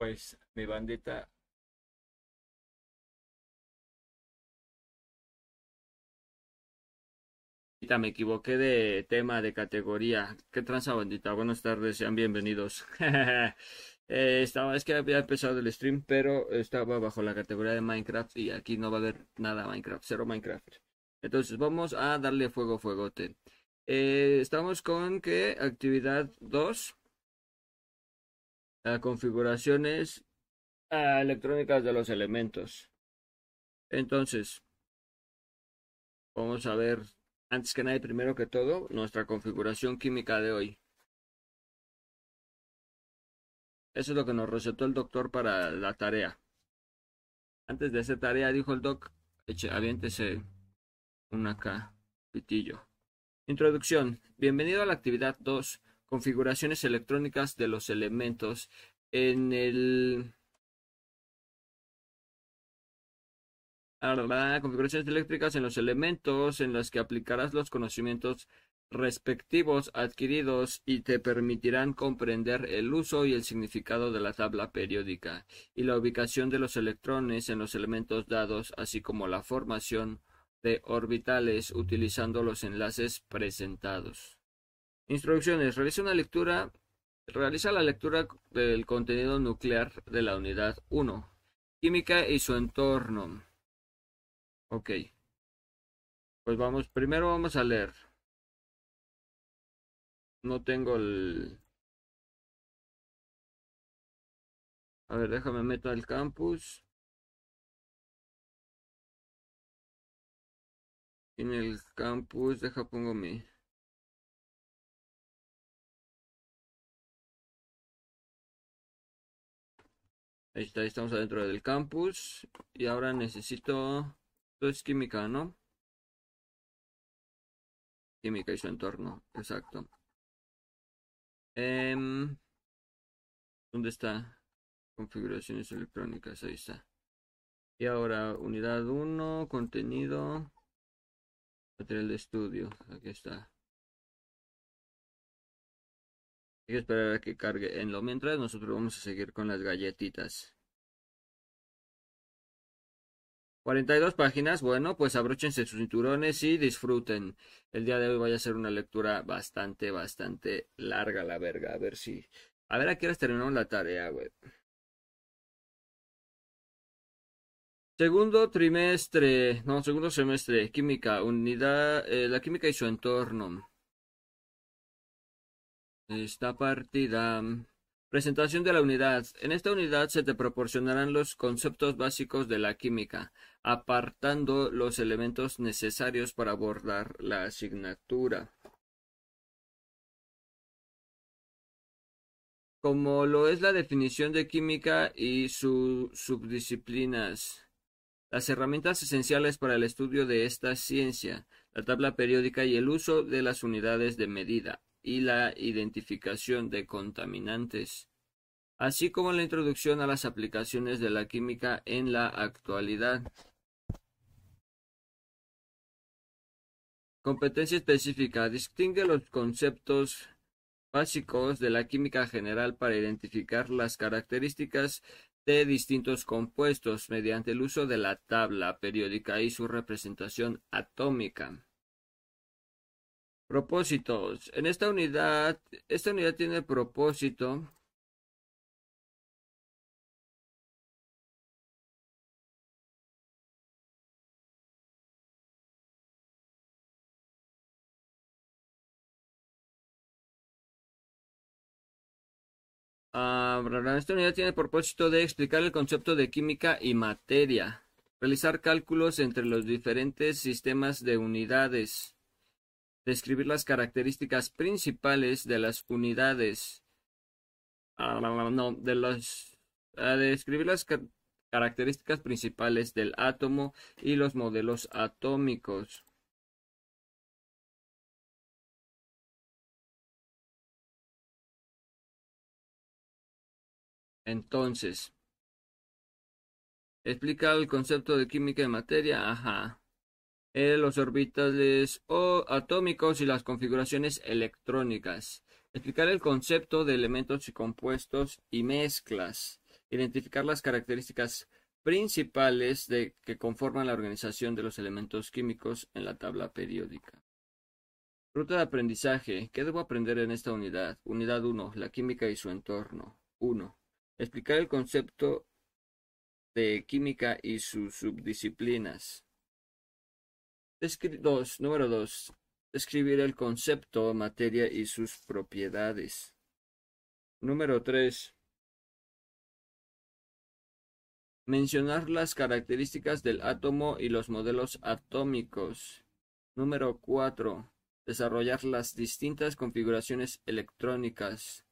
Pues mi bandita. Me equivoqué de tema, de categoría. ¿Qué tranza, bandita? Buenas tardes, sean bienvenidos. Eh, estaba, es que había empezado el stream, pero estaba bajo la categoría de Minecraft y aquí no va a haber nada Minecraft, cero Minecraft. Entonces vamos a darle fuego, fuegote. Eh, estamos con que actividad 2 configuraciones electrónicas de los elementos. Entonces, vamos a ver, antes que nada, primero que todo, nuestra configuración química de hoy. Eso es lo que nos recetó el doctor para la tarea. Antes de esa tarea, dijo el doc, eche, aviéntese una acá, pitillo. Introducción. Bienvenido a la actividad 2 configuraciones electrónicas de los elementos en el configuraciones eléctricas en los elementos en las que aplicarás los conocimientos respectivos adquiridos y te permitirán comprender el uso y el significado de la tabla periódica y la ubicación de los electrones en los elementos dados, así como la formación de orbitales utilizando los enlaces presentados. Instrucciones. Realiza una lectura. Realiza la lectura del contenido nuclear de la unidad 1. Química y su entorno. Ok. Pues vamos, primero vamos a leer. No tengo el... A ver, déjame meter al campus. En el campus, deja pongo mi... Ahí está, estamos adentro del campus. Y ahora necesito... Esto es química, ¿no? Química y su entorno, exacto. Em, ¿Dónde está? Configuraciones electrónicas, ahí está. Y ahora, unidad 1, contenido, material de estudio, aquí está. Hay que esperar a que cargue. En lo mientras nosotros vamos a seguir con las galletitas. 42 páginas, bueno, pues abróchense sus cinturones y disfruten. El día de hoy vaya a ser una lectura bastante, bastante larga, la verga. A ver si... A ver a qué hora terminamos la tarea, güey. Segundo trimestre, no, segundo semestre, química, unidad, eh, la química y su entorno. Esta partida. Presentación de la unidad. En esta unidad se te proporcionarán los conceptos básicos de la química, apartando los elementos necesarios para abordar la asignatura. Como lo es la definición de química y sus subdisciplinas. Las herramientas esenciales para el estudio de esta ciencia, la tabla periódica y el uso de las unidades de medida y la identificación de contaminantes, así como la introducción a las aplicaciones de la química en la actualidad. Competencia específica. Distingue los conceptos básicos de la química general para identificar las características de distintos compuestos mediante el uso de la tabla periódica y su representación atómica. Propósitos. En esta unidad, esta unidad tiene propósito Ah, esta unidad tiene el propósito de explicar el concepto de química y materia, realizar cálculos entre los diferentes sistemas de unidades, describir las características principales de las unidades. Ah, no, de las. Describir las características principales del átomo y los modelos atómicos. Entonces, explica el concepto de química de materia. Ajá. Eh, los orbitales o atómicos y las configuraciones electrónicas. Explicar el concepto de elementos y compuestos y mezclas. Identificar las características principales de que conforman la organización de los elementos químicos en la tabla periódica. Ruta de aprendizaje. ¿Qué debo aprender en esta unidad? Unidad 1. La química y su entorno. 1. Explicar el concepto de química y sus subdisciplinas. 2. Número 2. Describir el concepto, materia y sus propiedades. Número 3. Mencionar las características del átomo y los modelos atómicos. Número 4. Desarrollar las distintas configuraciones electrónicas.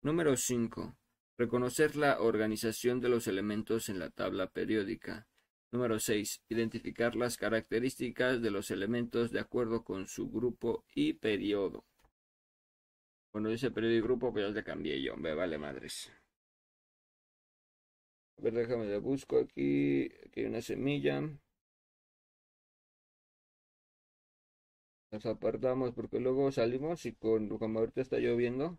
Número 5. Reconocer la organización de los elementos en la tabla periódica. Número 6. Identificar las características de los elementos de acuerdo con su grupo y periodo. Cuando dice periodo y grupo, pues ya le cambié yo. Me vale madres. A ver, déjame le busco aquí. Aquí hay una semilla. Las apartamos porque luego salimos y con, como ahorita está lloviendo,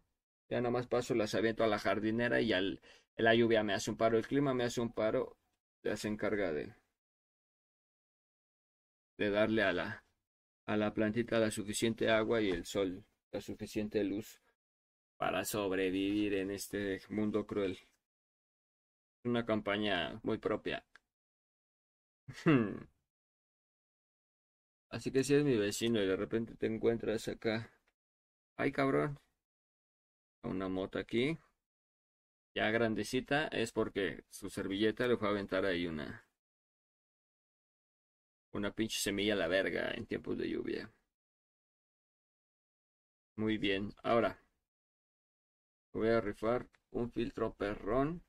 ya nada más paso, las aviento a la jardinera y al, la lluvia me hace un paro, el clima me hace un paro, ya se encarga de, de darle a la, a la plantita la suficiente agua y el sol, la suficiente luz para sobrevivir en este mundo cruel una campaña muy propia. Así que si es mi vecino y de repente te encuentras acá. Ay, cabrón. Una moto aquí. Ya grandecita es porque su servilleta le fue a aventar ahí una. Una pinche semilla a la verga en tiempos de lluvia. Muy bien. Ahora. Voy a rifar un filtro perrón.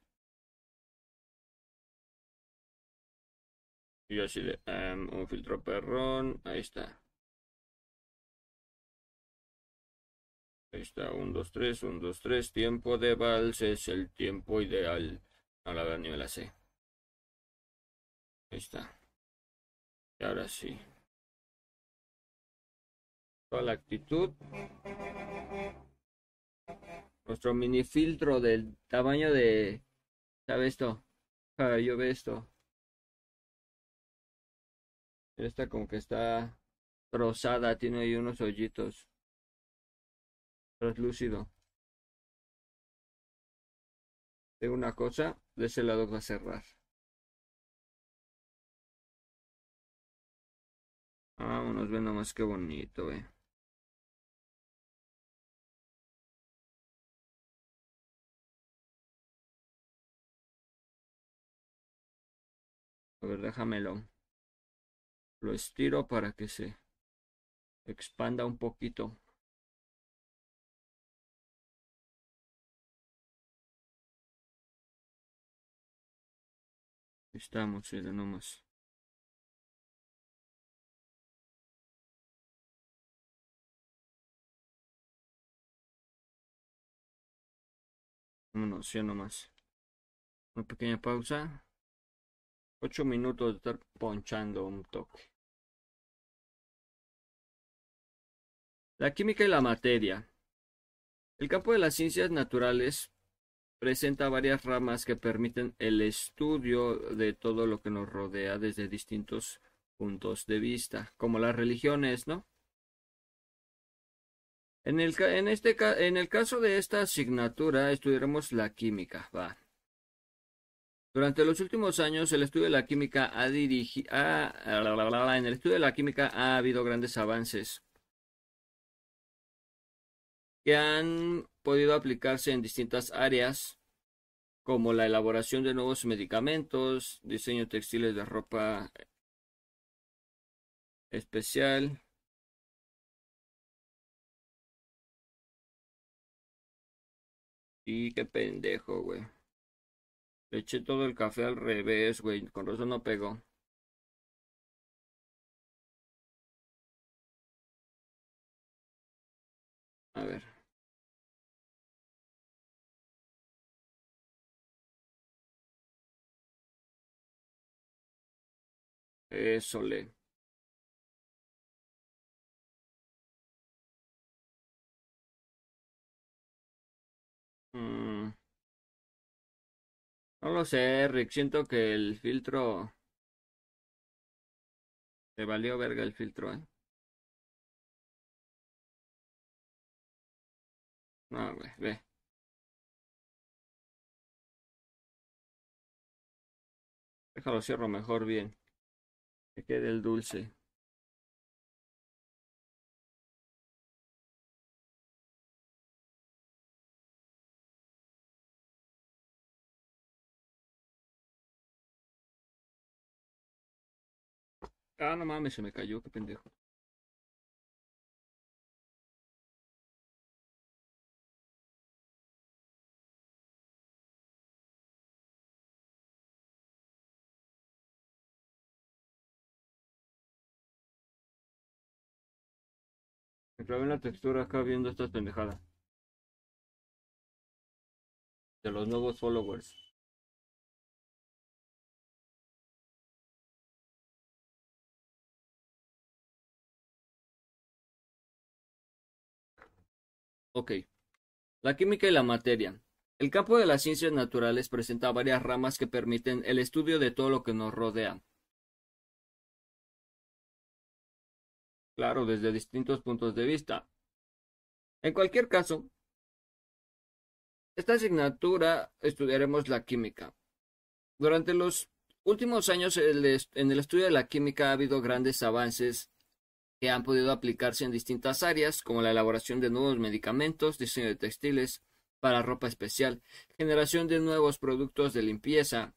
Y así de um, un filtro perrón. Ahí está. Ahí está, 1, 2, 3, 1, 2, 3. Tiempo de vals es el tiempo ideal. No la verdad ni me la sé. Ahí está. Y ahora sí. Toda la actitud. Nuestro mini filtro del tamaño de... ¿Sabe esto? Ah, yo ve esto. Esta como que está trozada, tiene ahí unos hoyitos. Translúcido. De una cosa, de ese lado va a cerrar. Vámonos, ve nomás qué bonito, eh. A ver, déjamelo lo estiro para que se expanda un poquito. Estamos, no nomás. Vámonos, nomás. Una pequeña pausa. Ocho minutos de estar ponchando un toque. La química y la materia. El campo de las ciencias naturales presenta varias ramas que permiten el estudio de todo lo que nos rodea desde distintos puntos de vista, como las religiones, ¿no? En el, en este, en el caso de esta asignatura estudiaremos la química, va. Durante los últimos años, el estudio de la química ha dirigido, en el estudio de la química ha habido grandes avances que han podido aplicarse en distintas áreas, como la elaboración de nuevos medicamentos, diseño textiles de ropa especial, y qué pendejo, güey. Le eché todo el café al revés, güey. Con razón no pegó. A ver. Eso le. Mm. No lo sé, Rick. Siento que el filtro. Se valió verga el filtro, eh. No, güey, ve. Déjalo cierro mejor bien. Que quede el dulce. Ah, no mames, se me cayó, qué pendejo. Me clavé en la textura acá viendo estas pendejadas. De los nuevos followers. Ok. La química y la materia. El campo de las ciencias naturales presenta varias ramas que permiten el estudio de todo lo que nos rodea. Claro, desde distintos puntos de vista. En cualquier caso, esta asignatura estudiaremos la química. Durante los últimos años en el estudio de la química ha habido grandes avances que han podido aplicarse en distintas áreas, como la elaboración de nuevos medicamentos, diseño de textiles para ropa especial, generación de nuevos productos de limpieza,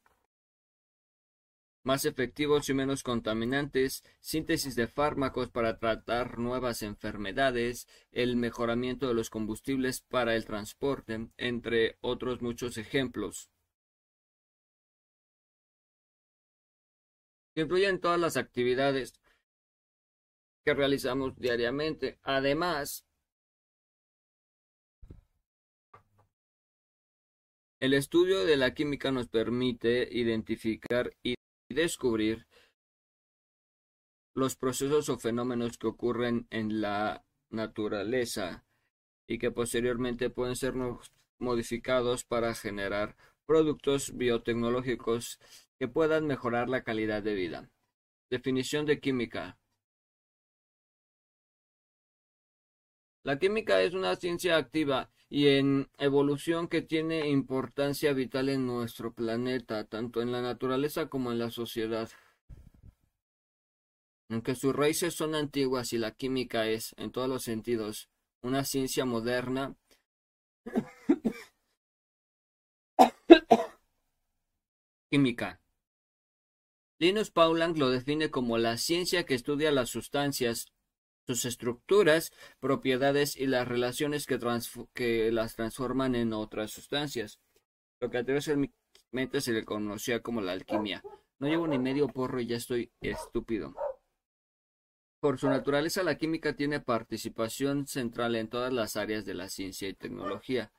más efectivos y menos contaminantes, síntesis de fármacos para tratar nuevas enfermedades, el mejoramiento de los combustibles para el transporte, entre otros muchos ejemplos. incluyen todas las actividades que realizamos diariamente. Además, el estudio de la química nos permite identificar y descubrir los procesos o fenómenos que ocurren en la naturaleza y que posteriormente pueden ser modificados para generar productos biotecnológicos que puedan mejorar la calidad de vida. Definición de química. La química es una ciencia activa y en evolución que tiene importancia vital en nuestro planeta, tanto en la naturaleza como en la sociedad. Aunque sus raíces son antiguas y la química es, en todos los sentidos, una ciencia moderna, química. Linus Pauling lo define como la ciencia que estudia las sustancias, sus estructuras, propiedades y las relaciones que, que las transforman en otras sustancias. Lo que anteriormente se le conocía como la alquimia. No llevo ni medio porro y ya estoy estúpido. Por su naturaleza, la química tiene participación central en todas las áreas de la ciencia y tecnología,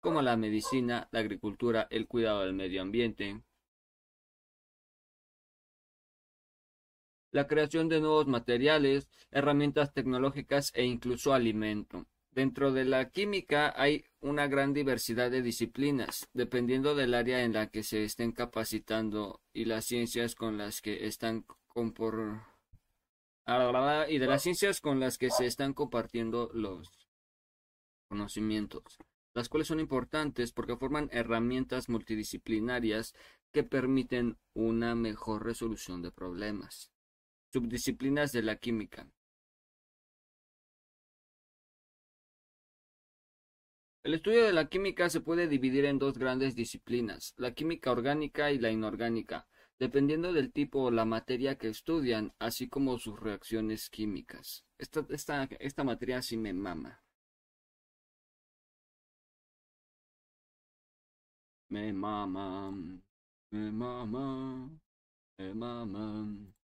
como la medicina, la agricultura, el cuidado del medio ambiente, la creación de nuevos materiales, herramientas tecnológicas e incluso alimento. Dentro de la química hay una gran diversidad de disciplinas, dependiendo del área en la que se estén capacitando y las ciencias con las que están y de las ciencias con las que se están compartiendo los conocimientos, las cuales son importantes porque forman herramientas multidisciplinarias que permiten una mejor resolución de problemas. Subdisciplinas de la química. El estudio de la química se puede dividir en dos grandes disciplinas, la química orgánica y la inorgánica, dependiendo del tipo o la materia que estudian, así como sus reacciones químicas. Esta, esta, esta materia sí me mama. Me mama, me mama, me mama.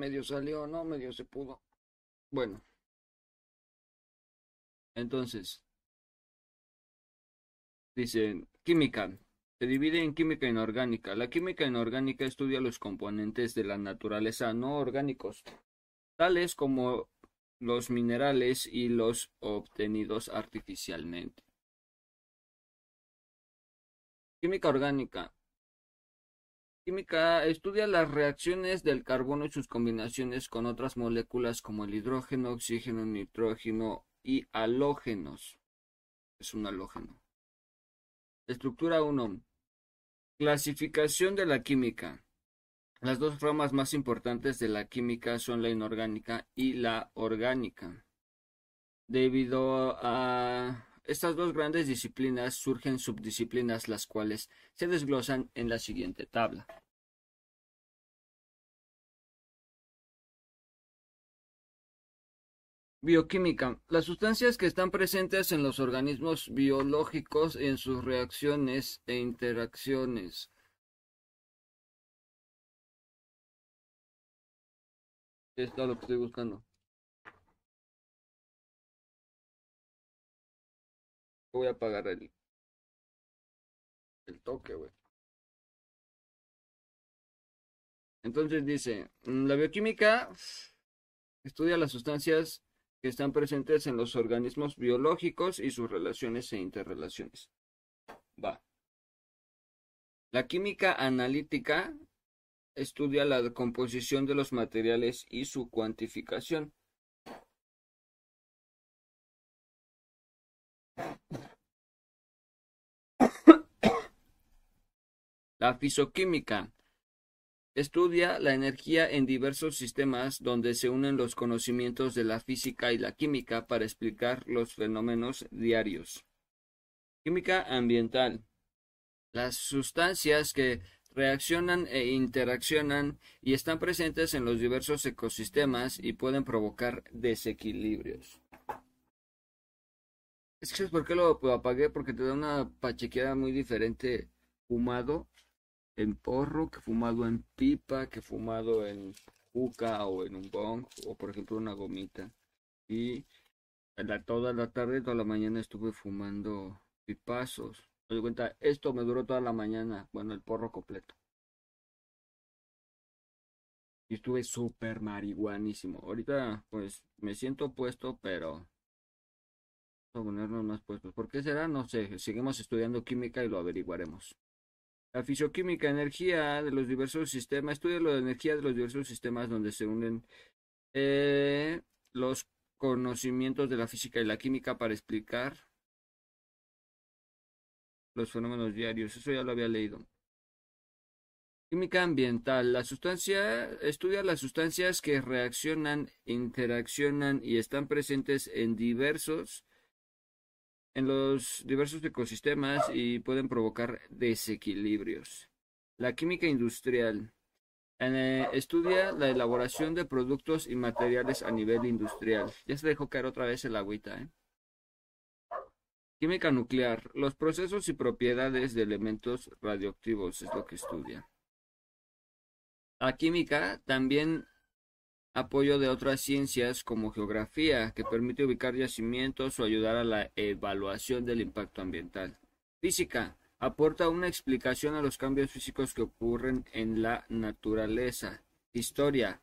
Medio salió, ¿no? Medio se pudo. Bueno. Entonces. Dicen, química. Se divide en química inorgánica. La química inorgánica estudia los componentes de la naturaleza no orgánicos, tales como los minerales y los obtenidos artificialmente. Química orgánica. Química estudia las reacciones del carbono y sus combinaciones con otras moléculas como el hidrógeno, oxígeno, nitrógeno y halógenos. Es un halógeno. Estructura 1. Clasificación de la química. Las dos ramas más importantes de la química son la inorgánica y la orgánica. Debido a estas dos grandes disciplinas surgen subdisciplinas las cuales se desglosan en la siguiente tabla. Bioquímica. Las sustancias que están presentes en los organismos biológicos en sus reacciones e interacciones. Esto es lo que estoy buscando. Voy a apagar el, toque. Entonces dice, mm, la bioquímica estudia las sustancias que están presentes en los organismos biológicos y sus relaciones e interrelaciones. Va. La química analítica estudia la composición de los materiales y su cuantificación. La fisoquímica estudia la energía en diversos sistemas donde se unen los conocimientos de la física y la química para explicar los fenómenos diarios. Química ambiental. Las sustancias que reaccionan e interaccionan y están presentes en los diversos ecosistemas y pueden provocar desequilibrios. Es que lo apagué? Porque te da una pachequeada muy diferente fumado en porro, que fumado en pipa, que fumado en juca o en un bong, o por ejemplo una gomita. Y toda la tarde, toda la mañana estuve fumando pipazos. Me doy cuenta, esto me duró toda la mañana, bueno, el porro completo. Y estuve súper marihuanísimo. Ahorita, pues, me siento puesto, pero... Vamos a ponernos más puestos. ¿Por qué será? No sé. Seguimos estudiando química y lo averiguaremos. La fisioquímica, energía de los diversos sistemas. Estudia la energía de los diversos sistemas donde se unen eh, los conocimientos de la física y la química para explicar los fenómenos diarios. Eso ya lo había leído. Química ambiental. La sustancia estudia las sustancias que reaccionan, interaccionan y están presentes en diversos en los diversos ecosistemas y pueden provocar desequilibrios. La química industrial. Eh, estudia la elaboración de productos y materiales a nivel industrial. Ya se dejó caer otra vez el agüita, ¿eh? Química nuclear. Los procesos y propiedades de elementos radioactivos es lo que estudia. La química también apoyo de otras ciencias como geografía, que permite ubicar yacimientos o ayudar a la evaluación del impacto ambiental. Física aporta una explicación a los cambios físicos que ocurren en la naturaleza. Historia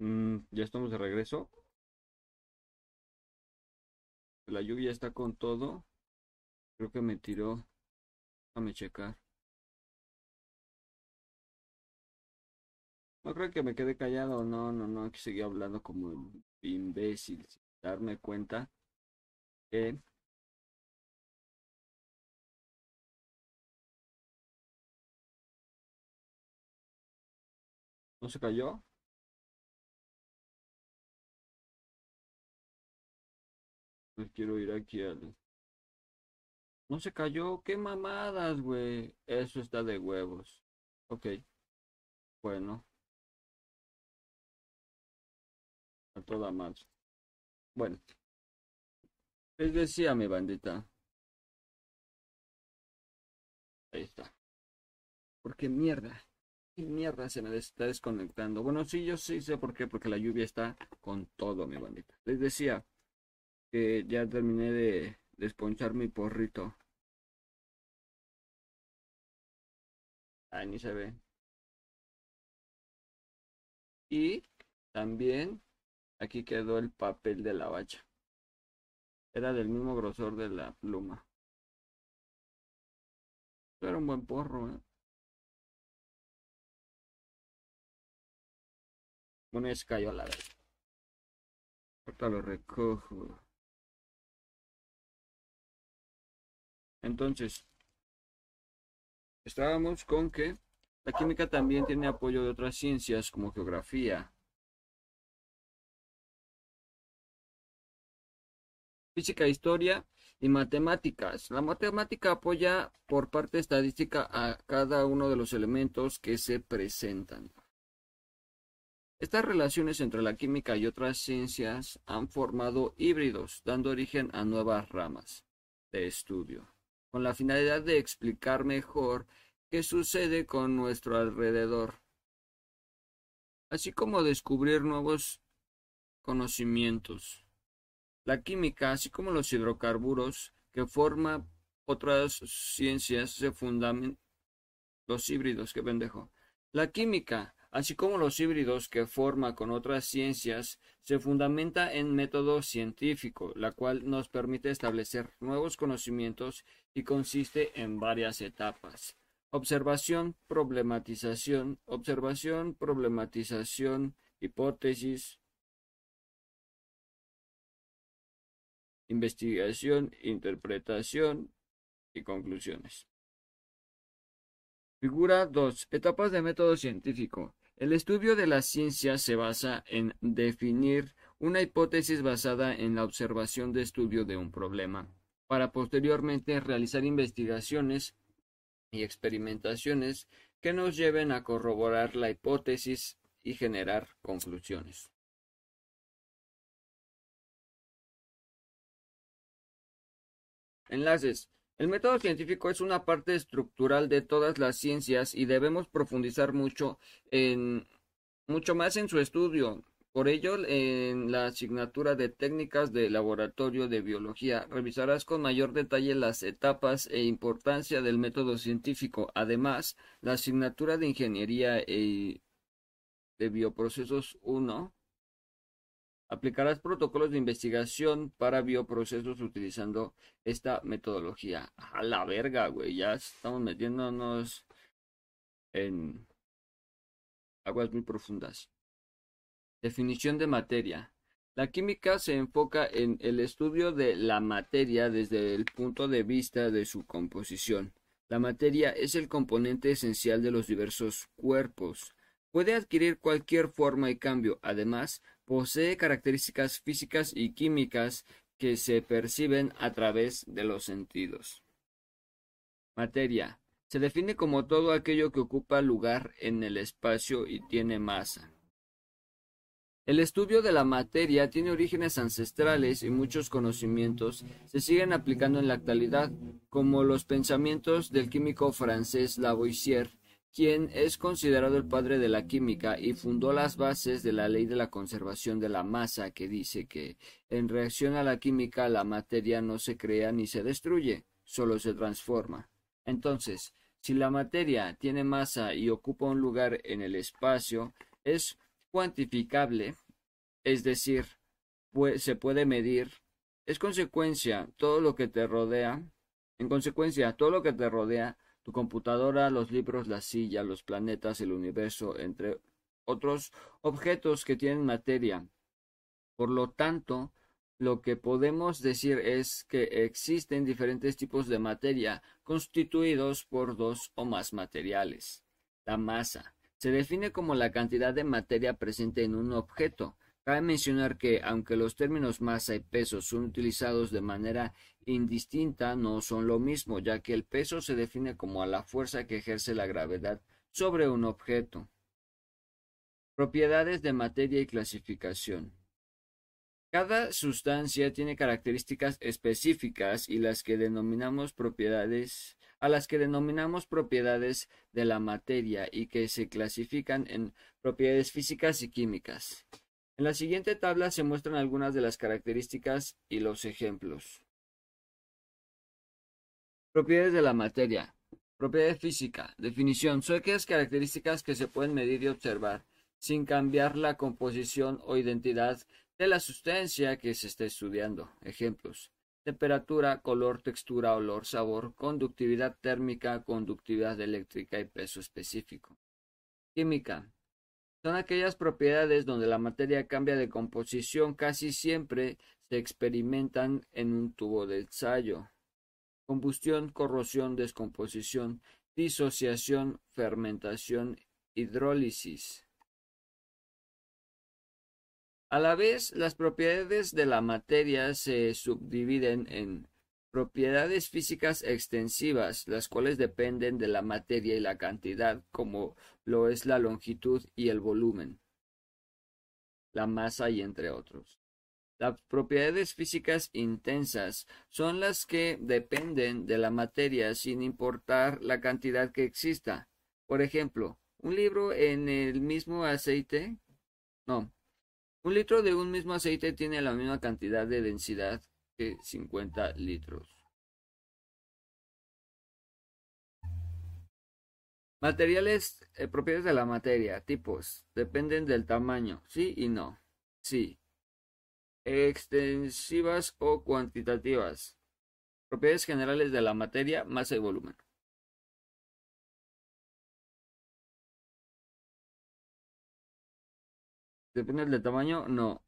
Mm, ya estamos de regreso. La lluvia está con todo. Creo que me tiró. Déjame checar. No creo que me quede callado. No, no, no. Aquí seguí hablando como imbécil. Sin darme cuenta que ¿No se cayó? Quiero ir aquí al... No se cayó, qué mamadas, güey. Eso está de huevos. Ok. Bueno. A toda más. Bueno. Les decía mi bandita. Ahí está. Porque mierda. ¿Qué mierda se me está desconectando? Bueno, sí, yo sí sé por qué. Porque la lluvia está con todo, mi bandita. Les decía que ya terminé de desponchar mi porrito. Ahí ni se ve. Y también aquí quedó el papel de la bacha. Era del mismo grosor de la pluma. Era un buen porro, ¿eh? Bueno, es cayó la vez. Ahorita lo recojo. Entonces, estábamos con que la química también tiene apoyo de otras ciencias como geografía, física, historia y matemáticas. La matemática apoya por parte estadística a cada uno de los elementos que se presentan. Estas relaciones entre la química y otras ciencias han formado híbridos, dando origen a nuevas ramas de estudio con la finalidad de explicar mejor qué sucede con nuestro alrededor, así como descubrir nuevos conocimientos. La química, así como los hidrocarburos que forman otras ciencias, se fundamentan los híbridos, qué pendejo. La química, así como los híbridos que forma con otras ciencias, se fundamenta en método científico, la cual nos permite establecer nuevos conocimientos y consiste en varias etapas. Observación, problematización, observación, problematización, hipótesis, investigación, interpretación y conclusiones. Figura 2. Etapas de método científico. El estudio de la ciencia se basa en definir una hipótesis basada en la observación de estudio de un problema, para posteriormente realizar investigaciones y experimentaciones que nos lleven a corroborar la hipótesis y generar conclusiones. Enlaces. El método científico es una parte estructural de todas las ciencias y debemos profundizar mucho en mucho más en su estudio. Por ello, en la asignatura de técnicas de laboratorio de biología revisarás con mayor detalle las etapas e importancia del método científico. Además, la asignatura de ingeniería e de bioprocesos 1 Aplicarás protocolos de investigación para bioprocesos utilizando esta metodología. A la verga, güey. Ya estamos metiéndonos en aguas muy profundas. Definición de materia. La química se enfoca en el estudio de la materia desde el punto de vista de su composición. La materia es el componente esencial de los diversos cuerpos. Puede adquirir cualquier forma y cambio. Además, posee características físicas y químicas que se perciben a través de los sentidos. Materia. Se define como todo aquello que ocupa lugar en el espacio y tiene masa. El estudio de la materia tiene orígenes ancestrales y muchos conocimientos se siguen aplicando en la actualidad, como los pensamientos del químico francés Lavoisier, quien es considerado el padre de la química y fundó las bases de la ley de la conservación de la masa que dice que en reacción a la química la materia no se crea ni se destruye, solo se transforma. Entonces, si la materia tiene masa y ocupa un lugar en el espacio, es cuantificable, es decir, se puede medir, es consecuencia todo lo que te rodea, en consecuencia todo lo que te rodea, tu computadora, los libros, la silla, los planetas, el universo, entre otros objetos que tienen materia. Por lo tanto, lo que podemos decir es que existen diferentes tipos de materia constituidos por dos o más materiales. La masa se define como la cantidad de materia presente en un objeto. Cabe mencionar que, aunque los términos masa y peso son utilizados de manera indistinta, no son lo mismo, ya que el peso se define como a la fuerza que ejerce la gravedad sobre un objeto. Propiedades de materia y clasificación. Cada sustancia tiene características específicas y las que denominamos propiedades a las que denominamos propiedades de la materia y que se clasifican en propiedades físicas y químicas. En la siguiente tabla se muestran algunas de las características y los ejemplos. Propiedades de la materia. Propiedad física. Definición. Son aquellas características que se pueden medir y observar sin cambiar la composición o identidad de la sustancia que se está estudiando. Ejemplos. Temperatura, color, textura, olor, sabor, conductividad térmica, conductividad eléctrica y peso específico. Química. Son aquellas propiedades donde la materia cambia de composición casi siempre se experimentan en un tubo de ensayo. Combustión, corrosión, descomposición, disociación, fermentación, hidrólisis. A la vez, las propiedades de la materia se subdividen en propiedades físicas extensivas, las cuales dependen de la materia y la cantidad, como lo es la longitud y el volumen, la masa y entre otros. Las propiedades físicas intensas son las que dependen de la materia sin importar la cantidad que exista. Por ejemplo, un libro en el mismo aceite, no, un litro de un mismo aceite tiene la misma cantidad de densidad que 50 litros. Materiales, eh, propiedades de la materia, tipos, dependen del tamaño, sí y no. Sí. Extensivas o cuantitativas. Propiedades generales de la materia, masa y volumen. Depende del tamaño, no.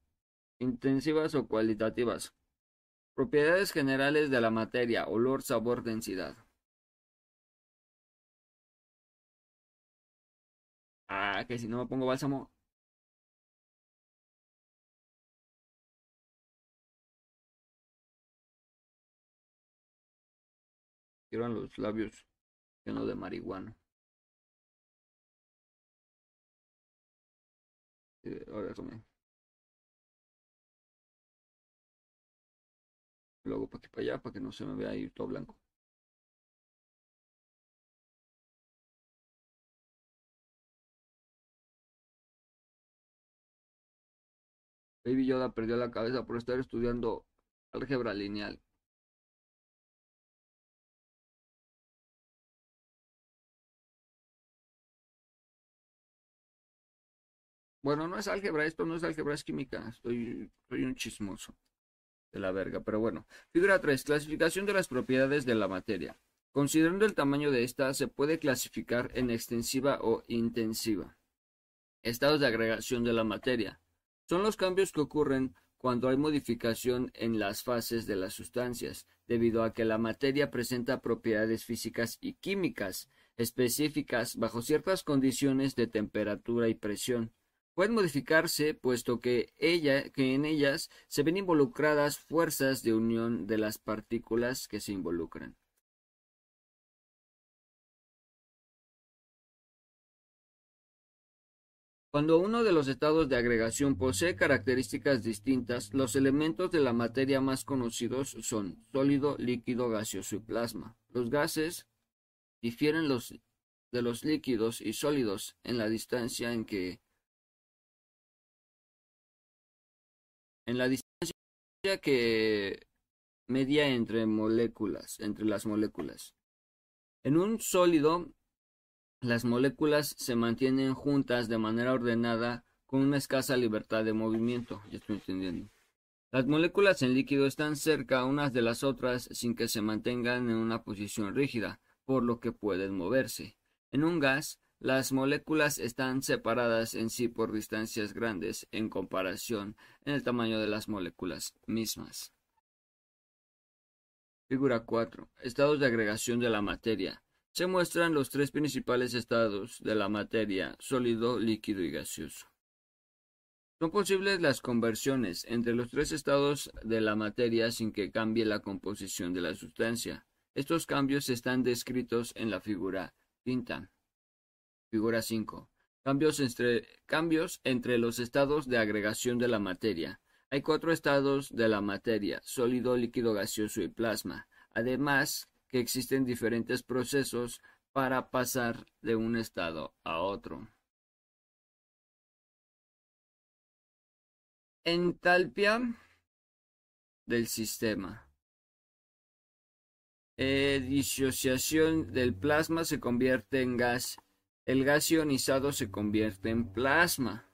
Intensivas o cualitativas. Propiedades generales de la materia, olor, sabor, densidad. Ah, que si no me pongo bálsamo. Quiero los labios llenos de marihuana. ahora me Luego para aquí para allá para que no se me vea ahí todo blanco. Baby Yoda perdió la cabeza por estar estudiando álgebra lineal. Bueno, no es álgebra, esto no es álgebra, es química. Estoy, soy un chismoso de la verga, pero bueno. Figura 3. Clasificación de las propiedades de la materia. Considerando el tamaño de esta, se puede clasificar en extensiva o intensiva. Estados de agregación de la materia. Son los cambios que ocurren cuando hay modificación en las fases de las sustancias, debido a que la materia presenta propiedades físicas y químicas específicas bajo ciertas condiciones de temperatura y presión pueden modificarse puesto que, ella, que en ellas se ven involucradas fuerzas de unión de las partículas que se involucran. Cuando uno de los estados de agregación posee características distintas, los elementos de la materia más conocidos son sólido, líquido, gaseoso y plasma. Los gases difieren los, de los líquidos y sólidos en la distancia en que en la distancia que media entre moléculas, entre las moléculas. En un sólido, las moléculas se mantienen juntas de manera ordenada con una escasa libertad de movimiento. Ya estoy entendiendo. Las moléculas en líquido están cerca unas de las otras sin que se mantengan en una posición rígida, por lo que pueden moverse. En un gas, las moléculas están separadas en sí por distancias grandes en comparación en el tamaño de las moléculas mismas. Figura 4. Estados de agregación de la materia. Se muestran los tres principales estados de la materia, sólido, líquido y gaseoso. Son posibles las conversiones entre los tres estados de la materia sin que cambie la composición de la sustancia. Estos cambios están descritos en la figura quinta. Figura 5. Cambios entre, cambios entre los estados de agregación de la materia. Hay cuatro estados de la materia, sólido, líquido, gaseoso y plasma. Además, que existen diferentes procesos para pasar de un estado a otro. Entalpia del sistema. Eh, disociación del plasma se convierte en gas. El gas ionizado se convierte en plasma.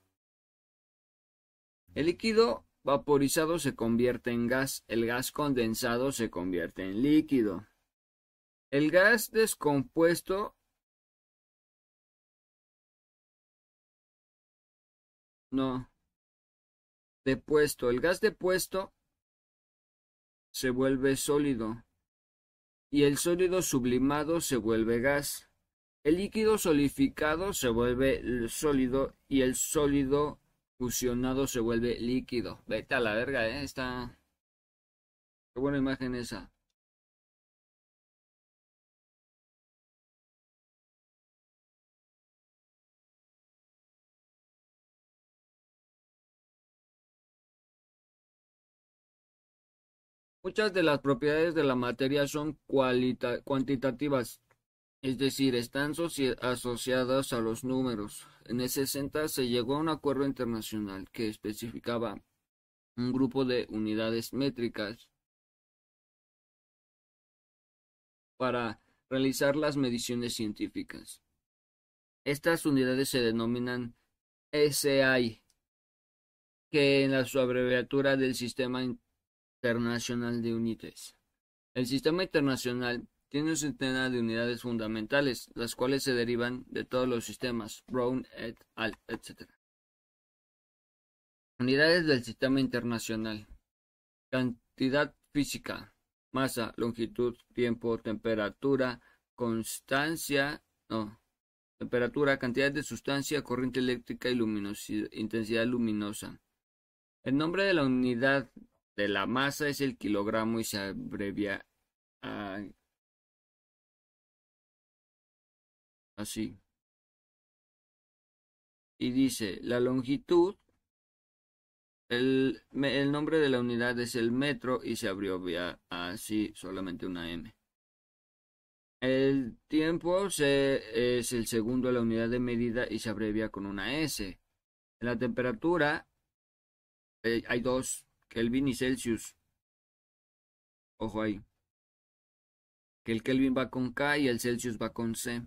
El líquido vaporizado se convierte en gas. El gas condensado se convierte en líquido. El gas descompuesto no depuesto. El gas depuesto se vuelve sólido y el sólido sublimado se vuelve gas. El líquido solidificado se vuelve sólido y el sólido fusionado se vuelve líquido. Vete a la verga, eh. Está. Qué buena imagen esa. Muchas de las propiedades de la materia son cuantitativas, es decir, están asociadas a los números. En el 60 se llegó a un acuerdo internacional que especificaba un grupo de unidades métricas para realizar las mediciones científicas. Estas unidades se denominan SI, que en la abreviatura del Sistema Internacional de Unidades. El sistema internacional tiene un centenar de unidades fundamentales, las cuales se derivan de todos los sistemas, Brown et al, etc. Unidades del sistema internacional. Cantidad física, masa, longitud, tiempo, temperatura, constancia, no, temperatura, cantidad de sustancia, corriente eléctrica y intensidad luminosa. El nombre de la unidad de la masa es el kilogramo y se abrevia a así. Y dice, la longitud, el, el, nombre de la unidad es el metro y se abrevia así, solamente una M. El tiempo se, es el segundo de la unidad de medida y se abrevia con una S. La temperatura eh, hay dos Kelvin y Celsius. Ojo ahí. Que el Kelvin va con K y el Celsius va con C.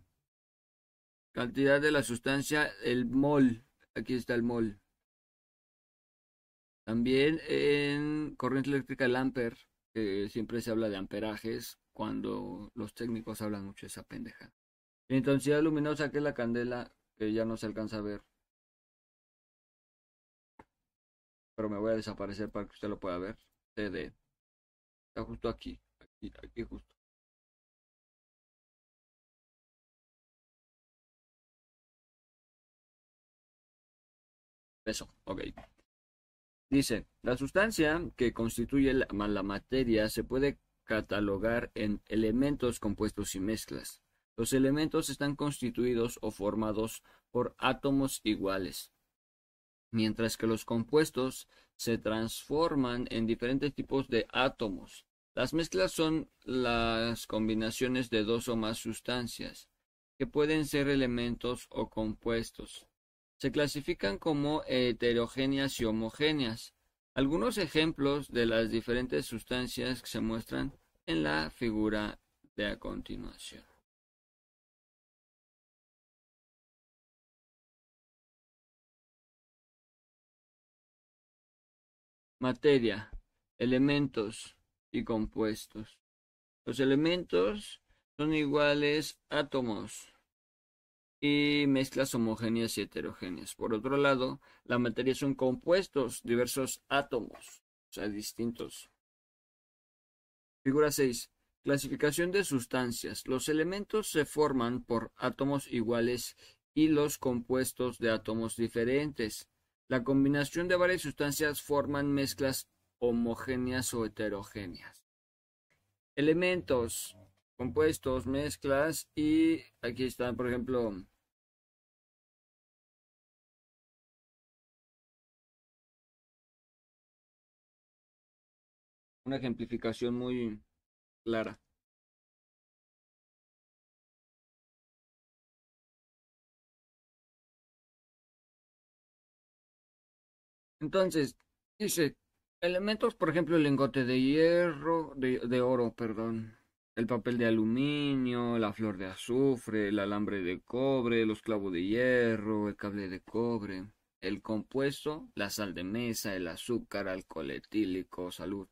Cantidad de la sustancia, el mol. Aquí está el mol. También en corriente eléctrica el amper, que siempre se habla de amperajes cuando los técnicos hablan mucho de esa pendeja. Intensidad luminosa, que es la candela, que ya no se alcanza a ver. pero me voy a desaparecer para que usted lo pueda ver. CD. Está justo aquí, aquí, aquí justo. Eso, ok. Dice, la sustancia que constituye la, la materia se puede catalogar en elementos compuestos y mezclas. Los elementos están constituidos o formados por átomos iguales mientras que los compuestos se transforman en diferentes tipos de átomos. Las mezclas son las combinaciones de dos o más sustancias, que pueden ser elementos o compuestos. Se clasifican como heterogéneas y homogéneas. Algunos ejemplos de las diferentes sustancias que se muestran en la figura de a continuación. Materia, elementos y compuestos. Los elementos son iguales átomos y mezclas homogéneas y heterogéneas. Por otro lado, la materia son compuestos, diversos átomos, o sea, distintos. Figura 6. Clasificación de sustancias. Los elementos se forman por átomos iguales y los compuestos de átomos diferentes. La combinación de varias sustancias forman mezclas homogéneas o heterogéneas. Elementos, compuestos, mezclas y aquí están, por ejemplo, una ejemplificación muy clara. Entonces, dice, elementos, por ejemplo, el lingote de hierro, de, de, oro, perdón, el papel de aluminio, la flor de azufre, el alambre de cobre, los clavos de hierro, el cable de cobre, el compuesto, la sal de mesa, el azúcar, alcohol etílico, salud,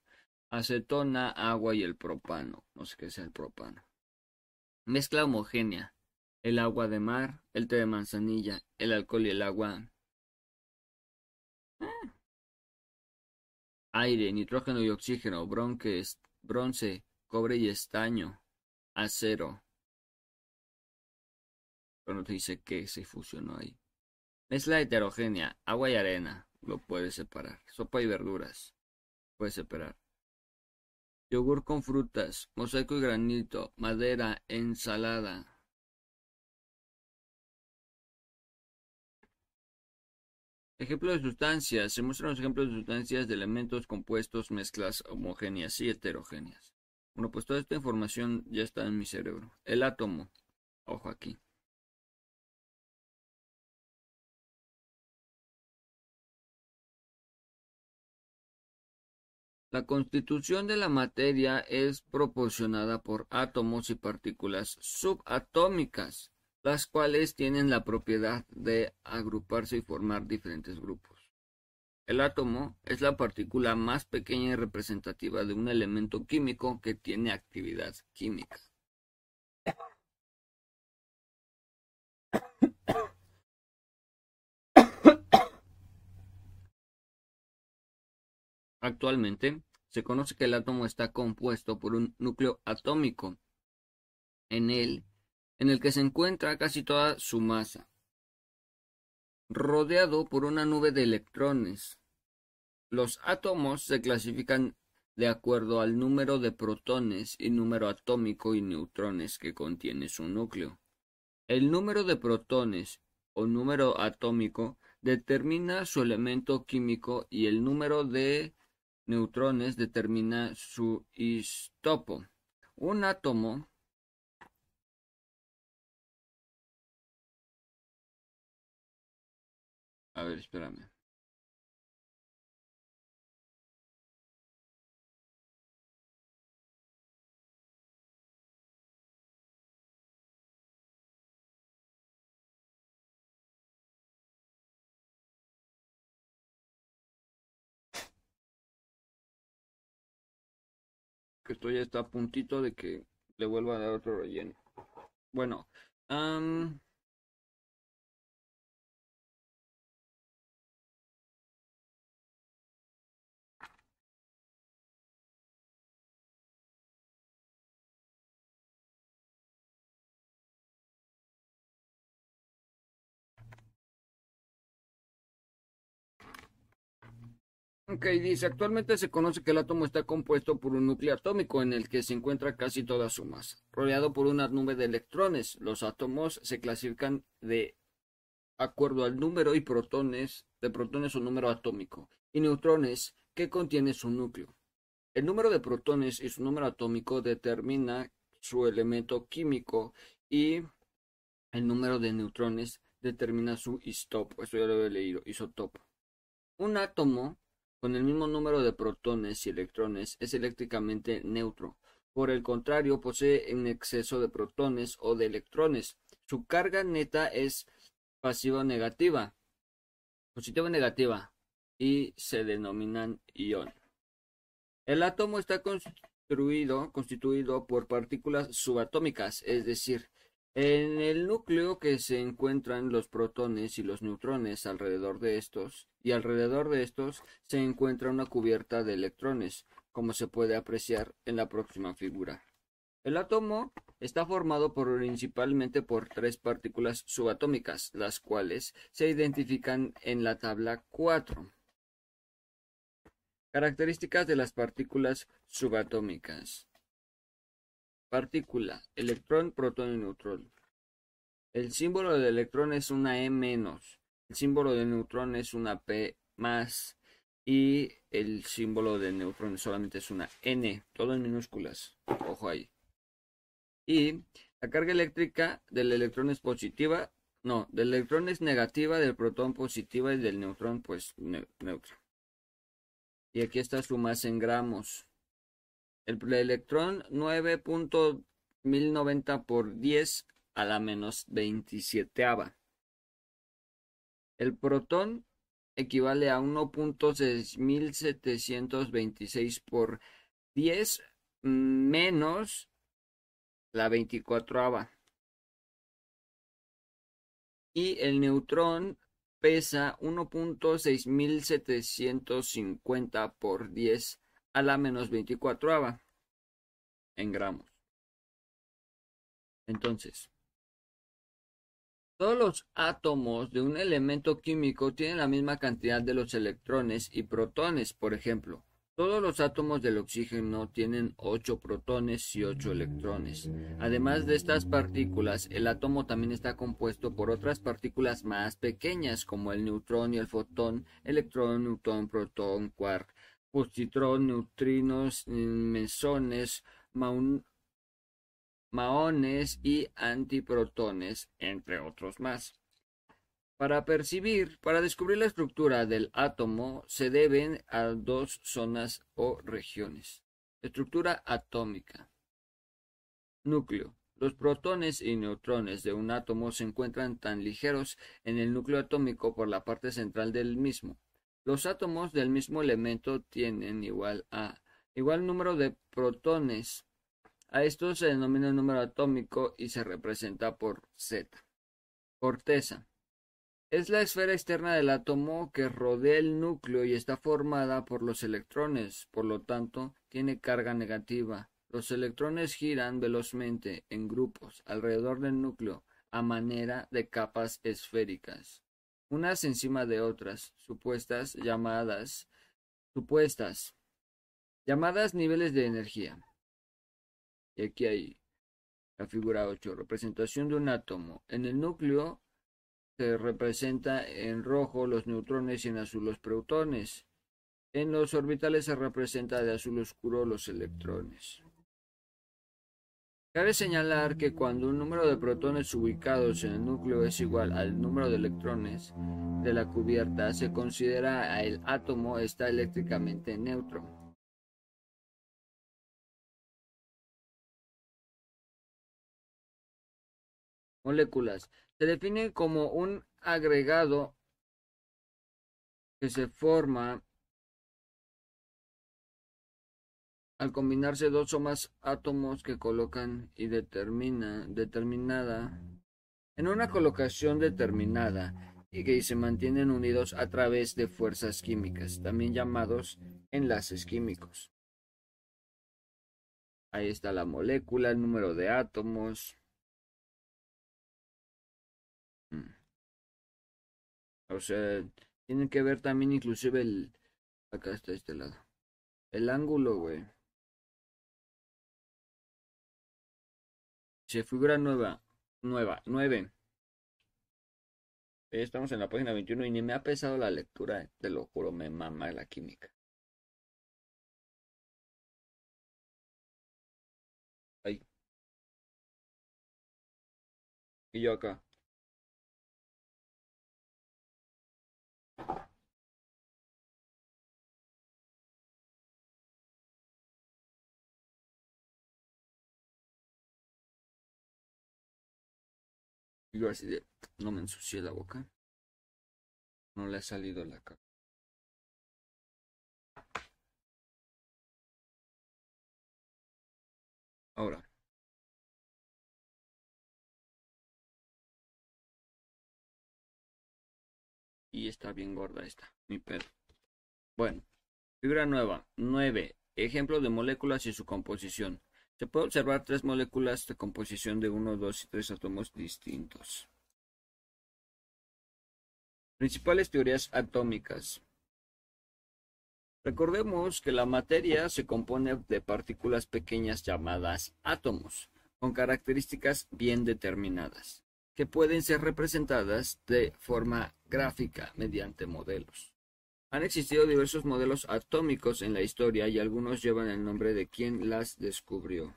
acetona, agua y el propano. No sé qué sea el propano. Mezcla homogénea. El agua de mar, el té de manzanilla, el alcohol y el agua. Ah. Aire, nitrógeno y oxígeno, bronce, cobre y estaño, acero. Pero no te dice qué se fusionó ahí. Mezcla heterogénea, agua y arena. Lo puedes separar. Sopa y verduras. Puedes separar yogur con frutas, mosaico y granito, madera, ensalada. Ejemplo de sustancias. Se muestran los ejemplos de sustancias de elementos compuestos, mezclas homogéneas y heterogéneas. Bueno, pues toda esta información ya está en mi cerebro. El átomo. Ojo aquí. La constitución de la materia es proporcionada por átomos y partículas subatómicas, las cuales tienen la propiedad de agruparse y formar diferentes grupos. El átomo es la partícula más pequeña y representativa de un elemento químico que tiene actividad química. Actualmente, se conoce que el átomo está compuesto por un núcleo atómico en él, en el que se encuentra casi toda su masa, rodeado por una nube de electrones. Los átomos se clasifican de acuerdo al número de protones y número atómico y neutrones que contiene su núcleo. El número de protones o número atómico determina su elemento químico y el número de neutrones determina su isótopo. Un átomo A ver, espérame. Esto ya está a puntito de que le vuelva a dar otro relleno. Bueno, Ok, dice, actualmente se conoce que el átomo está compuesto por un núcleo atómico en el que se encuentra casi toda su masa, rodeado por una nube de electrones. Los átomos se clasifican de acuerdo al número y protones, de protones o número atómico, y neutrones que contiene su núcleo. El número de protones y su número atómico determina su elemento químico y el número de neutrones determina su isótopo. Esto ya lo he leído, isótopo. Un átomo con el mismo número de protones y electrones es eléctricamente neutro. Por el contrario, posee un exceso de protones o de electrones. Su carga neta es pasiva negativa. Positiva negativa. y se denominan ion. El átomo está constituido por partículas subatómicas, es decir, en el núcleo que se encuentran los protones y los neutrones alrededor de estos, y alrededor de estos se encuentra una cubierta de electrones, como se puede apreciar en la próxima figura. El átomo está formado principalmente por tres partículas subatómicas, las cuales se identifican en la tabla 4. Características de las partículas subatómicas. Partícula, electrón, protón y neutrón. El símbolo del electrón es una E menos. El símbolo del neutrón es una P más. Y el símbolo del neutrón solamente es una N. Todo en minúsculas. Ojo ahí. Y la carga eléctrica del electrón es positiva. No, del electrón es negativa, del protón positiva y del neutrón pues neutro. Y aquí está su masa en gramos. El electrón 9.1090 por 10 a la menos 27. El protón equivale a 1.6726 por 10 menos la 24 Y el neutrón pesa 1.6750 por 10 a la menos 24 en gramos. Entonces, todos los átomos de un elemento químico tienen la misma cantidad de los electrones y protones, por ejemplo. Todos los átomos del oxígeno tienen 8 protones y 8 electrones. Además de estas partículas, el átomo también está compuesto por otras partículas más pequeñas como el neutrón y el fotón, electrón, neutrón, protón, quark, positrón, neutrinos, mesones, maones y antiprotones, entre otros más. Para percibir, para descubrir la estructura del átomo se deben a dos zonas o regiones. Estructura atómica. Núcleo. Los protones y neutrones de un átomo se encuentran tan ligeros en el núcleo atómico por la parte central del mismo. Los átomos del mismo elemento tienen igual a igual número de protones. A esto se denomina número atómico y se representa por Z. Corteza. Es la esfera externa del átomo que rodea el núcleo y está formada por los electrones, por lo tanto, tiene carga negativa. Los electrones giran velozmente en grupos alrededor del núcleo a manera de capas esféricas, unas encima de otras, supuestas llamadas supuestas llamadas niveles de energía. Y aquí hay la figura 8, representación de un átomo. En el núcleo se representa en rojo los neutrones y en azul los protones. En los orbitales se representa de azul oscuro los electrones. Cabe señalar que cuando un número de protones ubicados en el núcleo es igual al número de electrones de la cubierta, se considera el átomo está eléctricamente neutro. Moléculas. Se define como un agregado que se forma al combinarse dos o más átomos que colocan y determina determinada en una colocación determinada y que se mantienen unidos a través de fuerzas químicas, también llamados enlaces químicos. Ahí está la molécula, el número de átomos, Mm. O sea, tiene que ver también inclusive el... Acá está este lado. El ángulo, güey. Se figura nueva. Nueva. Nueve. Estamos en la página 21 y ni me ha pesado la lectura, te lo juro, me mama la química. Ahí. Y yo acá. No me ensucié la boca. No le ha salido la cara. Ahora. Y está bien gorda esta, mi pedo. Bueno, figura nueva, 9. Ejemplo de moléculas y su composición. Se puede observar tres moléculas de composición de 1, 2 y 3 átomos distintos. Principales teorías atómicas. Recordemos que la materia se compone de partículas pequeñas llamadas átomos, con características bien determinadas, que pueden ser representadas de forma gráfica mediante modelos. Han existido diversos modelos atómicos en la historia y algunos llevan el nombre de quien las descubrió.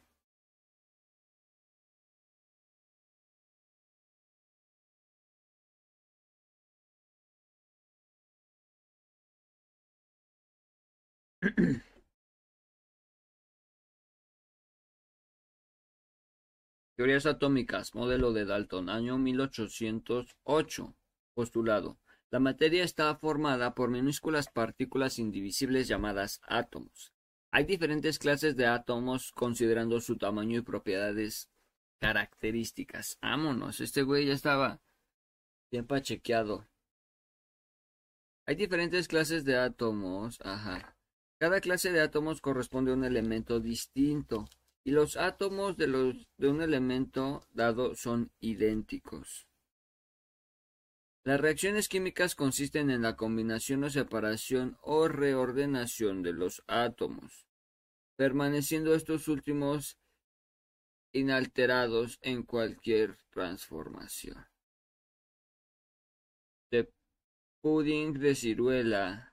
Teorías atómicas, modelo de Dalton, año 1808. Postulado. La materia está formada por minúsculas partículas indivisibles llamadas átomos. Hay diferentes clases de átomos considerando su tamaño y propiedades características. Vámonos, este güey ya estaba bien pachequeado. Hay diferentes clases de átomos, ajá. Cada clase de átomos corresponde a un elemento distinto y los átomos de, de un elemento dado son idénticos. Las reacciones químicas consisten en la combinación o separación o reordenación de los átomos, permaneciendo estos últimos inalterados en cualquier transformación. De pudding de ciruela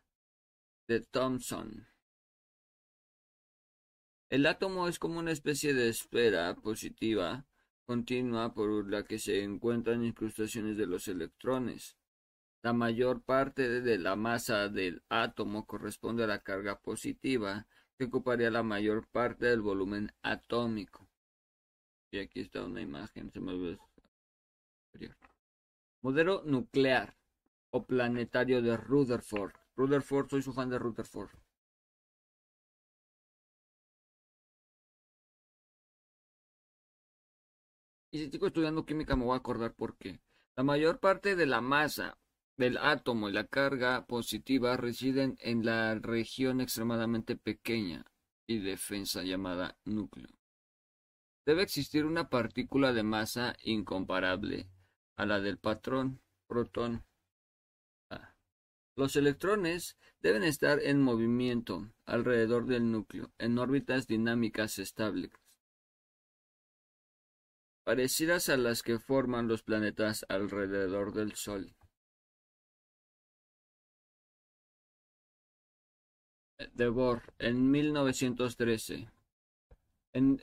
de Thomson. El átomo es como una especie de esfera positiva continua por la que se encuentran incrustaciones de los electrones. La mayor parte de la masa del átomo corresponde a la carga positiva, que ocuparía la mayor parte del volumen atómico. Y aquí está una imagen, se me. Modelo nuclear o planetario de Rutherford. Rutherford, soy su fan de Rutherford. Y si sigo estudiando química me voy a acordar por qué. La mayor parte de la masa del átomo y la carga positiva residen en la región extremadamente pequeña y defensa llamada núcleo. Debe existir una partícula de masa incomparable a la del patrón protón. Los electrones deben estar en movimiento alrededor del núcleo, en órbitas dinámicas estables parecidas a las que forman los planetas alrededor del Sol. De Bohr, en 1913. En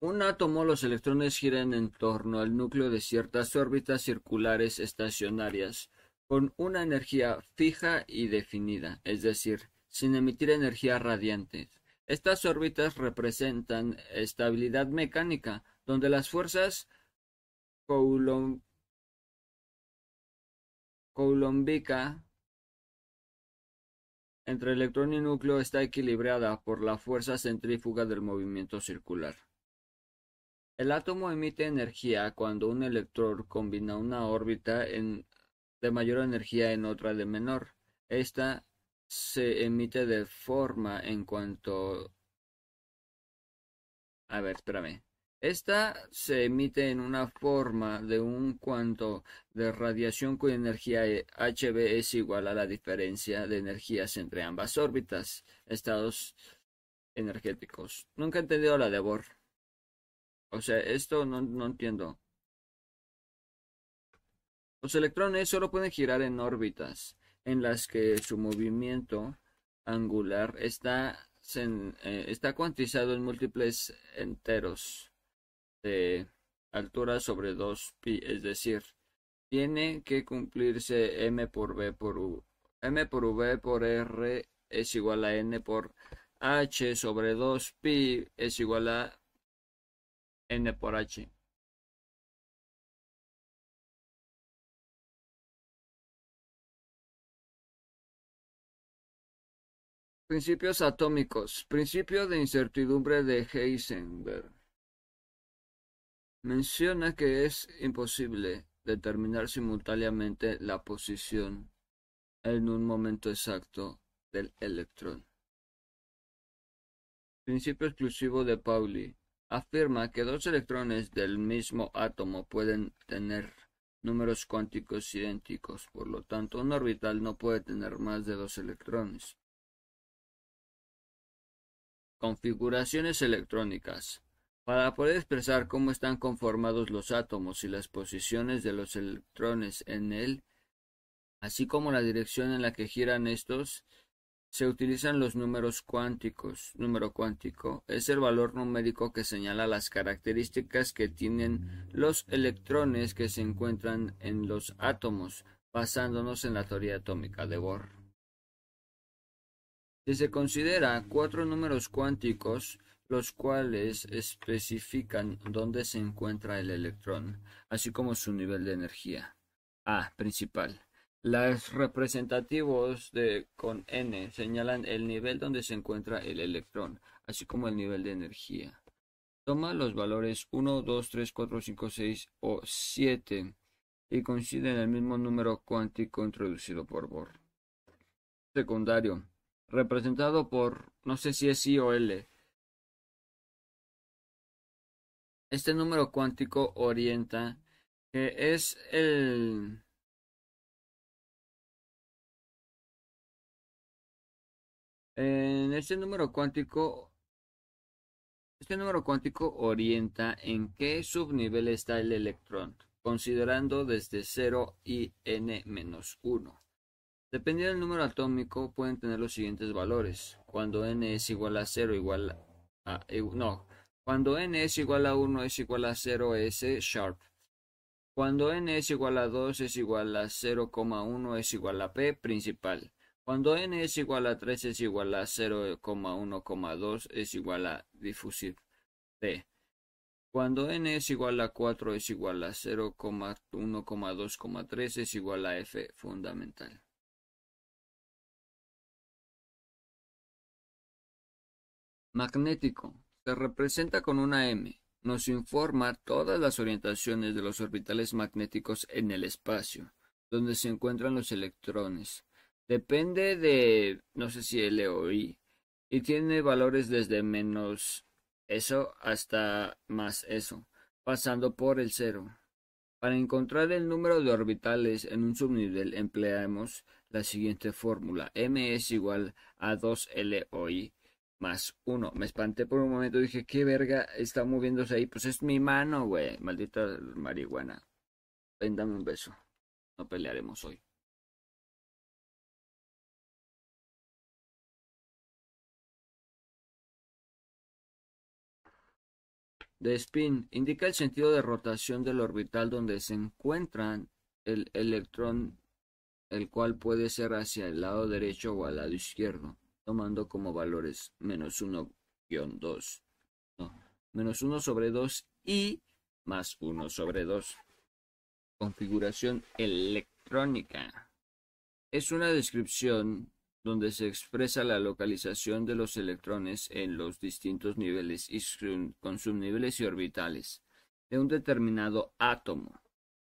un átomo los electrones giran en torno al núcleo de ciertas órbitas circulares estacionarias, con una energía fija y definida, es decir, sin emitir energía radiante. Estas órbitas representan estabilidad mecánica, donde las fuerzas coulombica entre electrón y núcleo está equilibrada por la fuerza centrífuga del movimiento circular. El átomo emite energía cuando un electrón combina una órbita de mayor energía en otra de menor. Esta se emite de forma en cuanto... A ver, espérame. Esta se emite en una forma de un cuanto de radiación cuya energía Hb es igual a la diferencia de energías entre ambas órbitas, estados energéticos. Nunca he entendido la de Bohr. O sea, esto no, no entiendo. Los electrones solo pueden girar en órbitas en las que su movimiento angular está, eh, está cuantizado en múltiples enteros de altura sobre 2pi, es decir, tiene que cumplirse m por b por u. m por v por r es igual a n por h sobre 2pi es igual a n por h. Principios atómicos. Principio de incertidumbre de Heisenberg. Menciona que es imposible determinar simultáneamente la posición en un momento exacto del electrón. Principio exclusivo de Pauli afirma que dos electrones del mismo átomo pueden tener números cuánticos idénticos, por lo tanto un orbital no puede tener más de dos electrones. Configuraciones electrónicas. Para poder expresar cómo están conformados los átomos y las posiciones de los electrones en él, así como la dirección en la que giran estos, se utilizan los números cuánticos. Número cuántico es el valor numérico que señala las características que tienen los electrones que se encuentran en los átomos, basándonos en la teoría atómica de Bohr. Si se considera cuatro números cuánticos, los cuales especifican dónde se encuentra el electrón, así como su nivel de energía. A. Principal. Los representativos de con n señalan el nivel donde se encuentra el electrón, así como el nivel de energía. Toma los valores 1, 2, 3, 4, 5, 6 o 7 y coinciden en el mismo número cuántico introducido por Bohr. Secundario representado por, no sé si es I o L. Este número cuántico orienta que es el en este número cuántico este número cuántico orienta en qué subnivel está el electrón, considerando desde 0 y n menos 1. Dependiendo del número atómico, pueden tener los siguientes valores. Cuando n es igual a 0 igual a... No. Cuando n es igual a 1 es igual a 0 S sharp. Cuando n es igual a 2 es igual a 0,1 es igual a P principal. Cuando n es igual a 3 es igual a 0,1,2 es igual a difusivo P. Cuando n es igual a 4 es igual a 0,1,2,3 es igual a F fundamental. Magnético. Se representa con una M. Nos informa todas las orientaciones de los orbitales magnéticos en el espacio, donde se encuentran los electrones. Depende de, no sé si L o I, y tiene valores desde menos eso hasta más eso, pasando por el cero. Para encontrar el número de orbitales en un subnivel empleamos la siguiente fórmula. M es igual a 2L o I más uno. Me espanté por un momento, dije, ¿qué verga está moviéndose ahí? Pues es mi mano, güey. Maldita marihuana. Ven, dame un beso. No pelearemos hoy. De spin indica el sentido de rotación del orbital donde se encuentra el electrón, el cual puede ser hacia el lado derecho o al lado izquierdo tomando como valores menos 1 2, no, menos 1 sobre 2 y más 1 sobre 2. Configuración electrónica. Es una descripción donde se expresa la localización de los electrones en los distintos niveles y con subniveles y orbitales de un determinado átomo.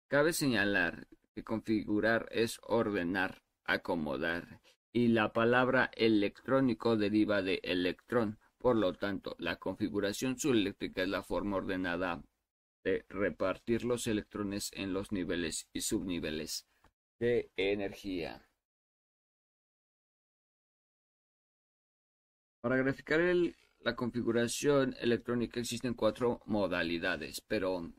Cabe señalar que configurar es ordenar, acomodar y la palabra electrónico deriva de electrón. Por lo tanto, la configuración subeléctrica es la forma ordenada de repartir los electrones en los niveles y subniveles de energía. Para graficar la configuración electrónica existen cuatro modalidades, pero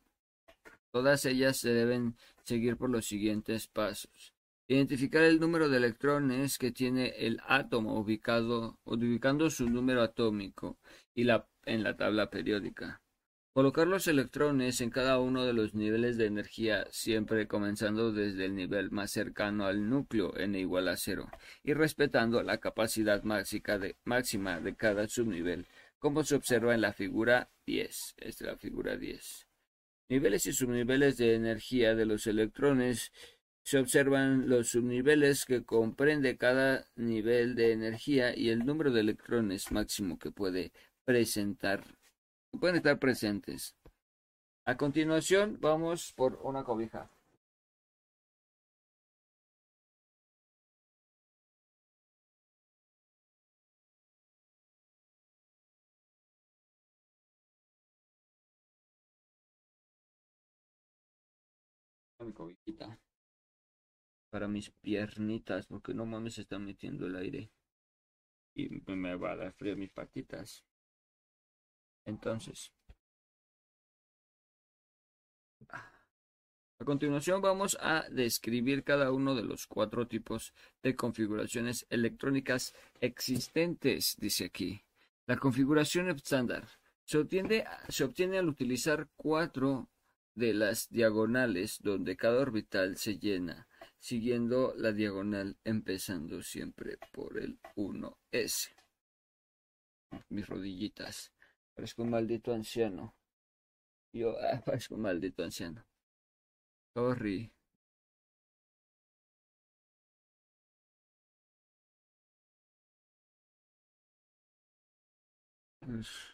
todas ellas se deben seguir por los siguientes pasos. Identificar el número de electrones que tiene el átomo ubicado, ubicando su número atómico y la, en la tabla periódica. Colocar los electrones en cada uno de los niveles de energía, siempre comenzando desde el nivel más cercano al núcleo n igual a cero, y respetando la capacidad máxima de, máxima de cada subnivel, como se observa en la figura 10. Esta es la figura 10. Niveles y subniveles de energía de los electrones se observan los subniveles que comprende cada nivel de energía y el número de electrones máximo que puede presentar, pueden estar presentes. A continuación, vamos por una cobija. mi cobijita para mis piernitas porque no mames se está metiendo el aire. Y me va a dar frío mis patitas. Entonces a continuación vamos a describir cada uno de los cuatro tipos de configuraciones electrónicas existentes dice aquí. La configuración estándar. Se obtiene, se obtiene al utilizar cuatro de las diagonales donde cada orbital se llena, siguiendo la diagonal empezando siempre por el 1S. Mis rodillitas. Parezco un maldito anciano. Yo ah, parezco un maldito anciano. Sorry. A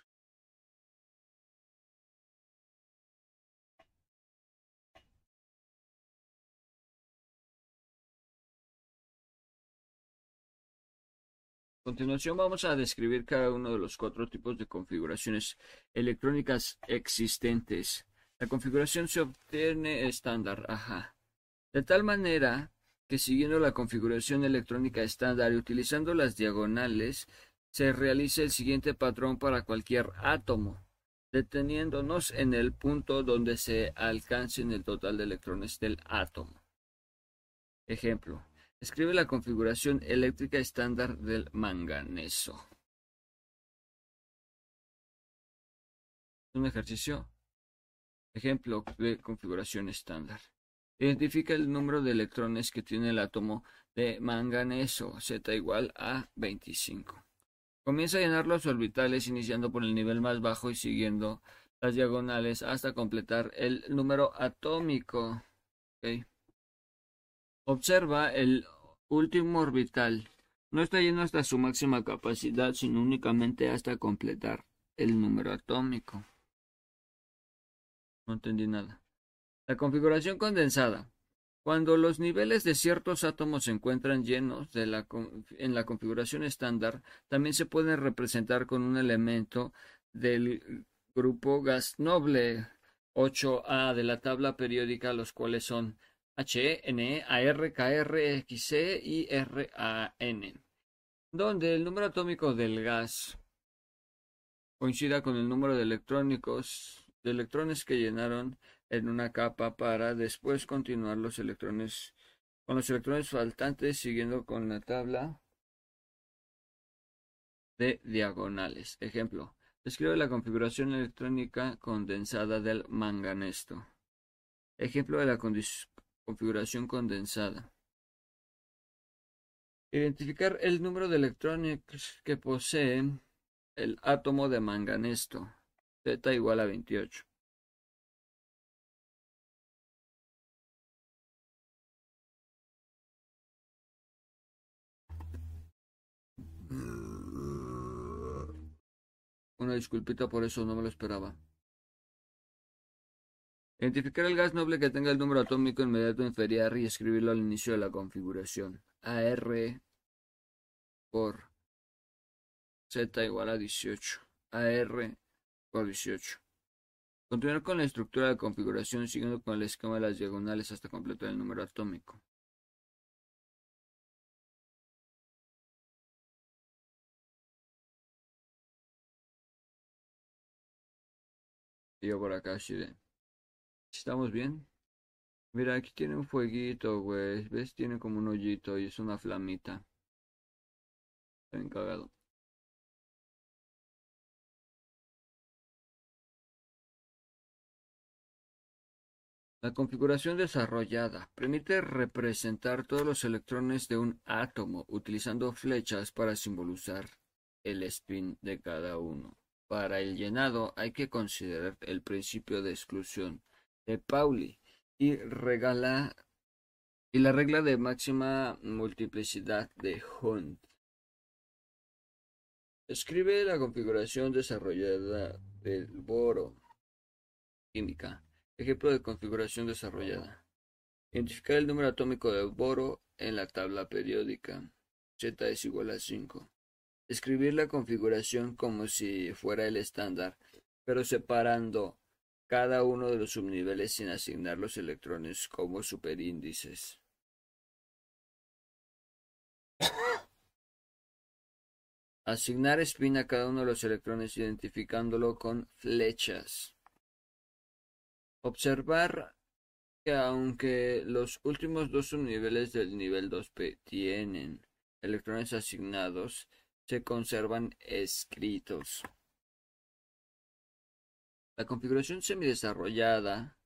continuación vamos a describir cada uno de los cuatro tipos de configuraciones electrónicas existentes. La configuración se obtiene estándar, ajá. De tal manera que siguiendo la configuración electrónica estándar y utilizando las diagonales, se realiza el siguiente patrón para cualquier átomo, deteniéndonos en el punto donde se alcance el total de electrones del átomo. Ejemplo, Escribe la configuración eléctrica estándar del manganeso. Un ejercicio. Ejemplo de configuración estándar. Identifica el número de electrones que tiene el átomo de manganeso, Z igual a 25. Comienza a llenar los orbitales iniciando por el nivel más bajo y siguiendo las diagonales hasta completar el número atómico. Observa el último orbital. No está lleno hasta su máxima capacidad, sino únicamente hasta completar el número atómico. No entendí nada. La configuración condensada. Cuando los niveles de ciertos átomos se encuentran llenos en la configuración estándar, también se pueden representar con un elemento del grupo gas noble 8A de la tabla periódica, los cuales son H, N, A, R, K, R, X, C y R, A, N, donde el número atómico del gas coincida con el número de electrónicos de electrones que llenaron en una capa para después continuar los electrones con los electrones faltantes siguiendo con la tabla de diagonales. Ejemplo, describe la configuración electrónica condensada del manganesto. Ejemplo de la configuración condensada. Identificar el número de electrones que posee el átomo de manganesto. Z igual a 28. Una disculpita por eso, no me lo esperaba. Identificar el gas noble que tenga el número atómico inmediato inferior y escribirlo al inicio de la configuración. AR por Z igual a 18. AR por 18. Continuar con la estructura de configuración siguiendo con el esquema de las diagonales hasta completar el número atómico. Yo por acá así de... ¿Estamos bien? Mira, aquí tiene un fueguito, güey. ¿Ves? Tiene como un hoyito y es una flamita. Está bien cagado. La configuración desarrollada permite representar todos los electrones de un átomo utilizando flechas para simbolizar el spin de cada uno. Para el llenado hay que considerar el principio de exclusión de Pauli y regala y la regla de máxima multiplicidad de Hunt. Escribe la configuración desarrollada del boro química. Ejemplo de configuración desarrollada. Identificar el número atómico de boro en la tabla periódica. Z es igual a 5. Escribir la configuración como si fuera el estándar, pero separando cada uno de los subniveles sin asignar los electrones como superíndices. Asignar spin a cada uno de los electrones identificándolo con flechas. Observar que aunque los últimos dos subniveles del nivel 2P tienen electrones asignados, se conservan escritos. La configuración semidesarrollada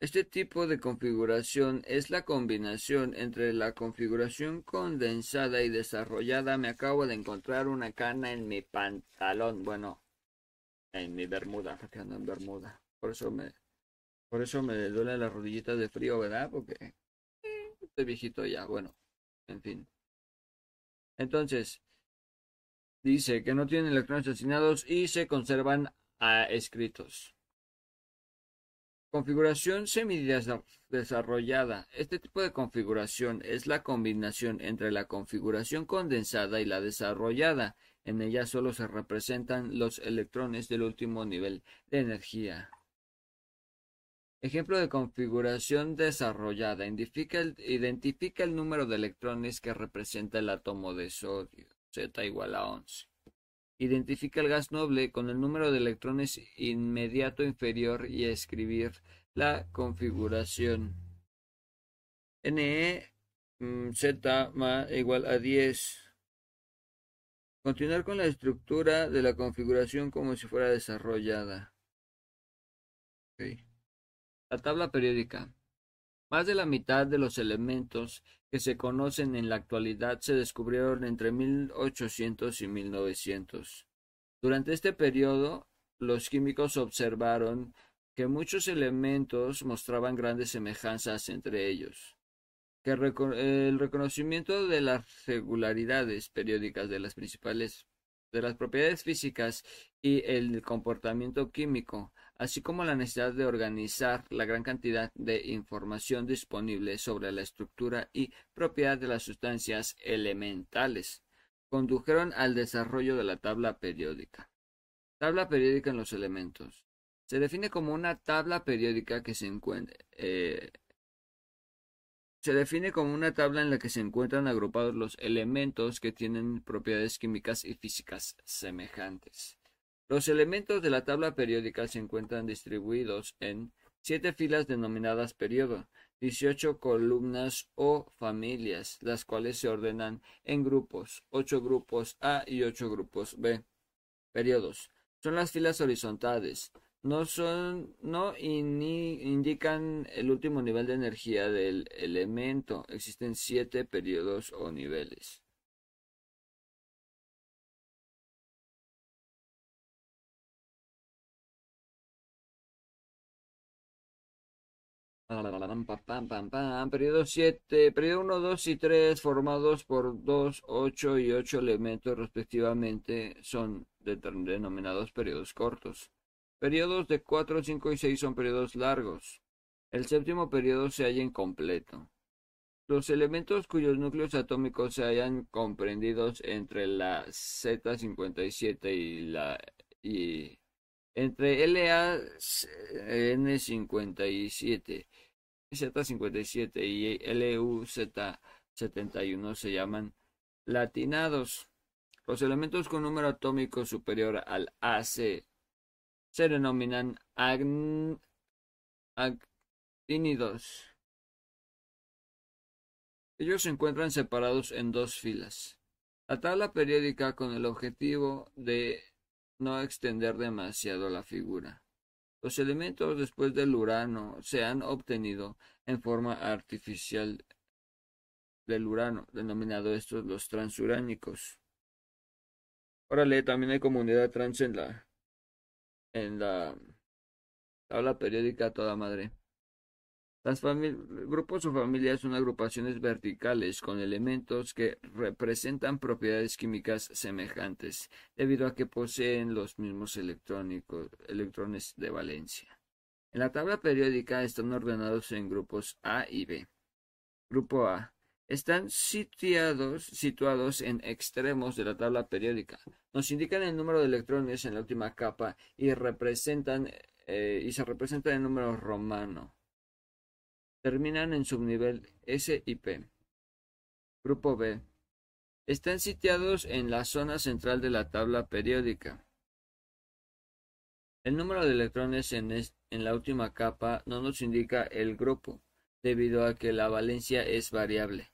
este tipo de configuración es la combinación entre la configuración condensada y desarrollada. Me acabo de encontrar una cana en mi pantalón. Bueno, en mi bermuda, porque ando en bermuda. Por eso me, por eso me duele la rodillita de frío, ¿verdad? Porque estoy viejito ya. Bueno, en fin. Entonces, dice que no tienen electrones asignados y se conservan a escritos. Configuración semidesarrollada. Este tipo de configuración es la combinación entre la configuración condensada y la desarrollada. En ella solo se representan los electrones del último nivel de energía. Ejemplo de configuración desarrollada. Identifica el, identifica el número de electrones que representa el átomo de sodio. Z igual a 11. Identifica el gas noble con el número de electrones inmediato inferior y escribir la configuración. NE mm, Z igual a 10. Continuar con la estructura de la configuración como si fuera desarrollada. La tabla periódica. Más de la mitad de los elementos que se conocen en la actualidad se descubrieron entre 1800 y 1900. Durante este periodo, los químicos observaron que muchos elementos mostraban grandes semejanzas entre ellos, que el reconocimiento de las regularidades periódicas de las principales de las propiedades físicas y el comportamiento químico así como la necesidad de organizar la gran cantidad de información disponible sobre la estructura y propiedad de las sustancias elementales, condujeron al desarrollo de la tabla periódica. Tabla periódica en los elementos. Se define como una tabla periódica que se encuentra eh, se define como una tabla en la que se encuentran agrupados los elementos que tienen propiedades químicas y físicas semejantes. Los elementos de la tabla periódica se encuentran distribuidos en siete filas denominadas periodo, 18 columnas o familias, las cuales se ordenan en grupos, ocho grupos A y ocho grupos B. Periodos. Son las filas horizontales. No son, no indican el último nivel de energía del elemento. Existen siete periodos o niveles. Periodo 7, periodo 1, 2 y 3 formados por 2, 8 y 8 elementos respectivamente son denominados periodos cortos. Periodos de 4, 5 y 6 son periodos largos. El séptimo periodo se halla incompleto. Los elementos cuyos núcleos atómicos se hayan comprendidos entre la Z57 y la y entre LAN57 Z57 y LUZ71 se llaman latinados. Los elementos con número atómico superior al AC se denominan actínidos. Ellos se encuentran separados en dos filas. La tabla periódica con el objetivo de no extender demasiado la figura. Los elementos después del urano se han obtenido en forma artificial del urano, denominado estos los transuránicos. Órale, también hay comunidad trans en la en la tabla periódica toda madre. Las grupos o familias son agrupaciones verticales con elementos que representan propiedades químicas semejantes, debido a que poseen los mismos electrones de valencia. En la tabla periódica están ordenados en grupos A y B. Grupo A. Están situados, en extremos de la tabla periódica. Nos indican el número de electrones en la última capa y, representan, eh, y se representan en número romano terminan en subnivel S y P. Grupo B. Están sitiados en la zona central de la tabla periódica. El número de electrones en, en, la última capa no nos indica el grupo, debido a que la valencia es variable.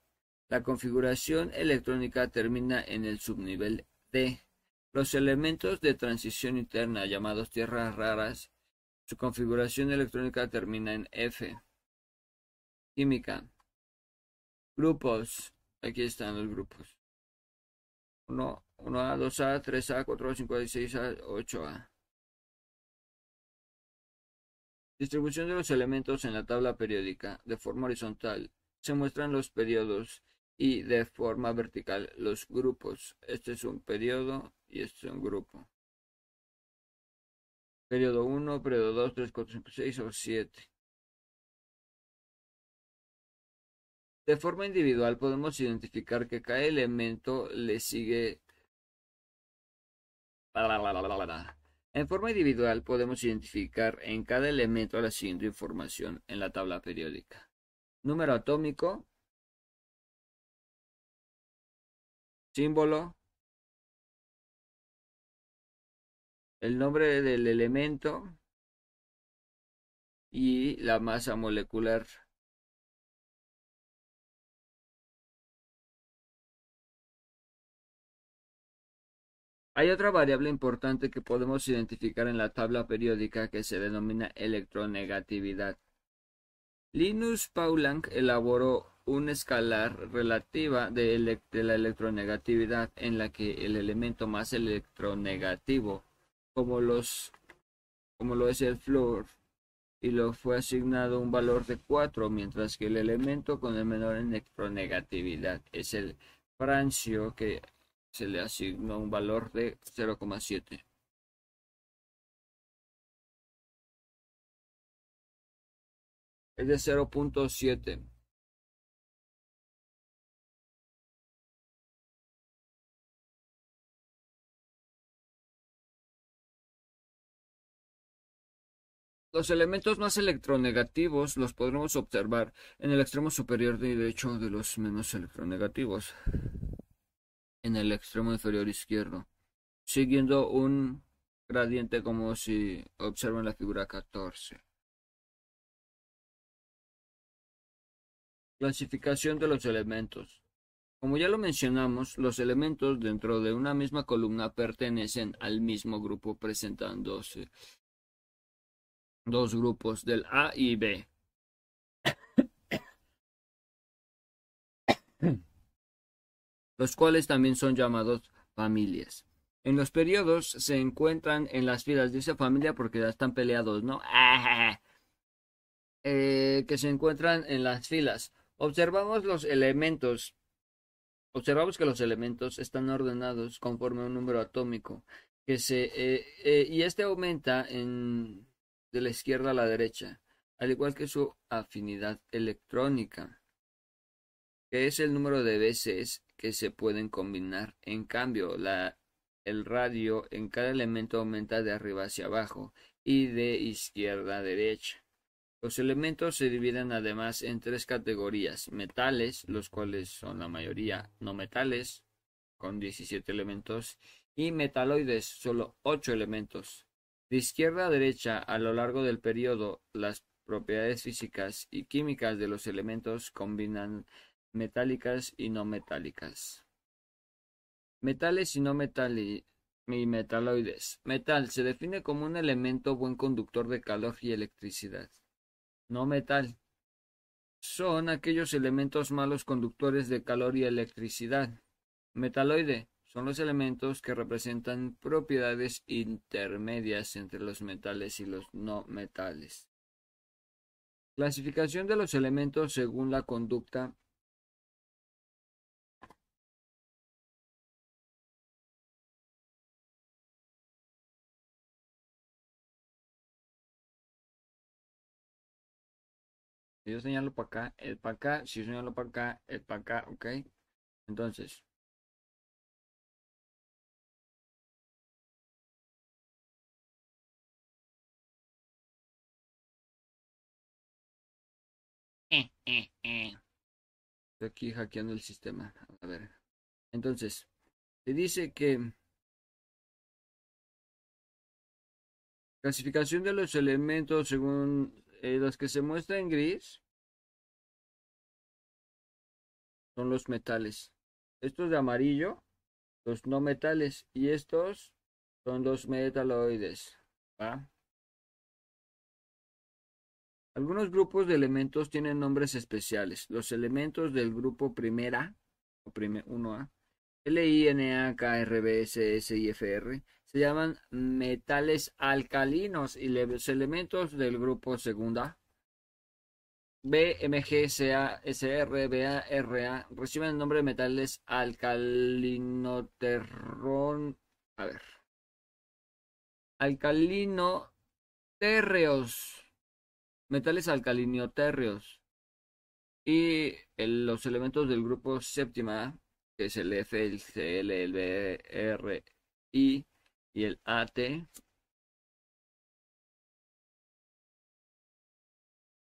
La configuración electrónica termina en el subnivel D. Los elementos de transición interna llamados tierras raras, su configuración electrónica termina en F. Química. Grupos. Aquí están los grupos. 1, 1A, 2A, 3A, 4A, 5A, 6A, 8A. Distribución de los elementos en la tabla periódica. De forma horizontal se muestran los periodos y de forma vertical los grupos. Este es un periodo y este es un grupo. Periodo 1, periodo 2, 3, 4, 5, 6 o 7. De forma individual podemos identificar que cada elemento le sigue... En forma individual podemos identificar en cada elemento la siguiente información en la tabla periódica. Número atómico. Símbolo. El nombre del elemento. Y la masa molecular. Hay otra variable importante que podemos identificar en la tabla periódica que se denomina electronegatividad. Linus Pauling elaboró una escalar relativa de, la electronegatividad en la que el elemento más electronegativo, como, los, como lo es el flúor, y lo fue asignado un valor de 4, mientras que el elemento con el menor electronegatividad es el francio, que se le asignó un valor de 0,7. Es de 0.7. Los elementos más electronegativos los podremos observar en el extremo superior derecho de los menos electronegativos en el extremo inferior izquierdo, siguiendo un gradiente como si observan la figura 14. Clasificación de los elementos. Como ya lo mencionamos, los elementos dentro de una misma columna pertenecen al mismo grupo presentándose dos grupos del A y B. los cuales también son llamados familias. En los periodos se encuentran en las filas, dice familia porque ya están peleados, ¿no? Eh, que se encuentran en las filas. Observamos los elementos. Observamos que los elementos están ordenados conforme a un número atómico. Que se, eh, eh, y este aumenta en, de la izquierda a la derecha, al igual que su afinidad electrónica, que es el número de veces que se pueden combinar. En cambio, el radio en cada elemento aumenta de arriba hacia abajo y de izquierda a derecha. Los elementos se dividen además en tres categorías: metales, los cuales son la mayoría no metales, con 17 elementos, y metaloides, solo 8 elementos. De izquierda a derecha, a lo largo del periodo, las propiedades físicas y químicas de los elementos combinan metálicas y no metálicas. Metales y no metali y metaloides. Metal se define como un elemento buen conductor de calor y electricidad. No metal son aquellos elementos malos conductores de calor y electricidad. Metaloide son los elementos que representan propiedades intermedias entre los metales y los no metales. Clasificación de los elementos según la conducta Yo señalo para acá, es para acá. Si yo señalo para acá, es para acá, ¿ok? Entonces. Estoy aquí hackeando el sistema. A ver. Entonces, se dice que clasificación de los elementos según eh, los que se muestran en gris son los metales. Estos de amarillo, los no metales. Y estos son los metaloides. Algunos grupos de elementos tienen nombres especiales. Los elementos del grupo primera, o 1A, L, I, N, A, K, R, B, S, S, I, F, R, se llaman metales alcalinos y los elementos del grupo segunda B, M, G, C, A, S, R, B, A, R, A reciben el nombre de metales alcalinoterrón. A ver. Alcalinotérreos. Metales alcalinotérreos. Y los elementos del grupo séptima, que es el F, el Cl, el B, R, I, y el AT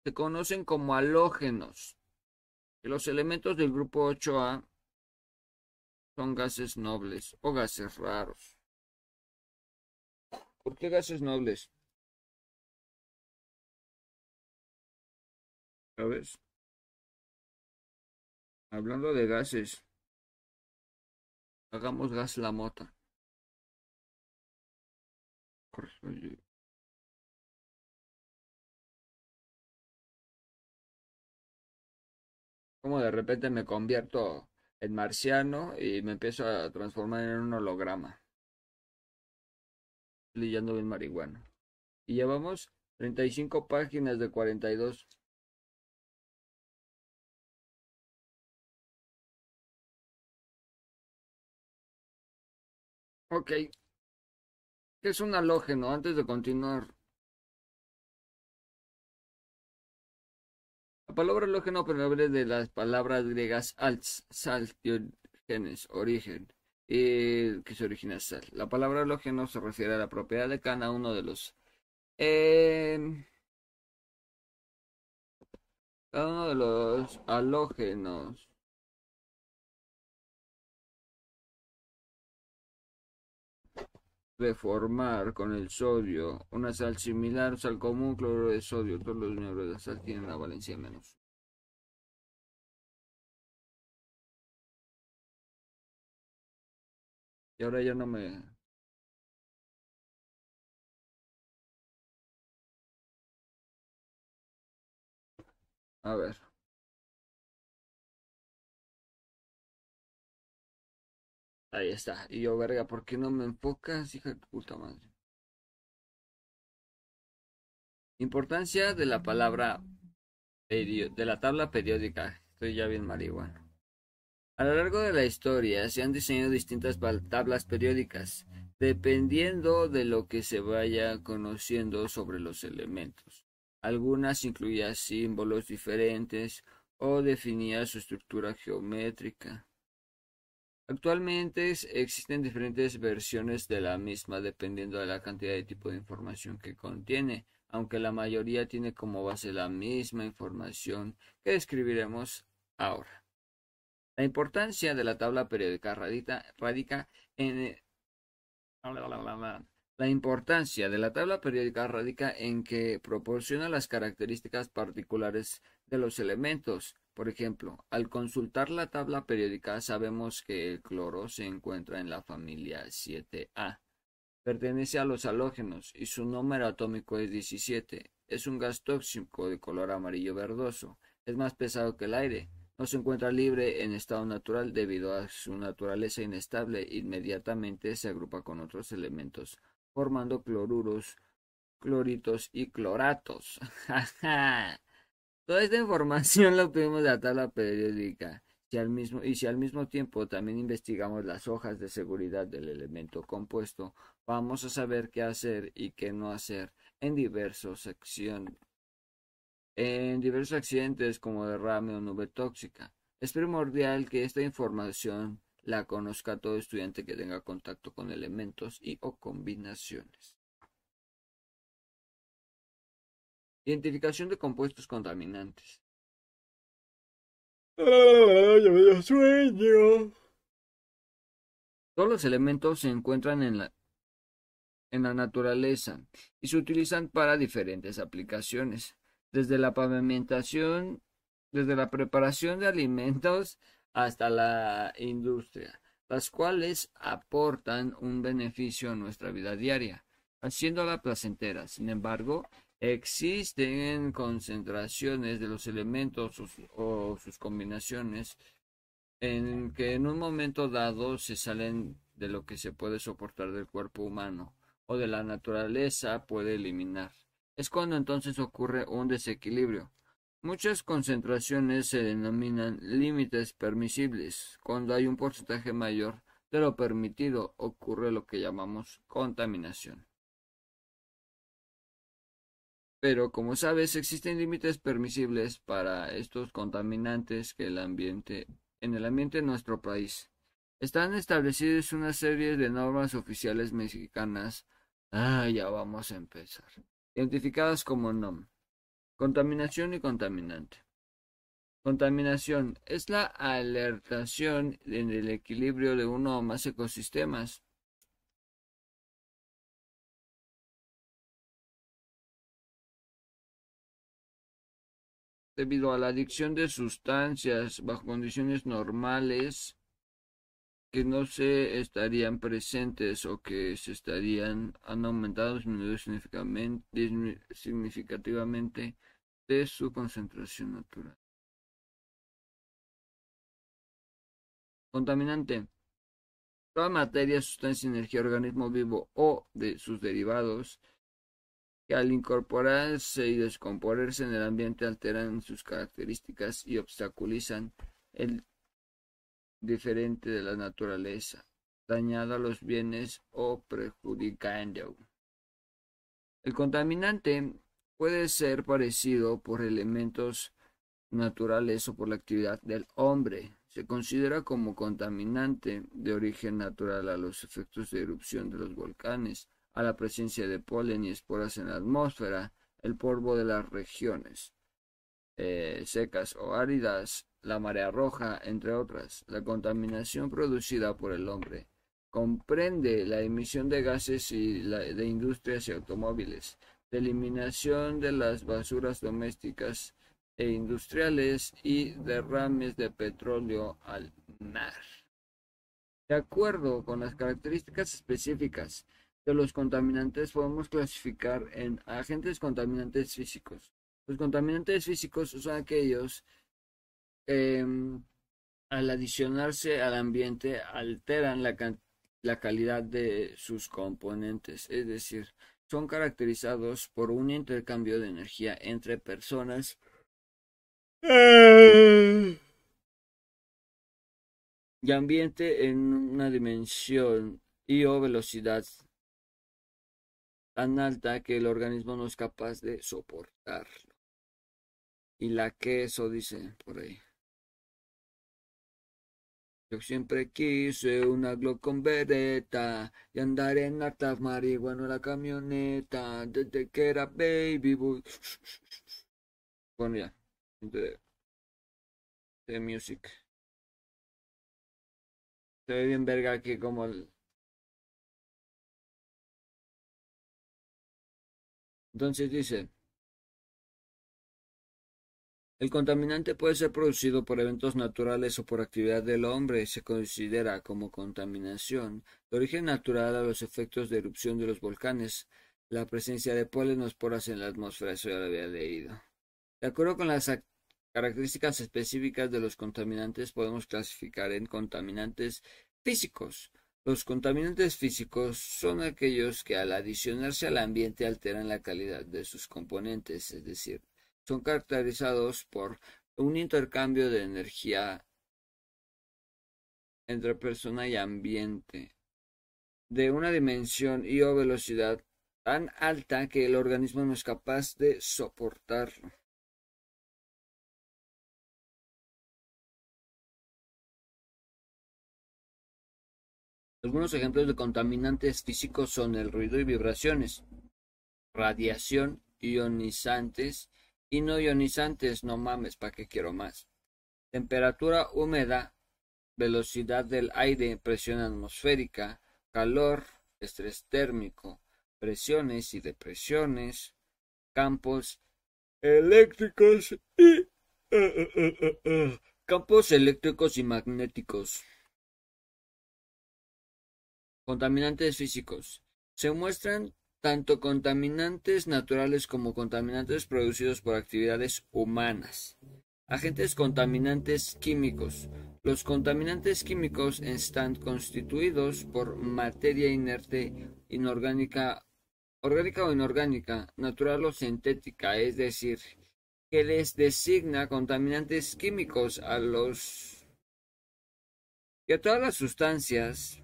se conocen como halógenos. los elementos del grupo 8A son gases nobles o gases raros. ¿Por qué gases nobles? ¿Sabes? Hablando de gases, hagamos gas la mota. Como de repente me convierto en marciano y me empiezo a transformar en un holograma. Leyendo bien marihuana. Y llevamos 35 páginas de 42. Ok. ¿Qué es un halógeno? Antes de continuar. La palabra halógeno proviene de las palabras griegas alts, sal, genes, origen, y que se origina sal. La palabra halógeno se refiere a la propiedad de cada uno de los eh, cada uno de los halógenos de formar con el sodio una sal similar, sal común, cloruro de sodio. Todos los miembros de la sal tienen la valencia menos. Y ahora ya no me... A ver. Ahí está. Y yo, verga, ¿por qué no me enfocas, hija de puta madre? Importancia de la palabra de la tabla periódica. Estoy ya bien marihuana. A lo largo de la historia se han diseñado distintas tablas periódicas, dependiendo de lo que se vaya conociendo sobre los elementos. Algunas incluían símbolos diferentes o definían su estructura geométrica. Actualmente existen diferentes versiones de la misma dependiendo de la cantidad de tipo de información que contiene, aunque la mayoría tiene como base la misma información que describiremos ahora. La importancia de la tabla periódica radica en la importancia de la tabla periódica radica en que proporciona las características particulares de los elementos, por ejemplo, al consultar la tabla periódica sabemos que el cloro se encuentra en la familia 7A. Pertenece a los halógenos y su número atómico es 17. Es un gas tóxico de color amarillo verdoso. Es más pesado que el aire. No se encuentra libre en estado natural debido a su naturaleza inestable. Inmediatamente se agrupa con otros elementos, formando cloruros, cloritos y cloratos. Toda esta información la obtuvimos de la tabla periódica al mismo, y si al mismo tiempo también investigamos las hojas de seguridad del elemento compuesto, vamos a saber qué hacer y qué no hacer en diversos en diversos accidentes como derrame o nube tóxica. Es primordial que esta información la conozca todo estudiante que tenga contacto con elementos y o combinaciones. Identificación de compuestos contaminantes. sueño. Todos los elementos se encuentran en la, en la naturaleza y se utilizan para diferentes aplicaciones, desde la pavimentación, desde la preparación de alimentos hasta la industria, las cuales aportan un beneficio a nuestra vida diaria, haciéndola placentera. Sin embargo, existen concentraciones de los elementos o sus combinaciones en que en un momento dado se salen de lo que se puede soportar del cuerpo humano o de la naturaleza puede eliminar. Es cuando entonces ocurre un desequilibrio. Muchas concentraciones se denominan límites permisibles. Cuando hay un porcentaje mayor de lo permitido ocurre lo que llamamos contaminación. Pero como sabes, existen límites permisibles para estos contaminantes que el ambiente en el ambiente de nuestro país. Están establecidas una serie de normas oficiales mexicanas. Ah, ya vamos a empezar. Identificadas como NOM. Contaminación y contaminante. Contaminación es la alertación en el equilibrio de uno o más ecosistemas. Debido a la adicción de sustancias bajo condiciones normales que no se estarían presentes o que se estarían han aumentado disminuido significativamente de su concentración natural. Contaminante. Toda materia, sustancia, energía, organismo vivo o de sus derivados que al incorporarse y descomponerse en el ambiente alteran sus características y obstaculizan el diferente de la naturaleza, dañando los bienes o perjudicando. El contaminante puede ser parecido por elementos naturales o por la actividad del hombre. Se considera como contaminante de origen natural a los efectos de erupción de los volcanes, a la presencia de polen y esporas en la atmósfera, el polvo de las regiones eh, secas o áridas, la marea roja, entre otras. La contaminación producida por el hombre comprende la emisión de gases y de industrias y automóviles, la eliminación de las basuras domésticas e industriales y derrames de petróleo al mar. De acuerdo con las características específicas de los contaminantes, podemos clasificar en agentes contaminantes físicos. Los contaminantes físicos son aquellos Em, al adicionarse al ambiente alteran la, la calidad de sus componentes, es decir, son caracterizados por un intercambio de energía entre personas y ambiente en una dimensión y o velocidad tan alta que el organismo no es capaz de soportarlo. Y la queso dice por ahí. Yo siempre quise una Glock con bereta y andar en hartas marihuana en la camioneta desde que era baby boy. Bueno, ya. De, de music. Se ve bien verga aquí como el... Entonces dice... El contaminante puede ser producido por eventos naturales o por actividad del hombre. Se considera como contaminación de origen natural a los efectos de erupción de los volcanes, la presencia de polen esporas en la atmósfera. Eso ya lo había leído. De acuerdo con las características específicas de los contaminantes, podemos clasificar en contaminantes físicos. Los contaminantes físicos son aquellos que al adicionarse al ambiente alteran la calidad de sus componentes, es decir, son caracterizados por un intercambio de energía entre persona y ambiente de una dimensión y o velocidad tan alta que el organismo no es capaz de soportarlo. Algunos ejemplos de contaminantes físicos son el ruido y vibraciones, radiación, ionizantes y no ionizantes, no mames, ¿para qué quiero más? Temperatura húmeda, velocidad del aire, presión atmosférica, calor, estrés térmico, presiones y depresiones, campos eléctricos y eh, eh, eh, campos eléctricos y magnéticos. Contaminantes físicos. Se muestran tanto contaminantes naturales como contaminantes producidos por actividades humanas. Agentes contaminantes químicos. Los contaminantes químicos están constituidos por materia inerte, inorgánica, orgánica o inorgánica, natural o sintética, es decir, que les designa contaminantes químicos a los y a todas las sustancias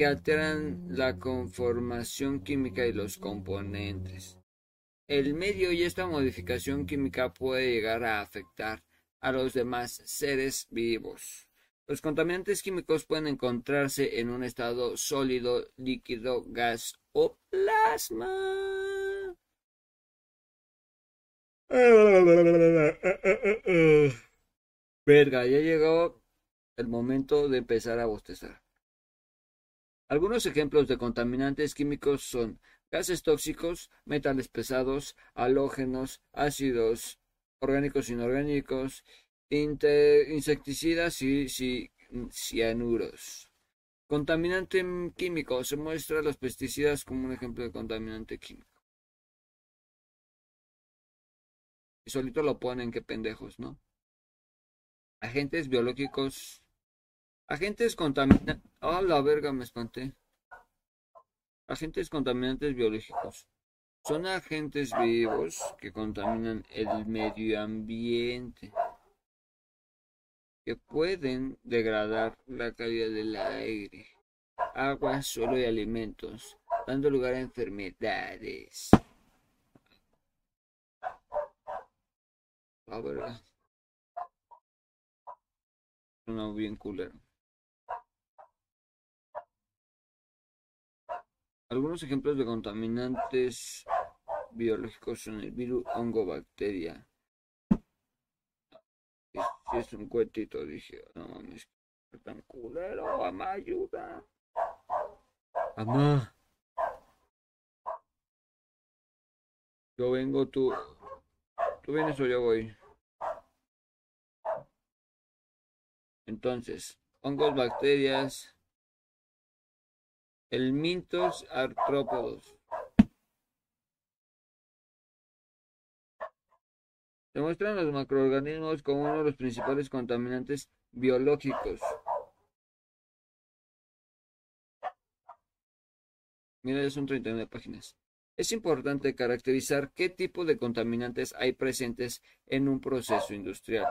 que alteran la conformación química y los componentes. El medio y esta modificación química puede llegar a afectar a los demás seres vivos. Los contaminantes químicos pueden encontrarse en un estado sólido, líquido, gas o plasma. Verga, ya llegó el momento de empezar a bostezar. Algunos ejemplos de contaminantes químicos son gases tóxicos, metales pesados, halógenos, ácidos orgánicos e inorgánicos, insecticidas y cianuros. Contaminante químico. Se muestra los pesticidas como un ejemplo de contaminante químico. Y solito lo ponen, qué pendejos, ¿no? Agentes biológicos Agentes contaminantes. Ah, la verga, me espanté. Agentes contaminantes biológicos. Son agentes vivos que contaminan el medio ambiente. Que pueden degradar la calidad del aire, agua, suelo y alimentos, dando lugar a enfermedades. La verga. Suena bien culero. Algunos ejemplos de contaminantes biológicos son el virus, hongo, bacteria. Si es un cuetito, dije, no mames, tan culero, mamá, ayuda. Mamá. Yo vengo, tú. Tú vienes o yo voy. Entonces, hongos, bacterias, el Mintos artrópodos. Se muestran los macroorganismos como uno de los principales contaminantes biológicos. Mira, son 39 páginas. Es importante caracterizar qué tipo de contaminantes hay presentes en un proceso industrial.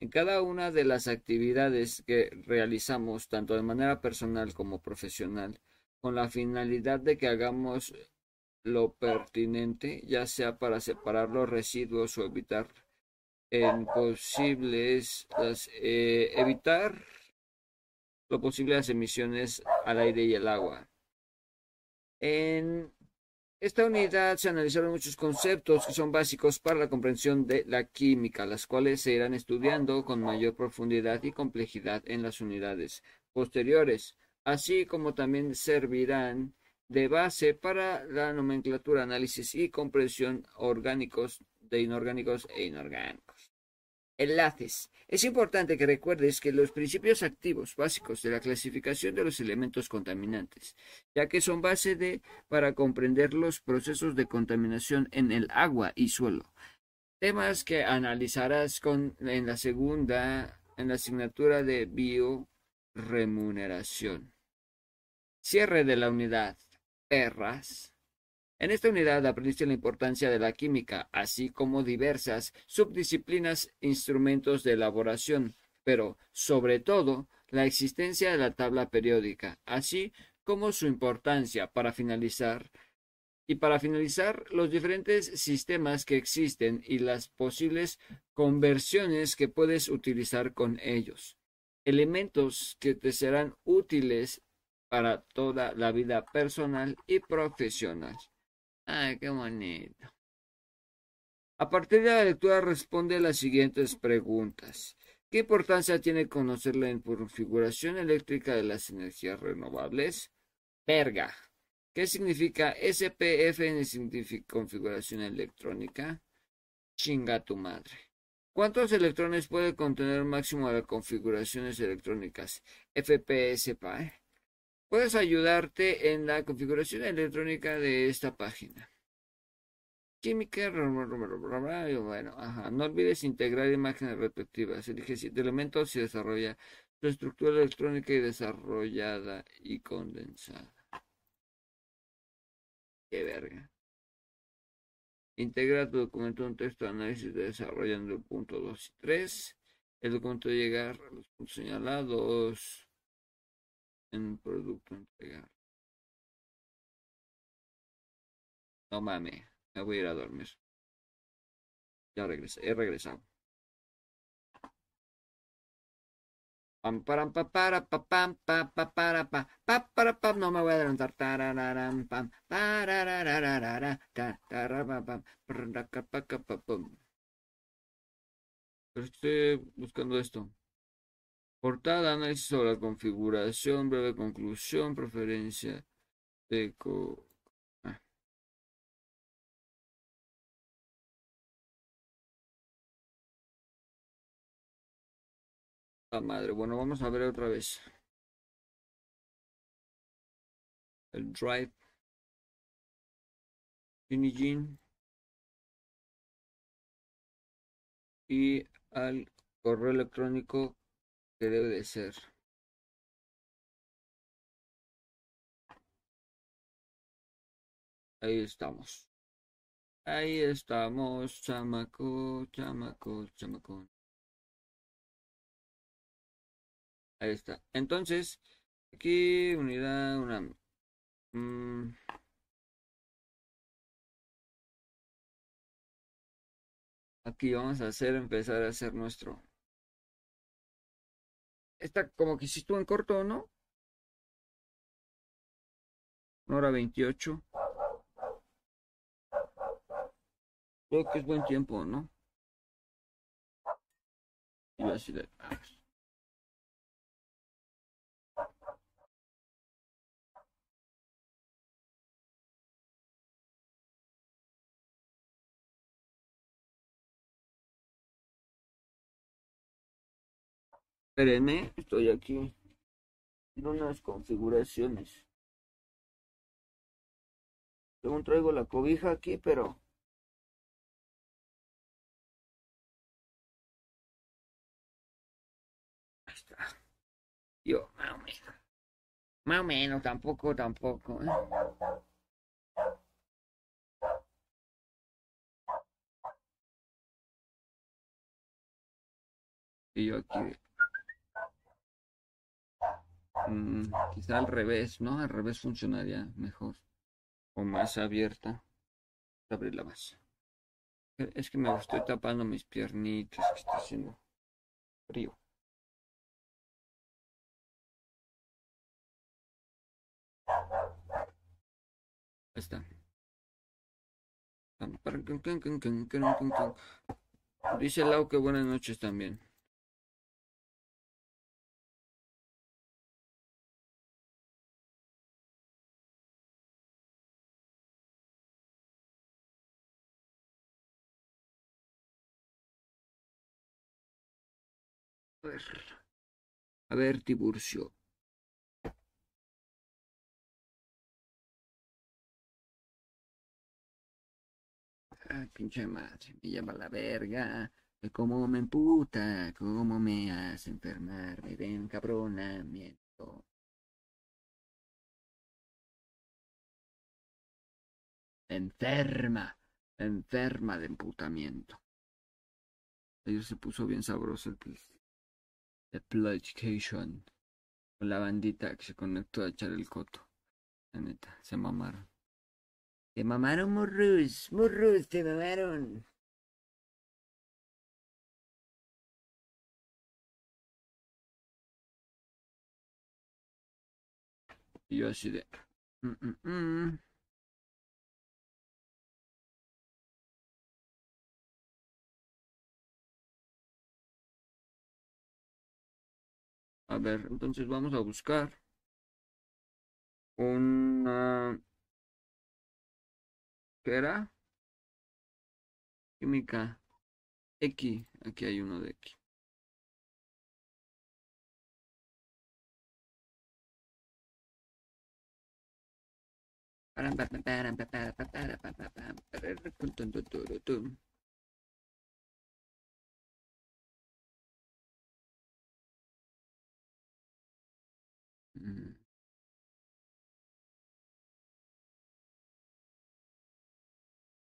En cada una de las actividades que realizamos, tanto de manera personal como profesional, con la finalidad de que hagamos lo pertinente, ya sea para separar los residuos o evitar en posibles eh, evitar lo posible las emisiones al aire y el agua. En esta unidad se analizaron muchos conceptos que son básicos para la comprensión de la química, las cuales se irán estudiando con mayor profundidad y complejidad en las unidades posteriores así como también servirán de base para la nomenclatura, análisis y comprensión orgánicos de inorgánicos e inorgánicos. Enlaces. Es importante que recuerdes que los principios activos básicos de la clasificación de los elementos contaminantes, ya que son base de para comprender los procesos de contaminación en el agua y suelo. Temas que analizarás con, en la segunda, en la asignatura de bio remuneración. Cierre de la unidad. Perras. En esta unidad aprendiste la importancia de la química, así como diversas subdisciplinas, instrumentos de elaboración, pero, sobre todo, la existencia de la tabla periódica, así como su importancia para finalizar y para finalizar los diferentes sistemas que existen y las posibles conversiones que puedes utilizar con ellos. Elementos que te serán útiles para toda la vida personal y profesional. Ay, qué bonito. A partir de la lectura responde las siguientes preguntas. ¿Qué importancia tiene conocer la configuración eléctrica de las energías renovables? Verga. ¿Qué significa SPF en configuración electrónica? Chinga tu madre. ¿Cuántos electrones puede contener máximo las configuraciones electrónicas? FPS PAE. Puedes ayudarte en la configuración electrónica de esta página. Química, bueno, ajá. No olvides integrar imágenes respectivas. Elige siete elementos y desarrolla su estructura electrónica y desarrollada y condensada. Qué verga. Integra tu documento en un texto de análisis desarrollando el punto 2 y 3. El documento de llegar a los puntos señalados en producto entregar. No mames, me voy a ir a dormir. Ya regresé, he regresado. No me voy a adelantar. Estoy buscando esto. Portada, análisis sobre la configuración, breve conclusión, preferencia de... Co La madre, bueno, vamos a ver otra vez. El drive. Unigine. Y al correo electrónico que debe de ser. Ahí estamos. Ahí estamos, chamaco, chamaco, chamaco. Ahí está. Entonces, aquí unidad, una... Mm, aquí vamos a hacer, empezar a hacer nuestro Está como que si estuvo en corto, ¿no? Hora veintiocho. Creo que es buen tiempo, ¿no? Y así. Espérenme, estoy aquí. En unas configuraciones. Según traigo la cobija aquí, pero. Ahí está. Yo, más o menos. Más o menos, tampoco, tampoco. ¿eh? Y yo aquí Mm, quizá al revés, ¿no? Al revés funcionaría mejor. O más abierta. Abrirla más. Es que me estoy tapando mis piernitas, que está haciendo frío. Ahí está. Dice Lau que buenas noches también. A ver, Tiburcio. Ay, pinche madre, me llama la verga. Cómo me emputa, cómo me hace enfermar, me den cabronamiento. enferma, enferma de emputamiento. Ayer se puso bien sabroso el, el Education. Con la bandita que se conectó a echar el coto. La neta, se mamaron. Se mamaron murrus, murrus, se mamaron. Y yo así de... Mm, mm, mm". A ver, entonces vamos a buscar una... ¿Qué era? Química. X. Aquí hay uno de X.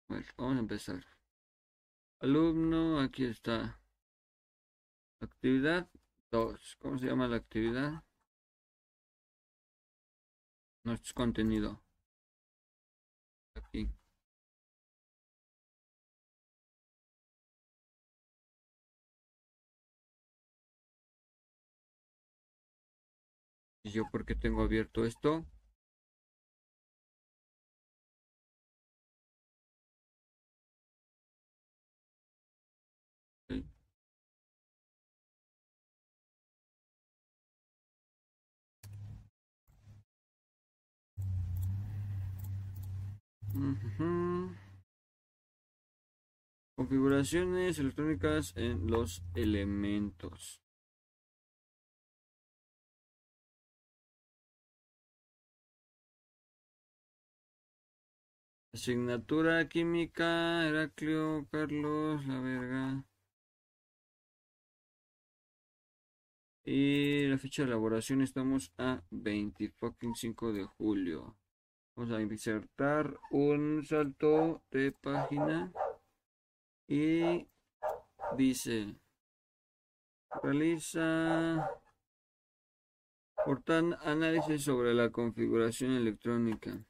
Bueno, vamos a empezar. Alumno, aquí está. Actividad 2. ¿Cómo se llama la actividad? Nuestro contenido. Aquí. ¿Y yo por qué tengo abierto esto? Configuraciones electrónicas en los elementos. Asignatura química, Heraclio, Carlos, la verga. Y la fecha de elaboración estamos a 25 de julio. Vamos a insertar un salto de página. Y dice, realiza portal análisis sobre la configuración electrónica.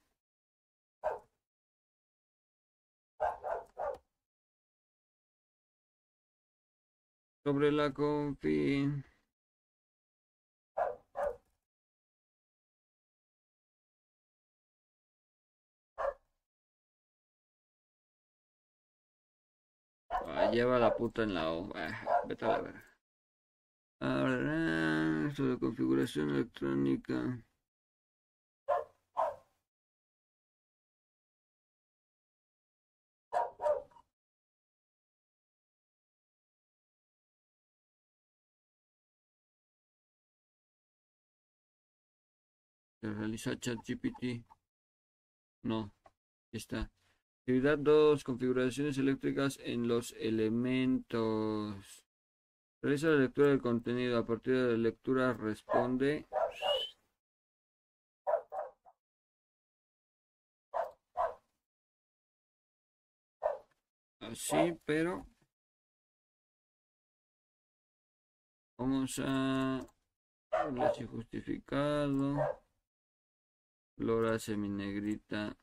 Sobre la confi Ah, lleva la puta en la O. Ah, vete a la verga. Ahora, sobre configuración electrónica. Se realiza ChatGPT. No, está. Actividad 2. Configuraciones eléctricas en los elementos. Realiza la lectura del contenido. A partir de la lectura responde. Así, pero... Vamos a... Justificado. Flora seminegrita.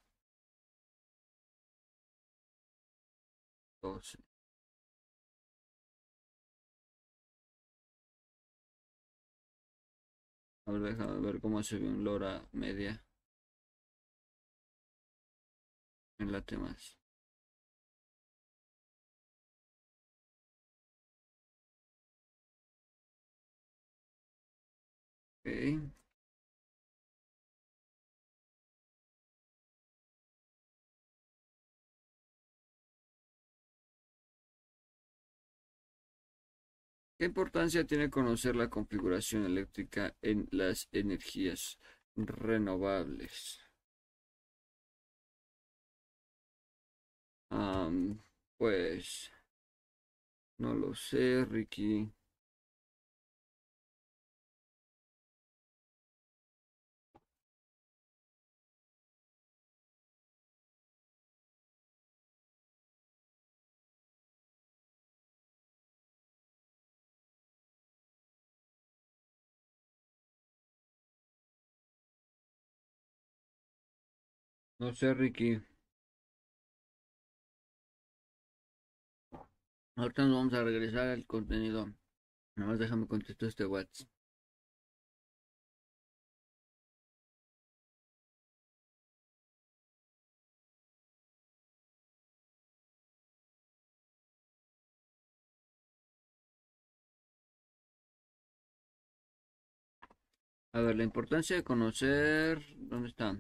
A ver, déjame ver cómo se ve un lora media. En la temas. Okay. ¿Qué importancia tiene conocer la configuración eléctrica en las energías renovables? pues no lo sé, Ricky. No sé, Ricky. Ahorita nos vamos a regresar al contenido. Nada más déjame contestar este WhatsApp. A ver, la importancia de conocer... ¿Dónde está?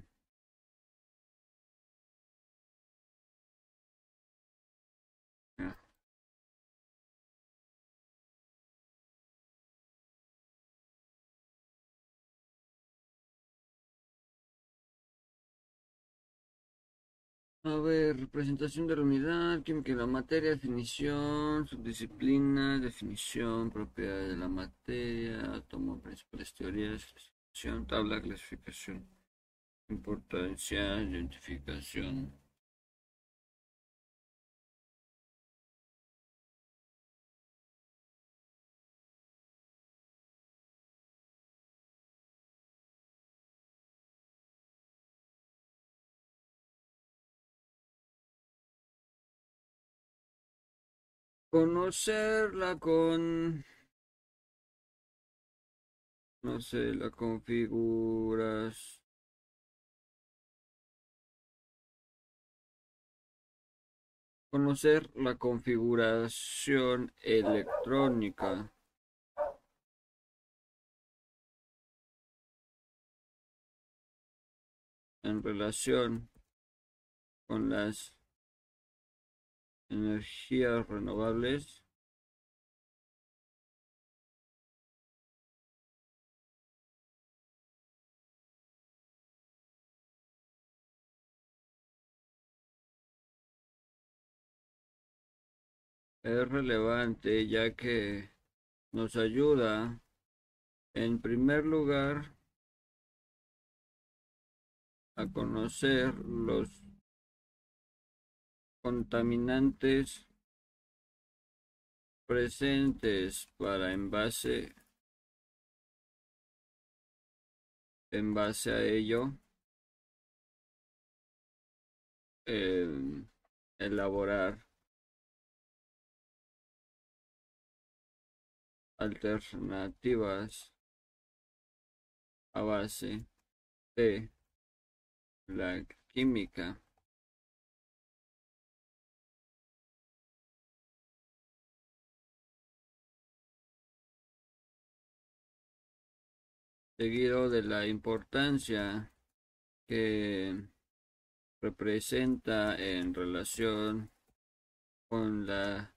A ver, presentación de la unidad, química de la materia, definición, subdisciplina, definición, propiedad de la materia, átomo, principales teorías, clasificación, tabla, clasificación, importancia, identificación. Conocerla con... No sé, la configuras. Conocer la configuración electrónica. en relación con las energías renovables. Es relevante ya que nos ayuda en primer lugar a conocer los contaminantes presentes para en base en base a ello eh, elaborar alternativas a base de la química. Seguido de la importancia que representa en relación con la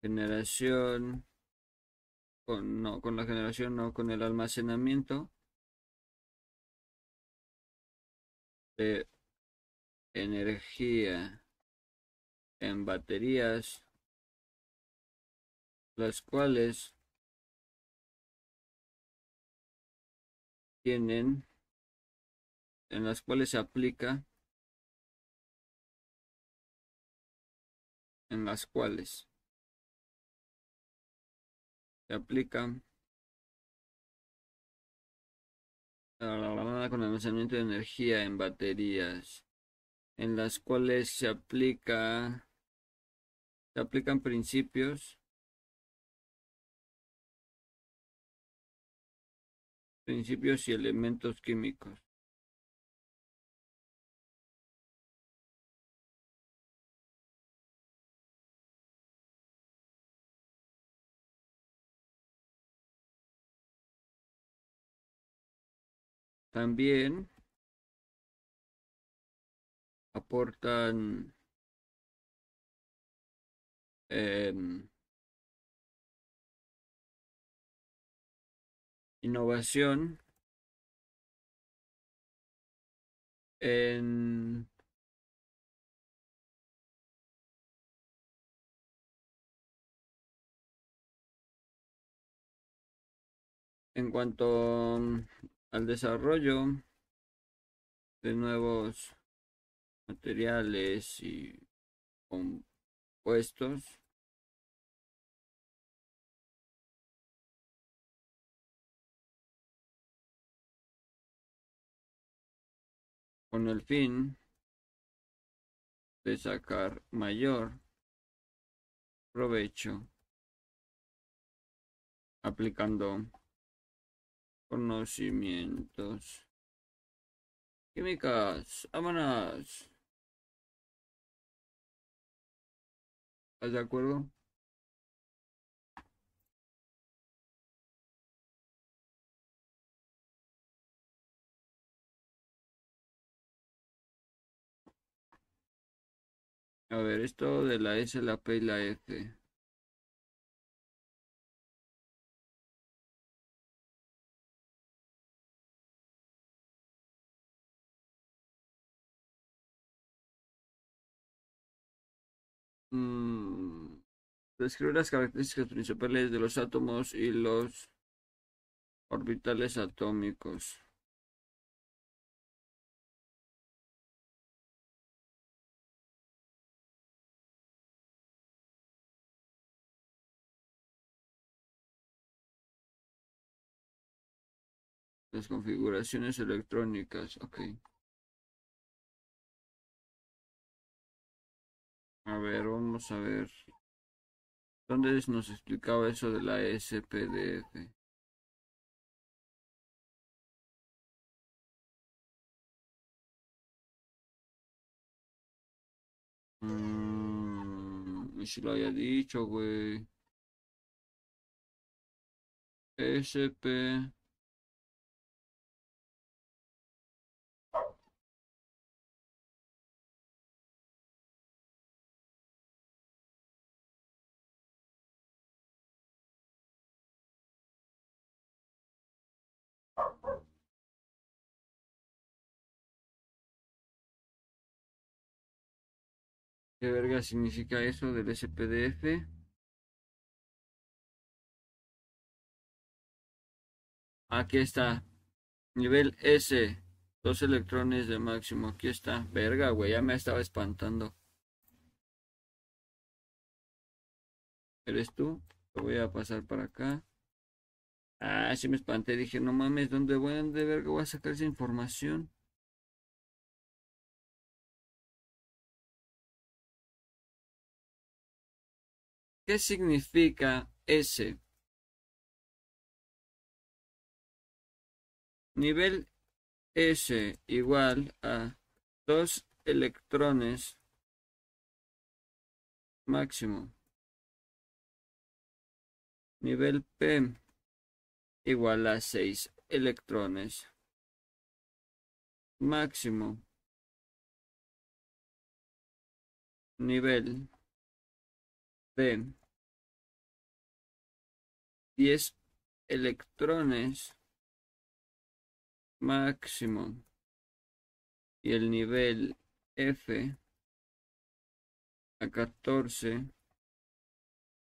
generación con, no, con la generación, no, con el almacenamiento de energía en baterías, las cuales tienen, en las cuales se aplica, en las cuales se aplica con almacenamiento de energía en baterías, en las cuales se aplica se aplican principios principios y elementos químicos. También aportan em, innovación en en cuanto al desarrollo de nuevos materiales y compuestos con el fin de sacar mayor provecho aplicando conocimientos químicas. Vámonos. ¿Estás de acuerdo? A ver, esto de la S, la P y la F. Mm, describe las características principales de los átomos y los orbitales atómicos. Las configuraciones electrónicas, ok. A ver, vamos a ver. ¿Dónde nos explicaba eso de la SPDF? Mm, si lo había dicho, güey. SP. ¿Qué verga significa eso del SPDF? Aquí está. Nivel S. Dos electrones de máximo. Aquí está. Verga, güey. Ya me estaba espantando. ¿Eres tú? Lo voy a pasar para acá. Ah, sí me espanté. Dije, no mames, ¿dónde voy? ¿Dónde verga voy a sacar esa información? ¿Qué significa S? Nivel S igual a dos electrones máximo. Nivel P igual a 6 electrones máximo. Nivel B 10 electrones máximo y el nivel F a 14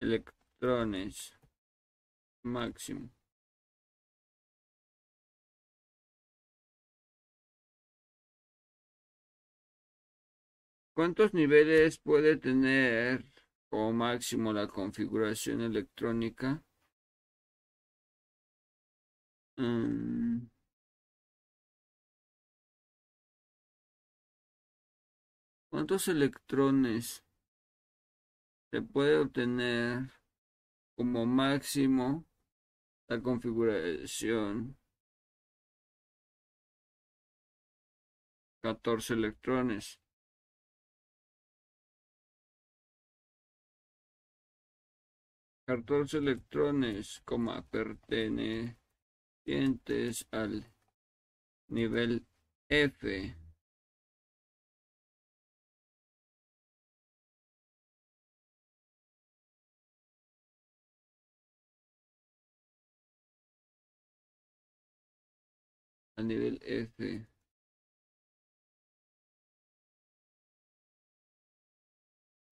electrones máximo. ¿Cuántos niveles puede tener como máximo la configuración electrónica? Mm. ¿Cuántos electrones se puede obtener como máximo la configuración? 14 electrones. 14 electrones, coma, pertenecientes al nivel F. Al nivel F.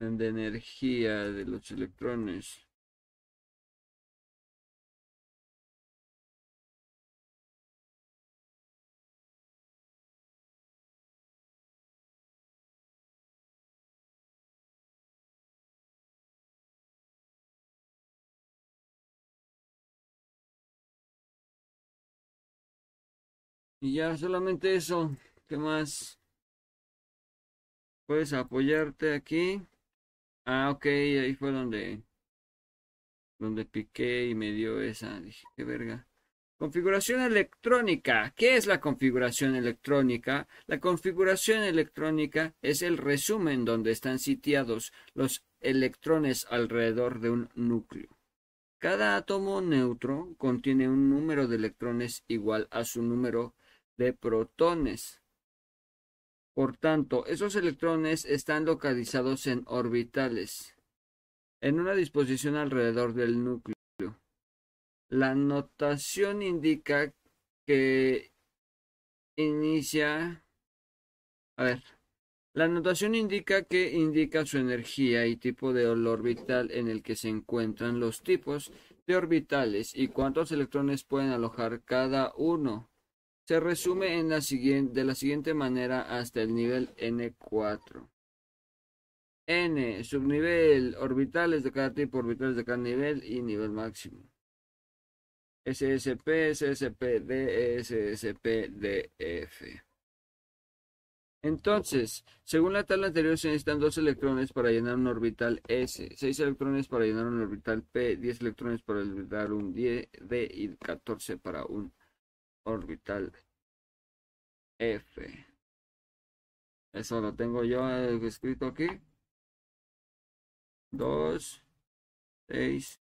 de energía de los electrones. Y ya solamente eso. ¿Qué más? Puedes apoyarte aquí. Ah, ok, ahí fue donde donde piqué y me dio esa. Dije, qué verga. Configuración electrónica. ¿Qué es la configuración electrónica? La configuración electrónica es el resumen donde están sitiados los electrones alrededor de un núcleo. Cada átomo neutro contiene un número de electrones igual a su número de protones. Por tanto, esos electrones están localizados en orbitales, en una disposición alrededor del núcleo. La notación indica que inicia. A ver. La notación indica que indica su energía y tipo de orbital en el que se encuentran los tipos de orbitales y cuántos electrones pueden alojar cada uno. Se resume en la de la siguiente manera hasta el nivel N4. N, subnivel, orbitales de cada tipo, orbitales de cada nivel y nivel máximo. SSP, SSP, SSP, DF. Entonces, según la tabla anterior, se necesitan dos electrones para llenar un orbital S, seis electrones para llenar un orbital P, 10 electrones para llenar un D y 14 para un orbital F. Eso lo tengo yo escrito aquí. 2, 6,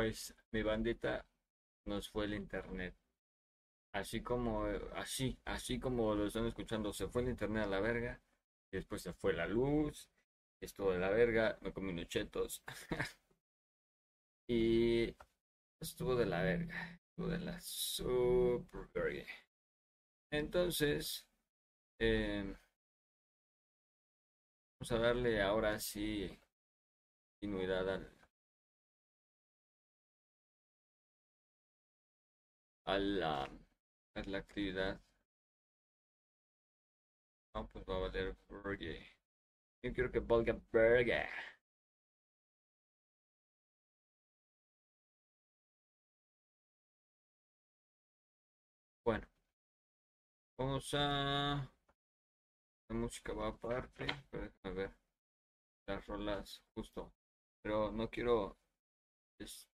Pues mi bandita nos fue el internet. Así como, así, así como lo están escuchando, se fue el internet a la verga. Después se fue la luz. Estuvo de la verga. Me comí unos y estuvo de la verga. Estuvo de la super verga. Entonces, eh, vamos a darle ahora sí continuidad al, a la, actividad. No, pues va a valer burger. Yo quiero que valga burger. Bueno, vamos a. La música va aparte, pero déjame ver las rolas justo. Pero no quiero. Les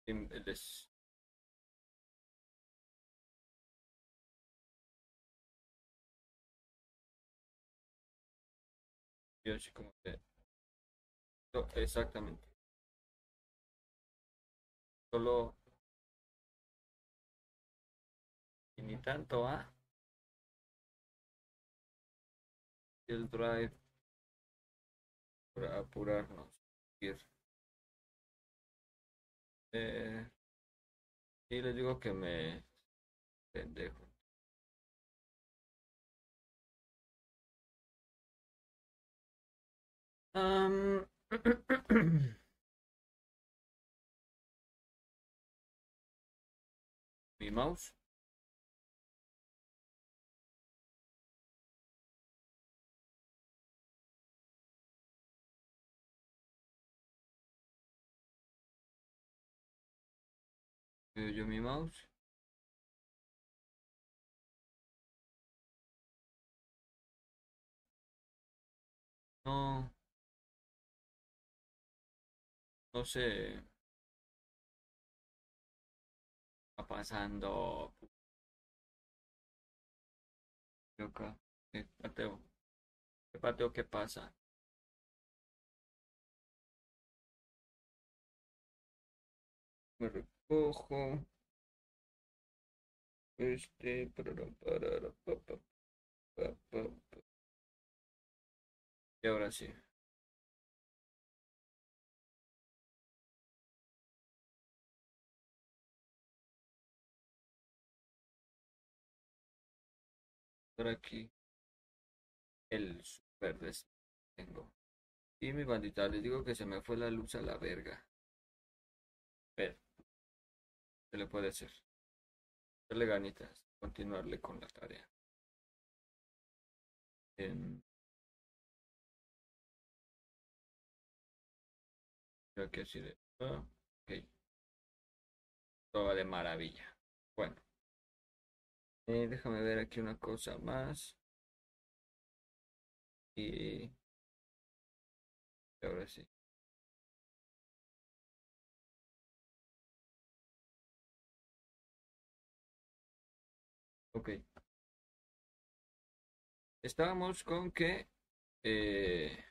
Yo así como que. no, exactamente. Solo. Y ni tanto, ¿ah? El drive. Para apurarnos. Eh, y les digo que me. Pendejo. Um, mouse. Veo yo mi mouse. No. No sé. Está pasando. Acá. ¿Qué pateo? ¿Qué pateo? ¿Qué pasa? Me recojo. Este. Para, para, pa, pa, pa, pa, pa. Y ahora sí. Por aquí. El super des tengo. Y mi bandita, les digo que se me fue la luz a la verga. Pero. Se le puede hacer. Darle ganitas. Continuarle con la tarea. En... Creo que así de. ah, ok. Todo de maravilla. Bueno. Eh, déjame ver aquí una cosa más. Y ahora sí. Ok. Estábamos con que eh,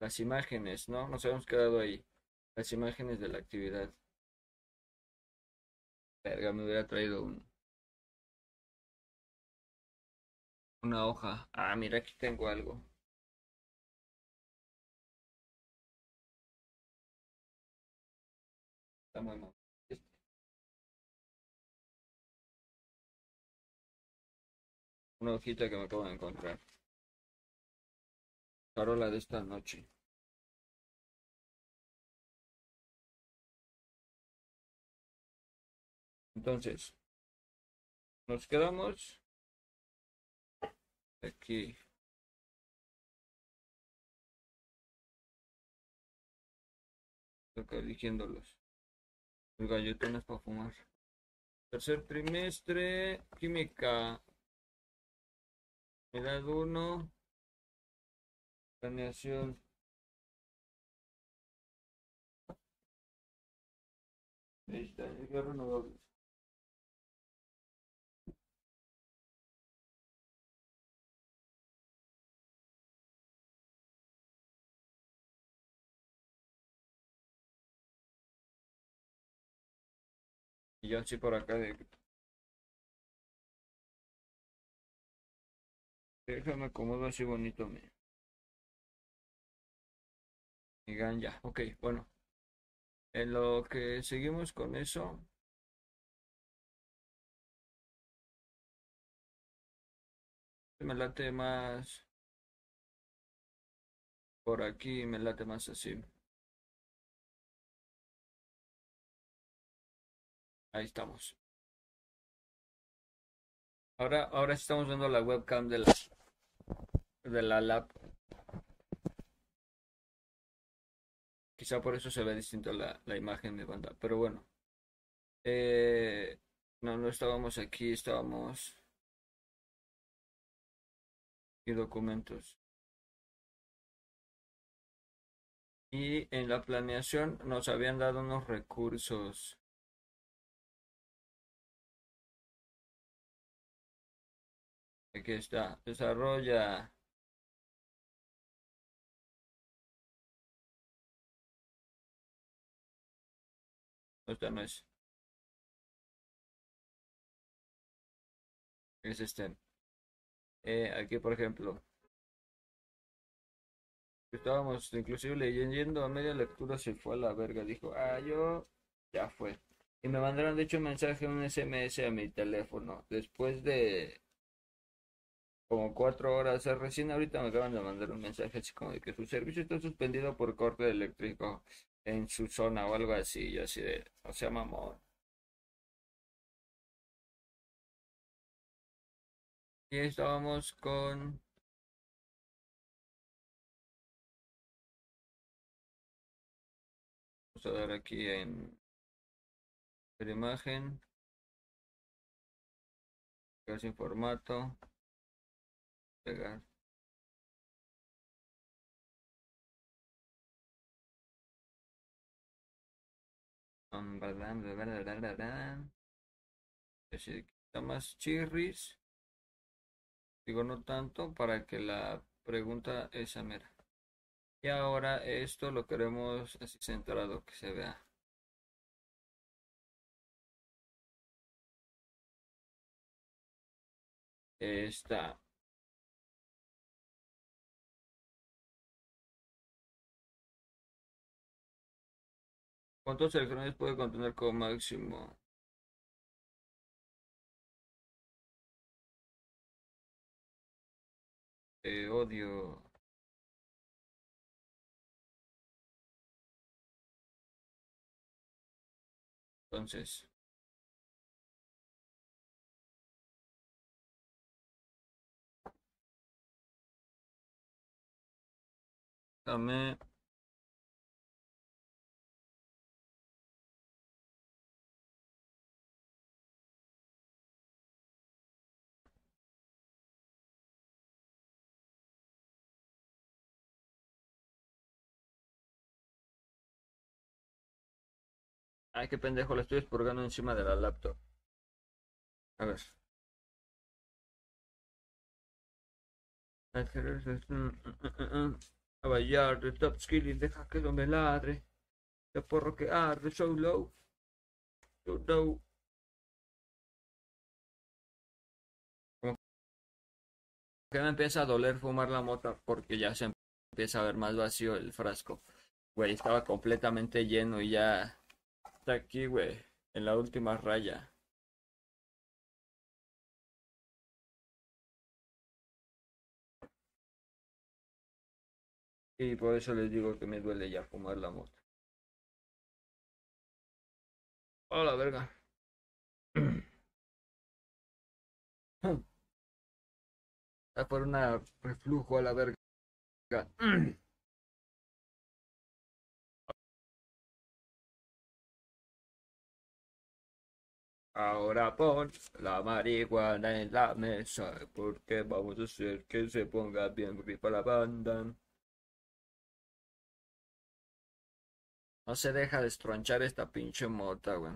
las imágenes, ¿no? Nos habíamos quedado ahí. Las imágenes de la actividad. Verga, me hubiera traído un, una hoja. Ah, mira, aquí tengo algo. Una hojita que me acabo de encontrar. Carola de esta noche. Entonces, nos quedamos aquí. Acá eligiéndolos. El galletones para fumar. Tercer trimestre, química. Edad 1. Planeación. Ahí está, renovables. Y yo así por acá de... Déjame acomodo así bonito mi... Mi ganja. Ok, bueno. En lo que seguimos con eso. Me late más. Por aquí me late más así. Ahí estamos. Ahora, ahora estamos viendo la webcam de la, de la lab. Quizá por eso se ve distinto la, la imagen de banda. Pero bueno. Eh, no, no estábamos aquí, estábamos. Y documentos. Y en la planeación nos habían dado unos recursos. Aquí está. Desarrolla. Esta no es. Es este. Eh, aquí, por ejemplo. Estábamos inclusive leyendo a media lectura se fue a la verga. Dijo, ah, yo ya fue. Y me mandaron de hecho un mensaje, un SMS a mi teléfono. Después de como cuatro horas. Recién ahorita me acaban de mandar un mensaje así como de que su servicio está suspendido por corte eléctrico en su zona o algo así. Yo así de, o sea, mamón. Y estábamos con Vamos a dar aquí en la imagen. Sin formato. Pegar. Está más chirris. Digo no tanto para que la pregunta esa mera. Y ahora esto lo queremos así centrado que se vea. Está. ¿Cuántos electrones puede contener como máximo? Eh, odio. Entonces. Dame. Ay, qué pendejo, le estoy expurgando encima de la laptop. A ver. A bailar de top skill deja que no me ladre. Que porro que arde, so low. So low. Como que me empieza a doler fumar la mota porque ya se empieza a ver más vacío el frasco. Güey, estaba completamente lleno y ya Está aquí, güey. En la última raya. Y por eso les digo que me duele ya fumar la moto. Hola, verga. A por una reflujo a la verga. Ahora pon la marihuana en la mesa, porque vamos a hacer que se ponga bien rica la banda. No se deja de estronchar esta pinche mota, güey.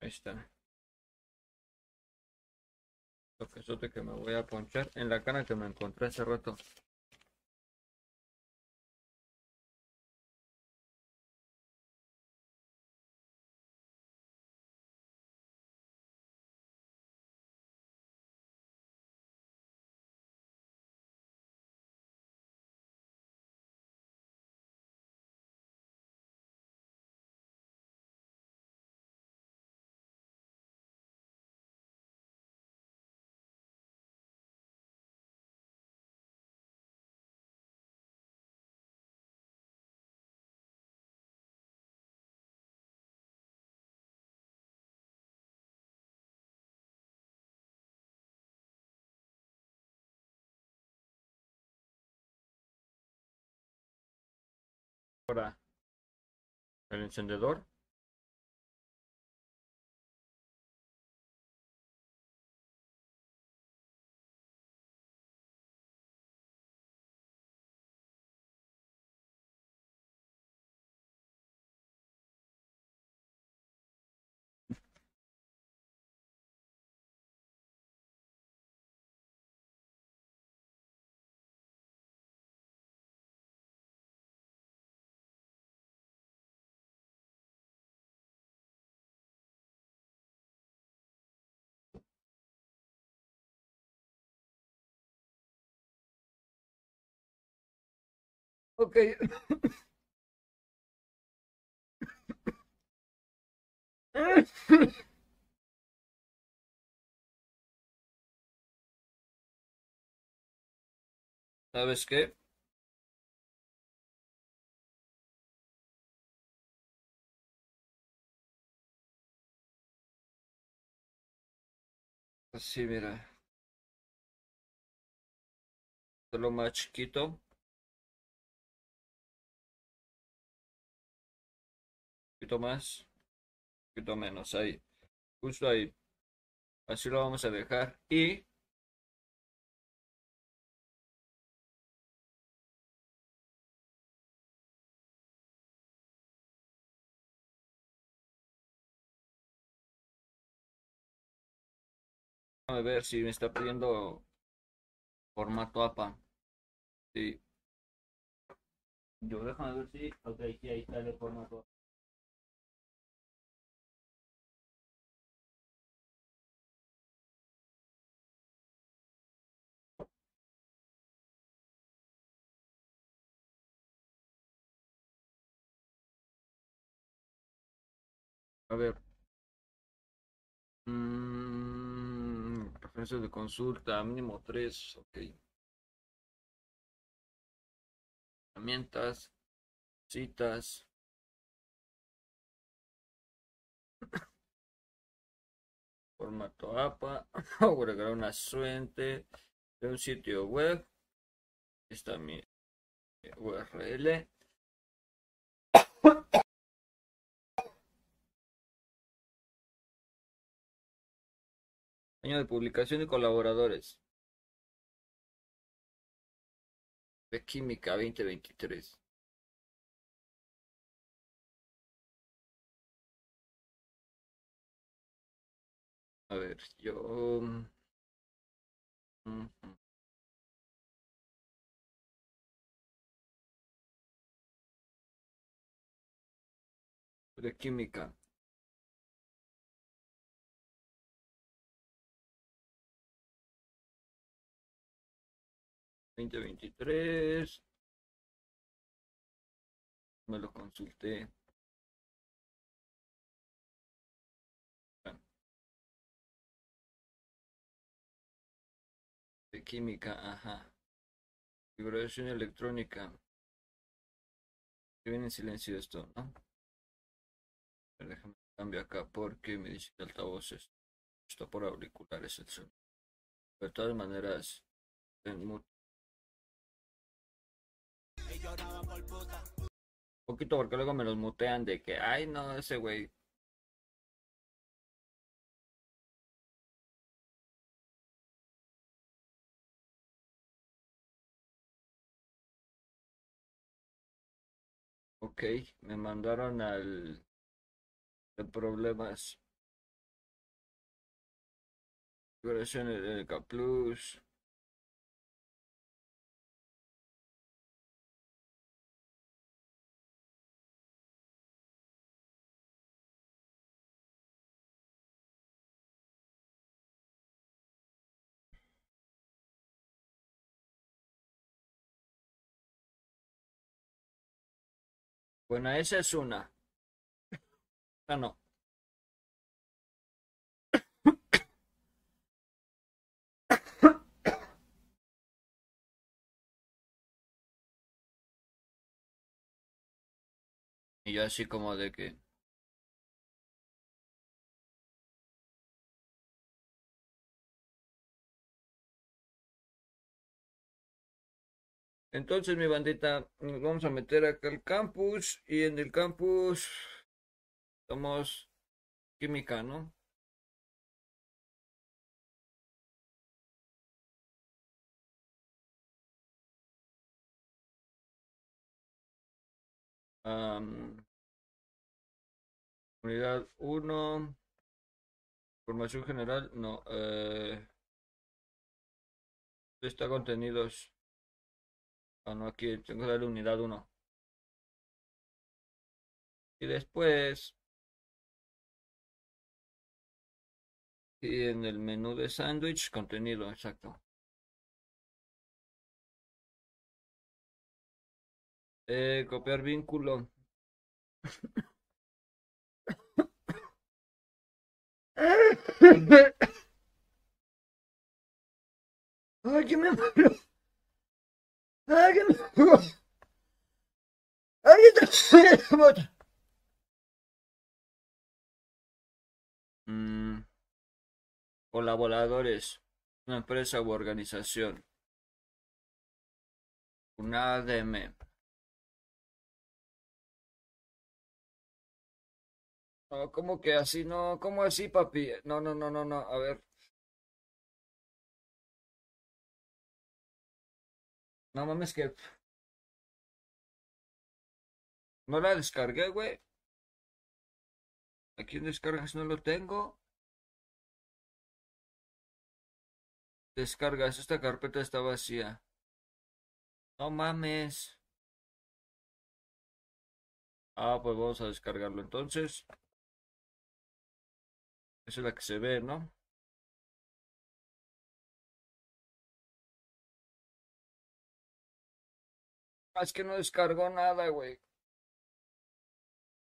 Ahí está. Lo que que me voy a ponchar en la cana que me encontré hace rato. Ahora, el encendedor. Ok. ¿Sabes qué? Así, mira. Solo más chiquito. Poquito más, un poquito menos, ahí, justo ahí. Así lo vamos a dejar y a ver si me está pidiendo formato APA. Sí. Yo déjame ver si. Ok, sí, ahí está el formato A ver. Mm, referencias de consulta, mínimo tres, ok. Herramientas, citas. Formato APA, agregar una fuente de un sitio web. Está mi URL. Año de publicación y colaboradores. De Química 2023. A ver, yo... De química. 2023. Me lo consulté. De química, ajá. Vibración electrónica. Que viene en silencio esto, ¿no? déjame cambiar acá porque me dice que altavoces. Está por auriculares el sonido. De todas maneras, en poquito porque luego me los mutean de que, ay, no, ese güey. Ok, me mandaron al de problemas. K Plus. Bueno, esa es una. Ah, no. Y yo así como de que... Entonces, mi bandita, nos vamos a meter acá al campus y en el campus somos química, ¿no? unidad 1. Formación general, no. Eh, está contenidos. Ah, no, aquí tengo darle unidad 1. Y después. Y en el menú de sándwich, contenido, exacto. Eh, copiar vínculo. Ay, que me. Ay, está mm. Colaboradores. Una empresa u organización. Una ADM. No, ¿cómo que así? No, ¿cómo así, papi? No, no, no, no, no. A ver. No mames que... No la descargué, güey. Aquí en descargas no lo tengo. Descargas, esta carpeta está vacía. No mames. Ah, pues vamos a descargarlo entonces. Esa es la que se ve, ¿no? Es que no descargó nada, güey.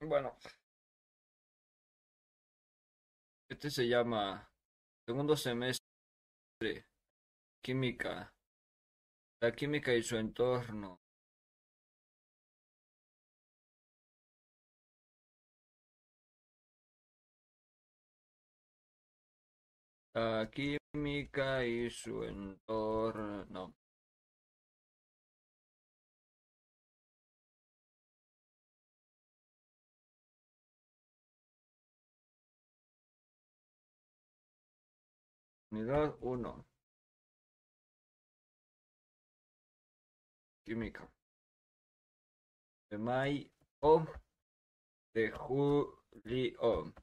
Bueno. Este se llama segundo semestre. Química. La química y su entorno. La química y su entorno. Unidad 1. Química. De mayo de julio.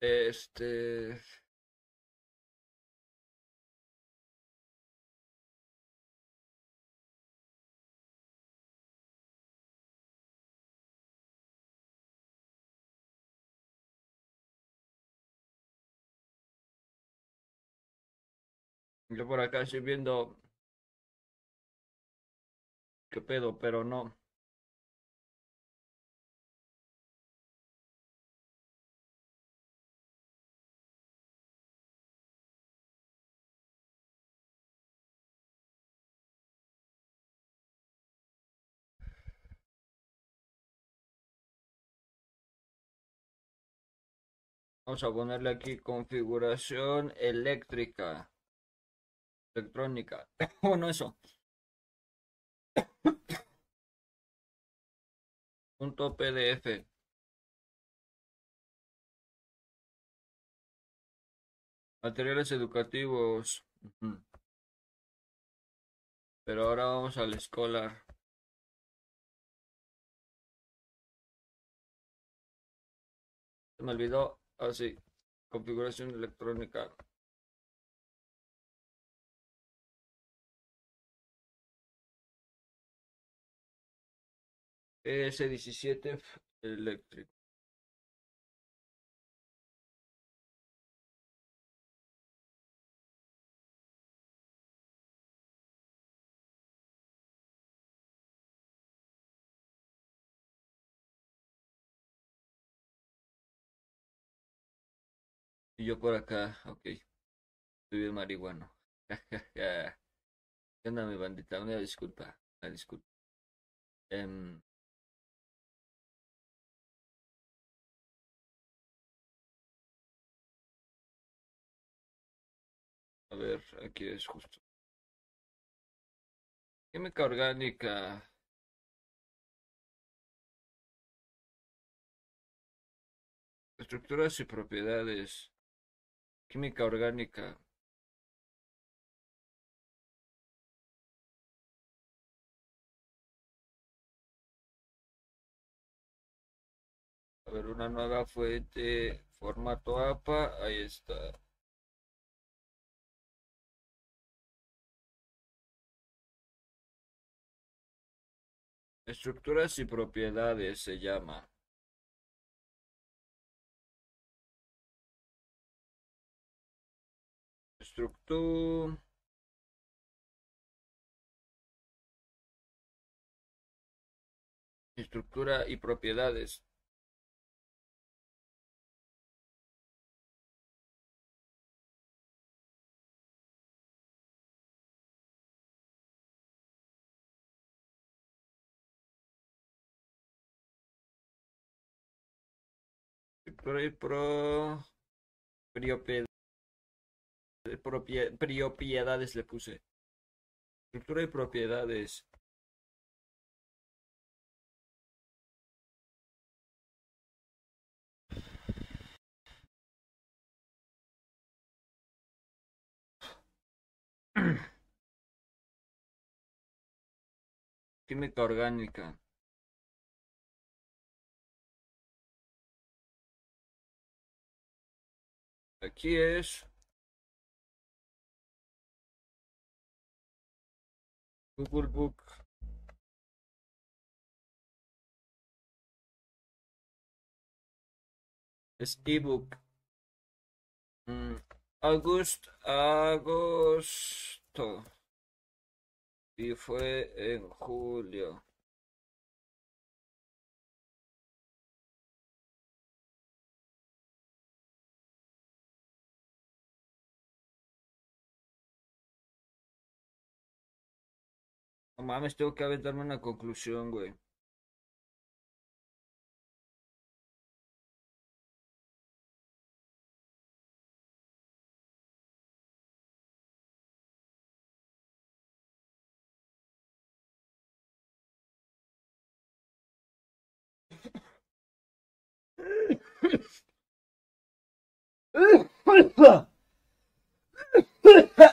Este. Yo por acá estoy viendo qué pedo, pero no. Vamos a ponerle aquí configuración eléctrica. Electrónica. Bueno, eso. Punto PDF. Materiales educativos. Pero ahora vamos al escolar. Se me olvidó Así, ah, configuración electrónica. S17 eléctrico. Y yo por acá, ok. Estoy bien marihuano. ¿Qué onda mi bandita? Una disculpa, una disculpa. Em, ver, aquí es justo. Química orgánica. Estructuras y propiedades. Química orgánica. A ver, una nueva fuente, formato APA, ahí está. Estructuras y propiedades se llama. Estructura. Estructura y propiedades. Pro... propiedades le puse. Estructura y propiedades. Química orgánica. Aquí es Google Book. Es ebook. Mm, August, agosto. Y fue en julio. No mames, tengo que aventarme una conclusión, güey.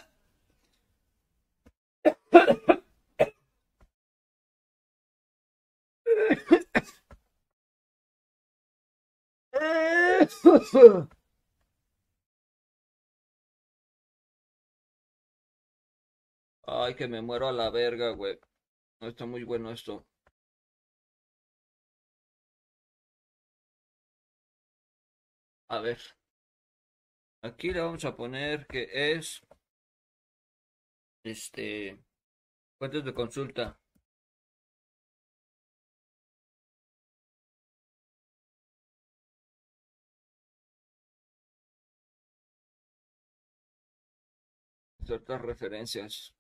Ay, que me muero a la verga, güey. No está muy bueno esto. A ver. Aquí le vamos a poner que es este fuentes de consulta. Ciertas referencias.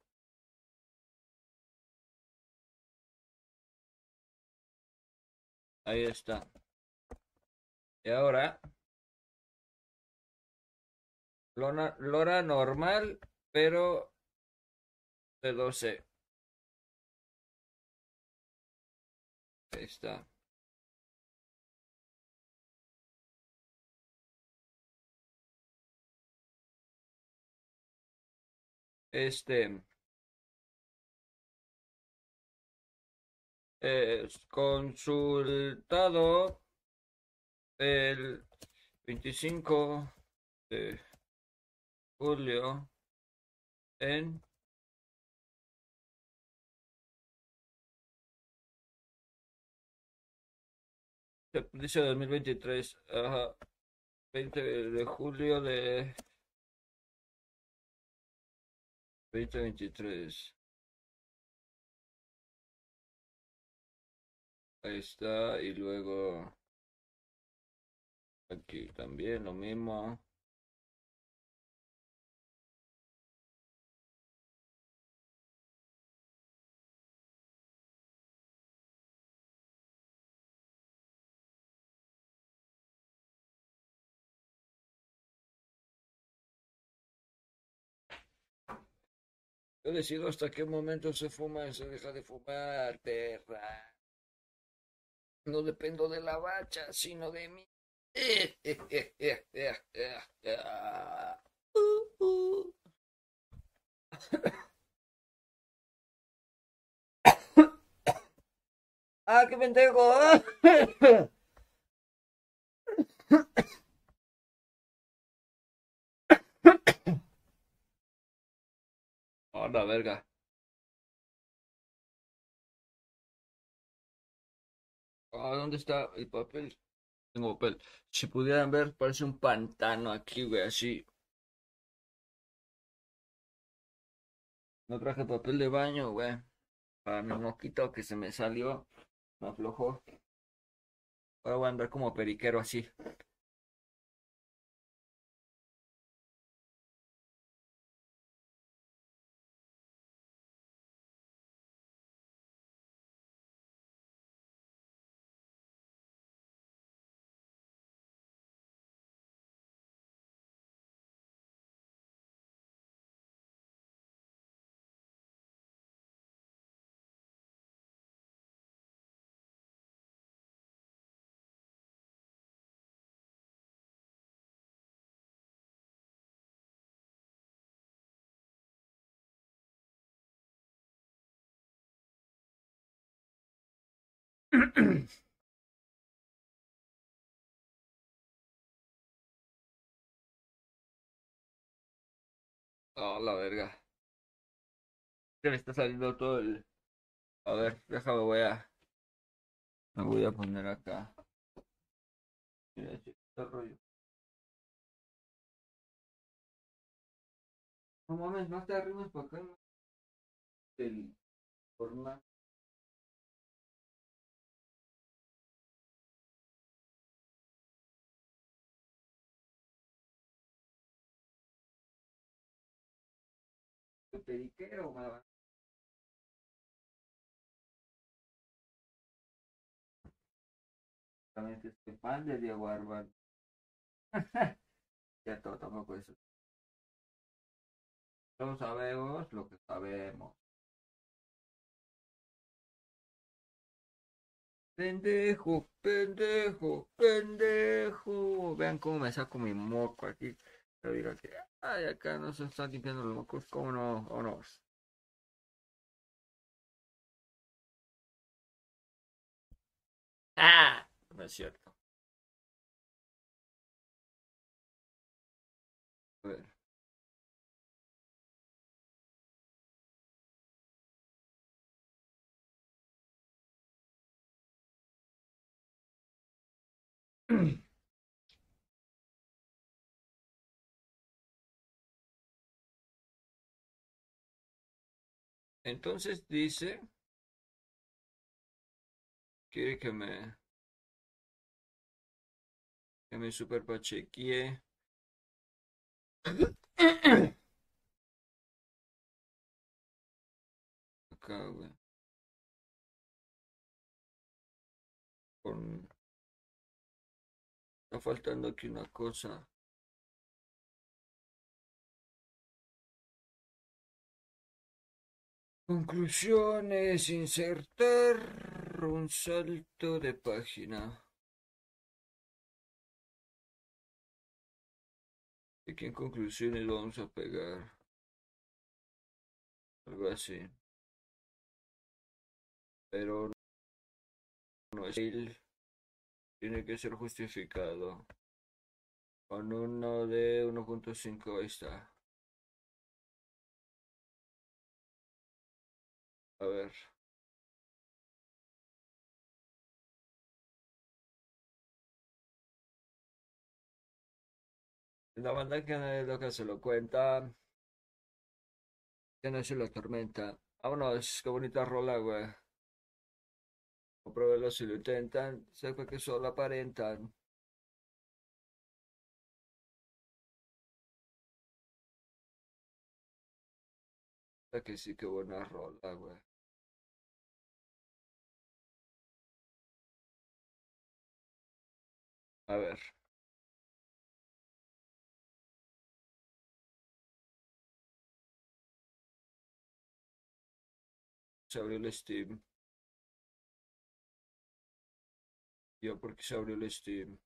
Ahí está. Y ahora Lora, normal, pero de 12. Ahí está. Este. Es consultado el 25 de julio en dice 2023 ajá, 20 de julio de 2023 ahí está y luego aquí también lo mismo Yo decido hasta qué momento se fuma y se deja de fumar, perra. No dependo de la bacha, sino de mí. ¡Ah, qué pendejo! La verga. Ah, ¿dónde está el papel? Tengo papel. Si pudieran ver, parece un pantano aquí, güey, así. No traje papel de baño, güey. Para mi moquito que se me salió. Me aflojó. Ahora voy a andar como periquero así. Oh, la verga. Se me está saliendo todo el... A ver, déjame, voy a... Me voy a poner acá. Mira, este rollo. No mames, no te arrimes para acá. El formato. Periquero. También este pan de Diego Arban. ya todo tampoco eso. Todos sabemos lo que sabemos. Pendejo, pendejo, pendejo. Vean cómo me saco mi moco aquí. Pero digo que, ay, acá no se están limpiando los mocos, ¿cómo no? ¿O no? Ah, no es cierto. Entonces dice, quiere que me, que me super pachequie. Acá, güey. Con... Está faltando aquí una cosa. Conclusiones, insertar un salto de página. Y que en conclusiones vamos a pegar. Algo así. Pero no es. Tiene que ser justificado. Con uno de 1.5 ahí está. A ver. La banda que no es lo que se lo cuenta. Que no se lo atormenta. Vámonos, qué bonita rola, güey. Pruébelo si lo intentan. Sepa que solo aparentan. Que sí, qué buena rola, güey. A ver se abrió el Steam. Yo porque se abrió el Steam.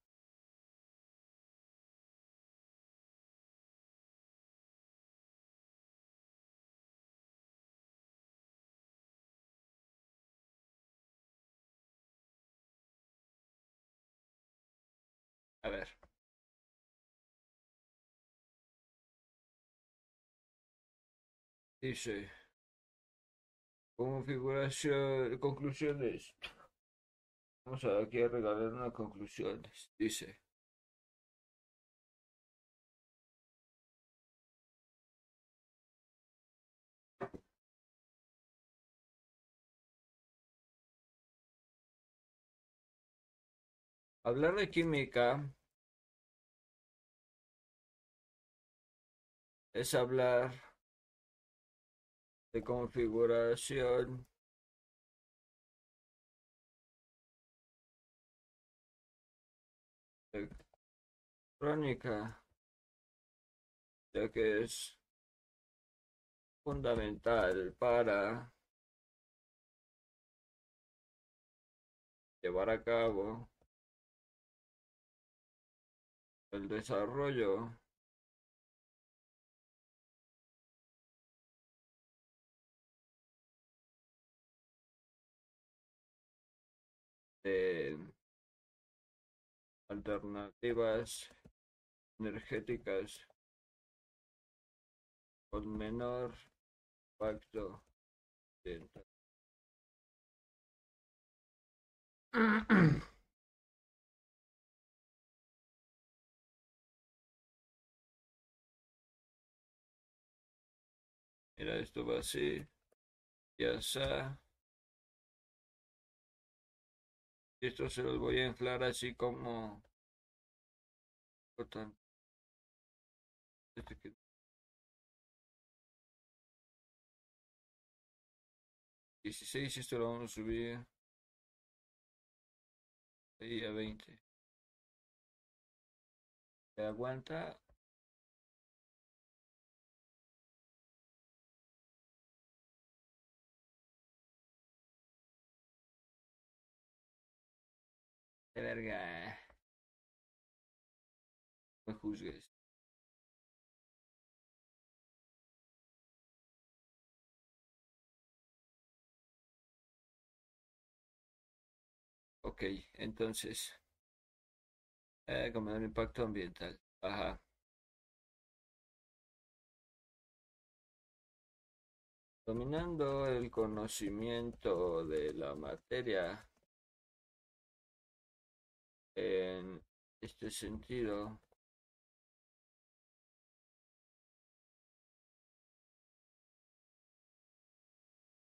A ver. Dice. Configuración, conclusiones. Vamos a aquí a regalar unas conclusiones. Dice. Hablar de química es hablar de configuración electrónica, ya que es fundamental para llevar a cabo el desarrollo de alternativas energéticas con menor impacto. Mira, esto va así. Ya está. Esto se los voy a inflar así como... Este que... 16, esto lo vamos a subir ahí a 20. ¿Se aguanta? De verga. No juzgues. Ok, entonces, eh, como el impacto ambiental. Ajá. Dominando el conocimiento de la materia en este sentido,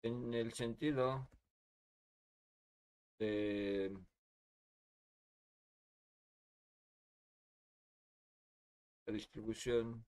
en el sentido de la distribución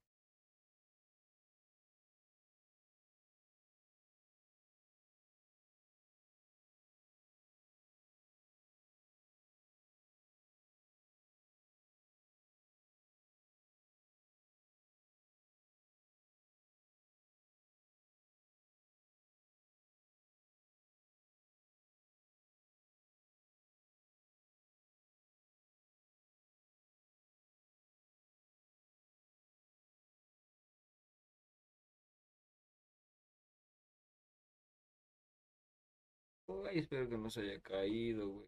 Ay, espero que no se haya caído, güey.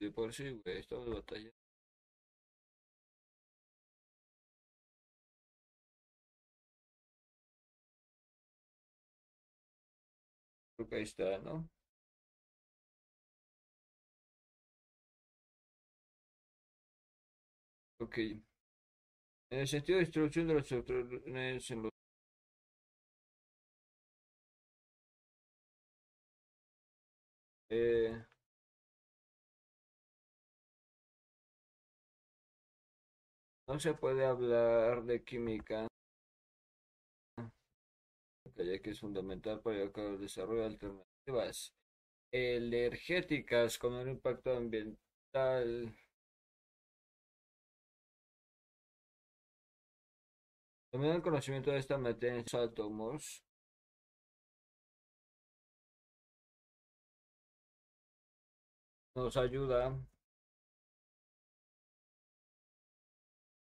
De por sí, güey, estamos batallando. Creo que ahí está, ¿no? Ok. En el sentido de distribución de los electrones en los Eh, no se puede hablar de química, ya que es fundamental para el desarrollo de alternativas energéticas con un impacto ambiental. También el conocimiento de esta materia en átomos nos ayuda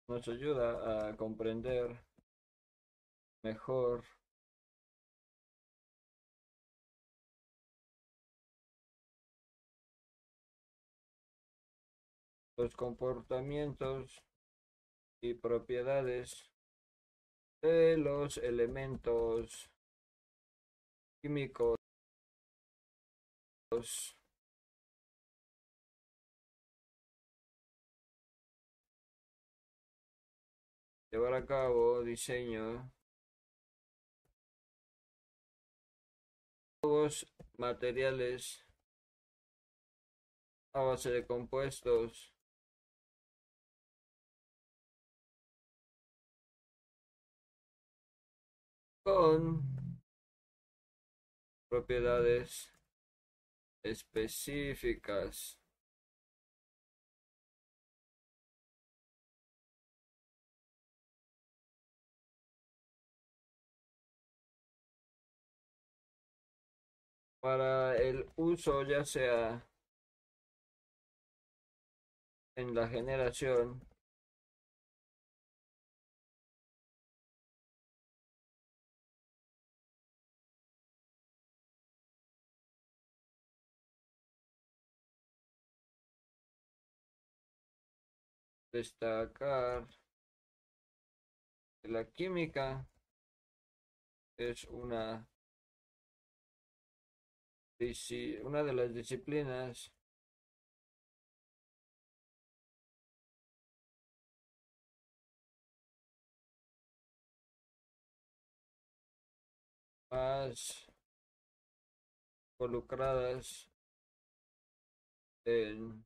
nos ayuda a comprender mejor los comportamientos y propiedades de los elementos químicos llevar a cabo diseño nuevos materiales a base de compuestos con propiedades específicas. Para el uso ya sea en la generación destacar que la química es una una de las disciplinas más involucradas en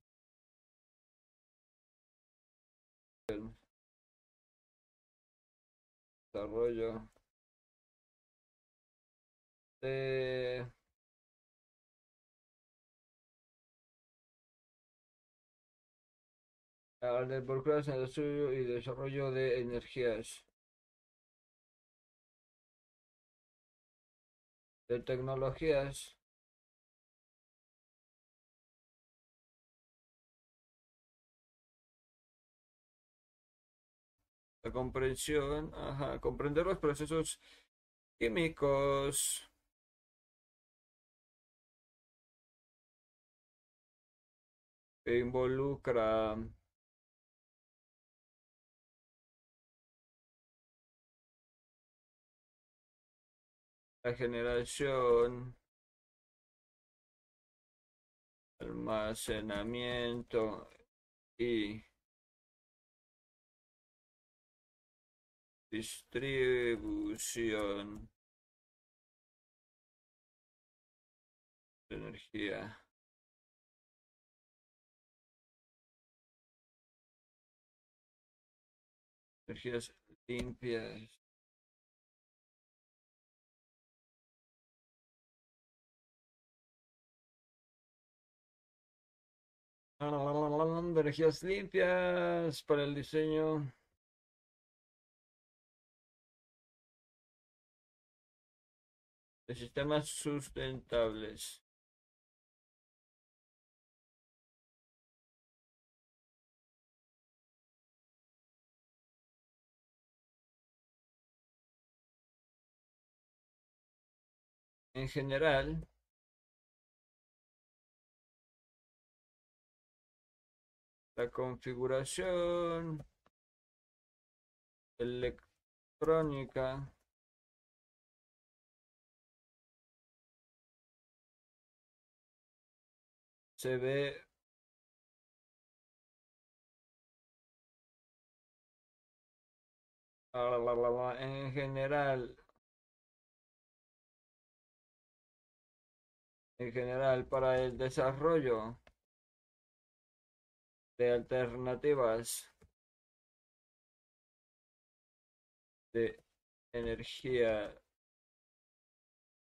el desarrollo de al involucrarse en el estudio y desarrollo de energías, de tecnologías, la comprensión, comprender los procesos químicos. que involucra la generación, almacenamiento y distribución de energía. Energías limpias. Energías limpias para el diseño. de sistemas sustentables. En general, la configuración electrónica. Se ve en general. En general para el desarrollo de alternativas de energía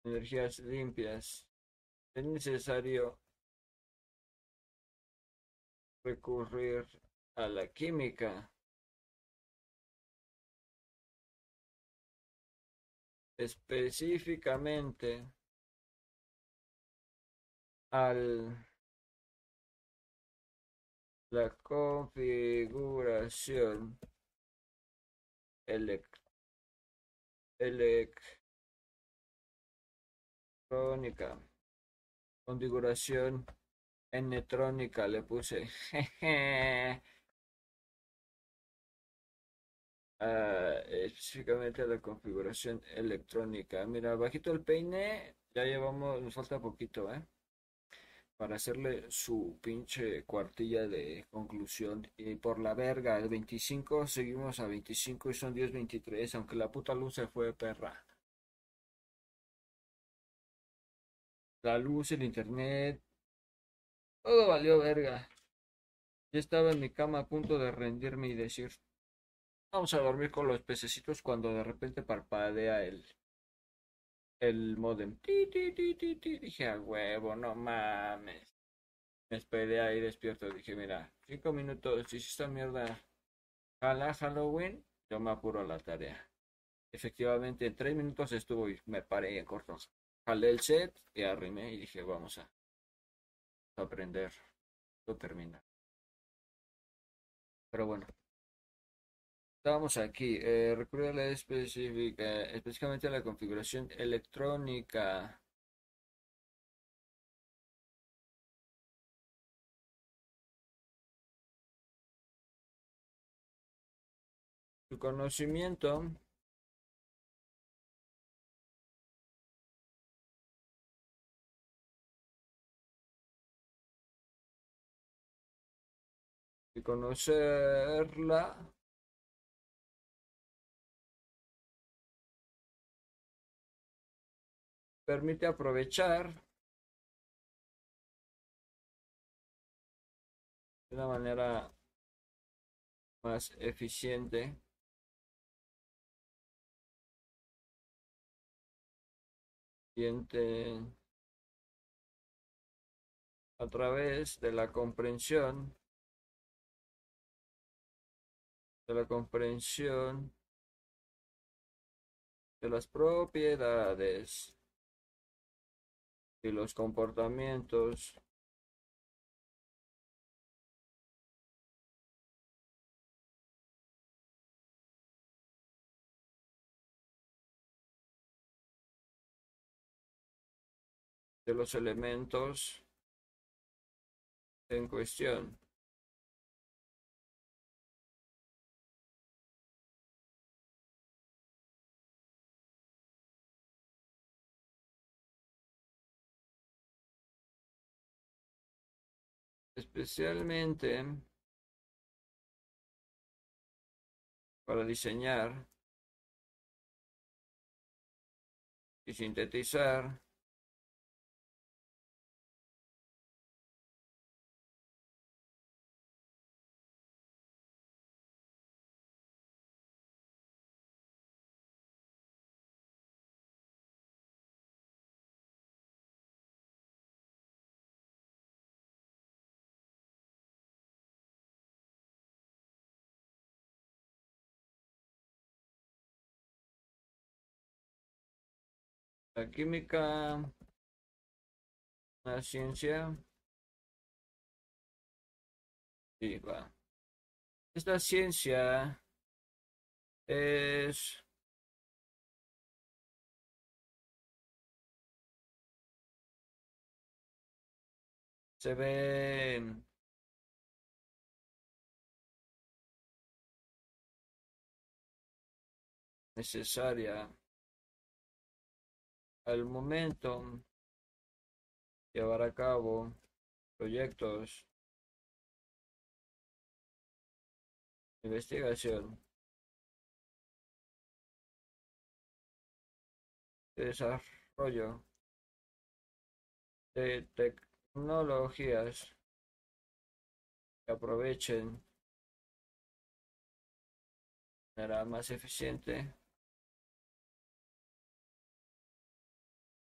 energías limpias es necesario recurrir a la química. Específicamente al La configuración electrónica. Configuración electrónica le puse. Uh, específicamente la configuración electrónica. Mira, bajito el peine, ya llevamos, nos falta poquito, ¿eh? Para hacerle su pinche cuartilla de conclusión. Y por la verga, el 25 seguimos a 25 y son 10.23, aunque la puta luz se fue perra. La luz, el internet, todo valió verga. Yo estaba en mi cama a punto de rendirme y decir, Vamos a dormir con los pececitos cuando de repente parpadea el, el modem. Ti, Dije, a huevo, no mames. Me esperé ahí despierto. Dije, mira, cinco minutos. Si esta mierda jala Halloween, yo me apuro a la tarea. Efectivamente, en tres minutos estuvo y me paré en corto. Jalé el set y arrimé y dije, vamos a aprender. Lo termina. Pero bueno, Estamos aquí. Eh, recuerda la específica, específicamente la configuración electrónica. Su conocimiento y conocerla permite aprovechar de una manera más eficiente. A través de la comprensión de la comprensión de las propiedades y los comportamientos de los elementos en cuestión. Especialmente para diseñar y sintetizar La química, la ciencia. Sí, va. Esta ciencia es se ve necesaria al momento llevar a cabo proyectos investigación. De desarrollo de tecnologías que aprovechen manera más eficiente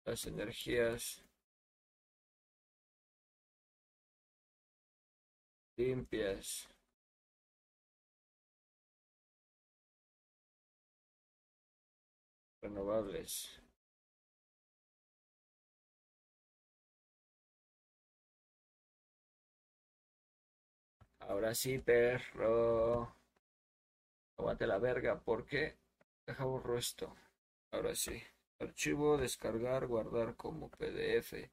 las energías limpias. renovables. Ahora sí, perro. Aguante la verga, porque deja borro esto. Ahora sí. Archivo, descargar, guardar como PDF.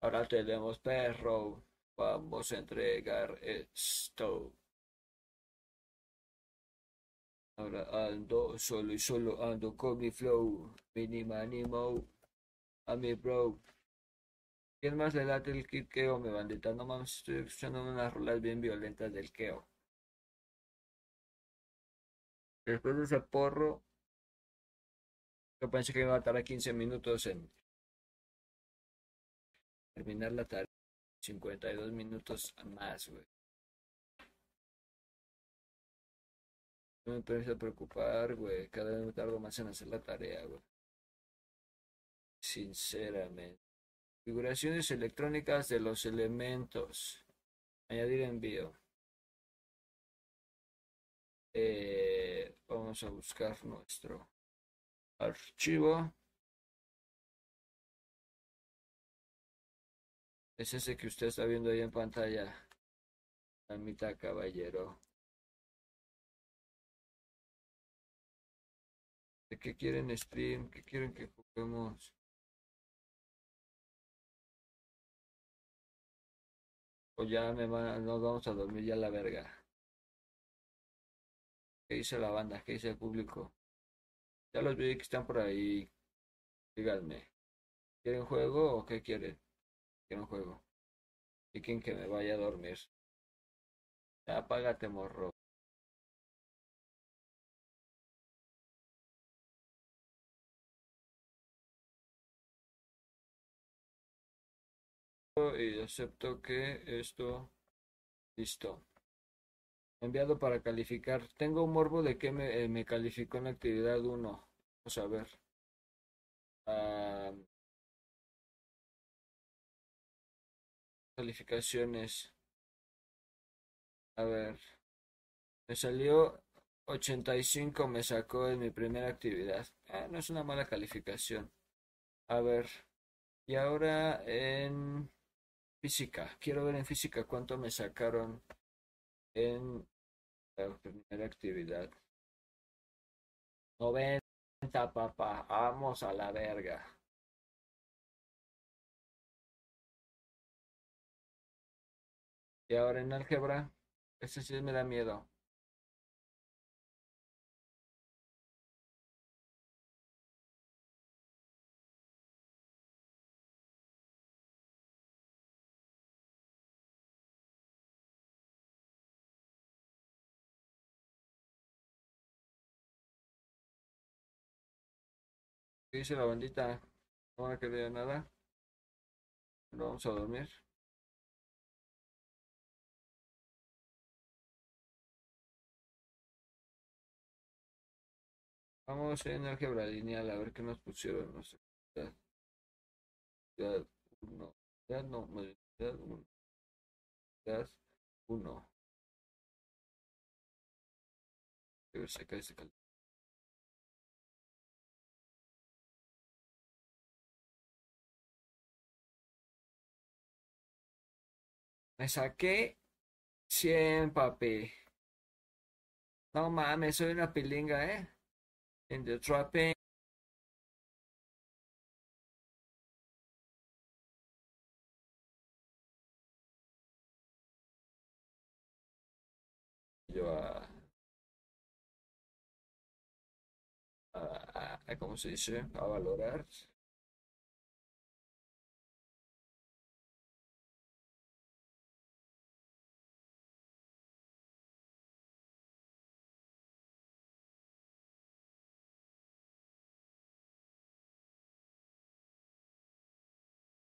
Ahora tenemos perro. Vamos a entregar esto. Ahora ando solo y solo ando con mi flow. Minimanimo. A mi bro. ¿Quién más le late el kit Keo, mi bandita? No mames, estoy unas rolas bien violentas del Keo. Después de ese porro, yo pensé que iba a tardar 15 minutos en terminar la tarea. 52 minutos más, güey. No me empieza a preocupar, güey. Cada vez me tardo más en hacer la tarea, güey. Sinceramente. Configuraciones electrónicas de los elementos. Añadir envío. Eh, vamos a buscar nuestro archivo. Es ese que usted está viendo ahí en pantalla. mitad caballero. ¿De qué quieren stream? ¿Qué quieren que juguemos? O ya me van, nos vamos a dormir ya la verga. ¿Qué dice la banda? ¿Qué dice el público? Ya los vi que están por ahí. Díganme. ¿Quieren juego o qué quieren? ¿Quieren juego? ¿Y quieren que me vaya a dormir? Apágate, morro. y acepto que esto listo enviado para calificar. Tengo un morbo de que me, eh, calificó en actividad 1 vamos a ver. Ah, calificaciones. A ver. Me salió 85 me sacó en mi primera actividad. Ah, no es una mala calificación. A ver. Y ahora en Física. Quiero ver en física cuánto me sacaron en la primera actividad. 90, papá. Vamos a la verga. Y ahora en álgebra, ese sí me da miedo. ¿Qué dice la bandita? No van a querer nada. Vamos a dormir. Vamos en álgebra lineal a ver qué nos pusieron. No sé. Unidad 1. Unidad no, unidad 1. Unidad 1. A ver si acá se calma. Me saqué 100, papi. No mames, soy una pilinga, ¿eh? En the trapping. Yo a, a, ¿cómo se dice? A valorar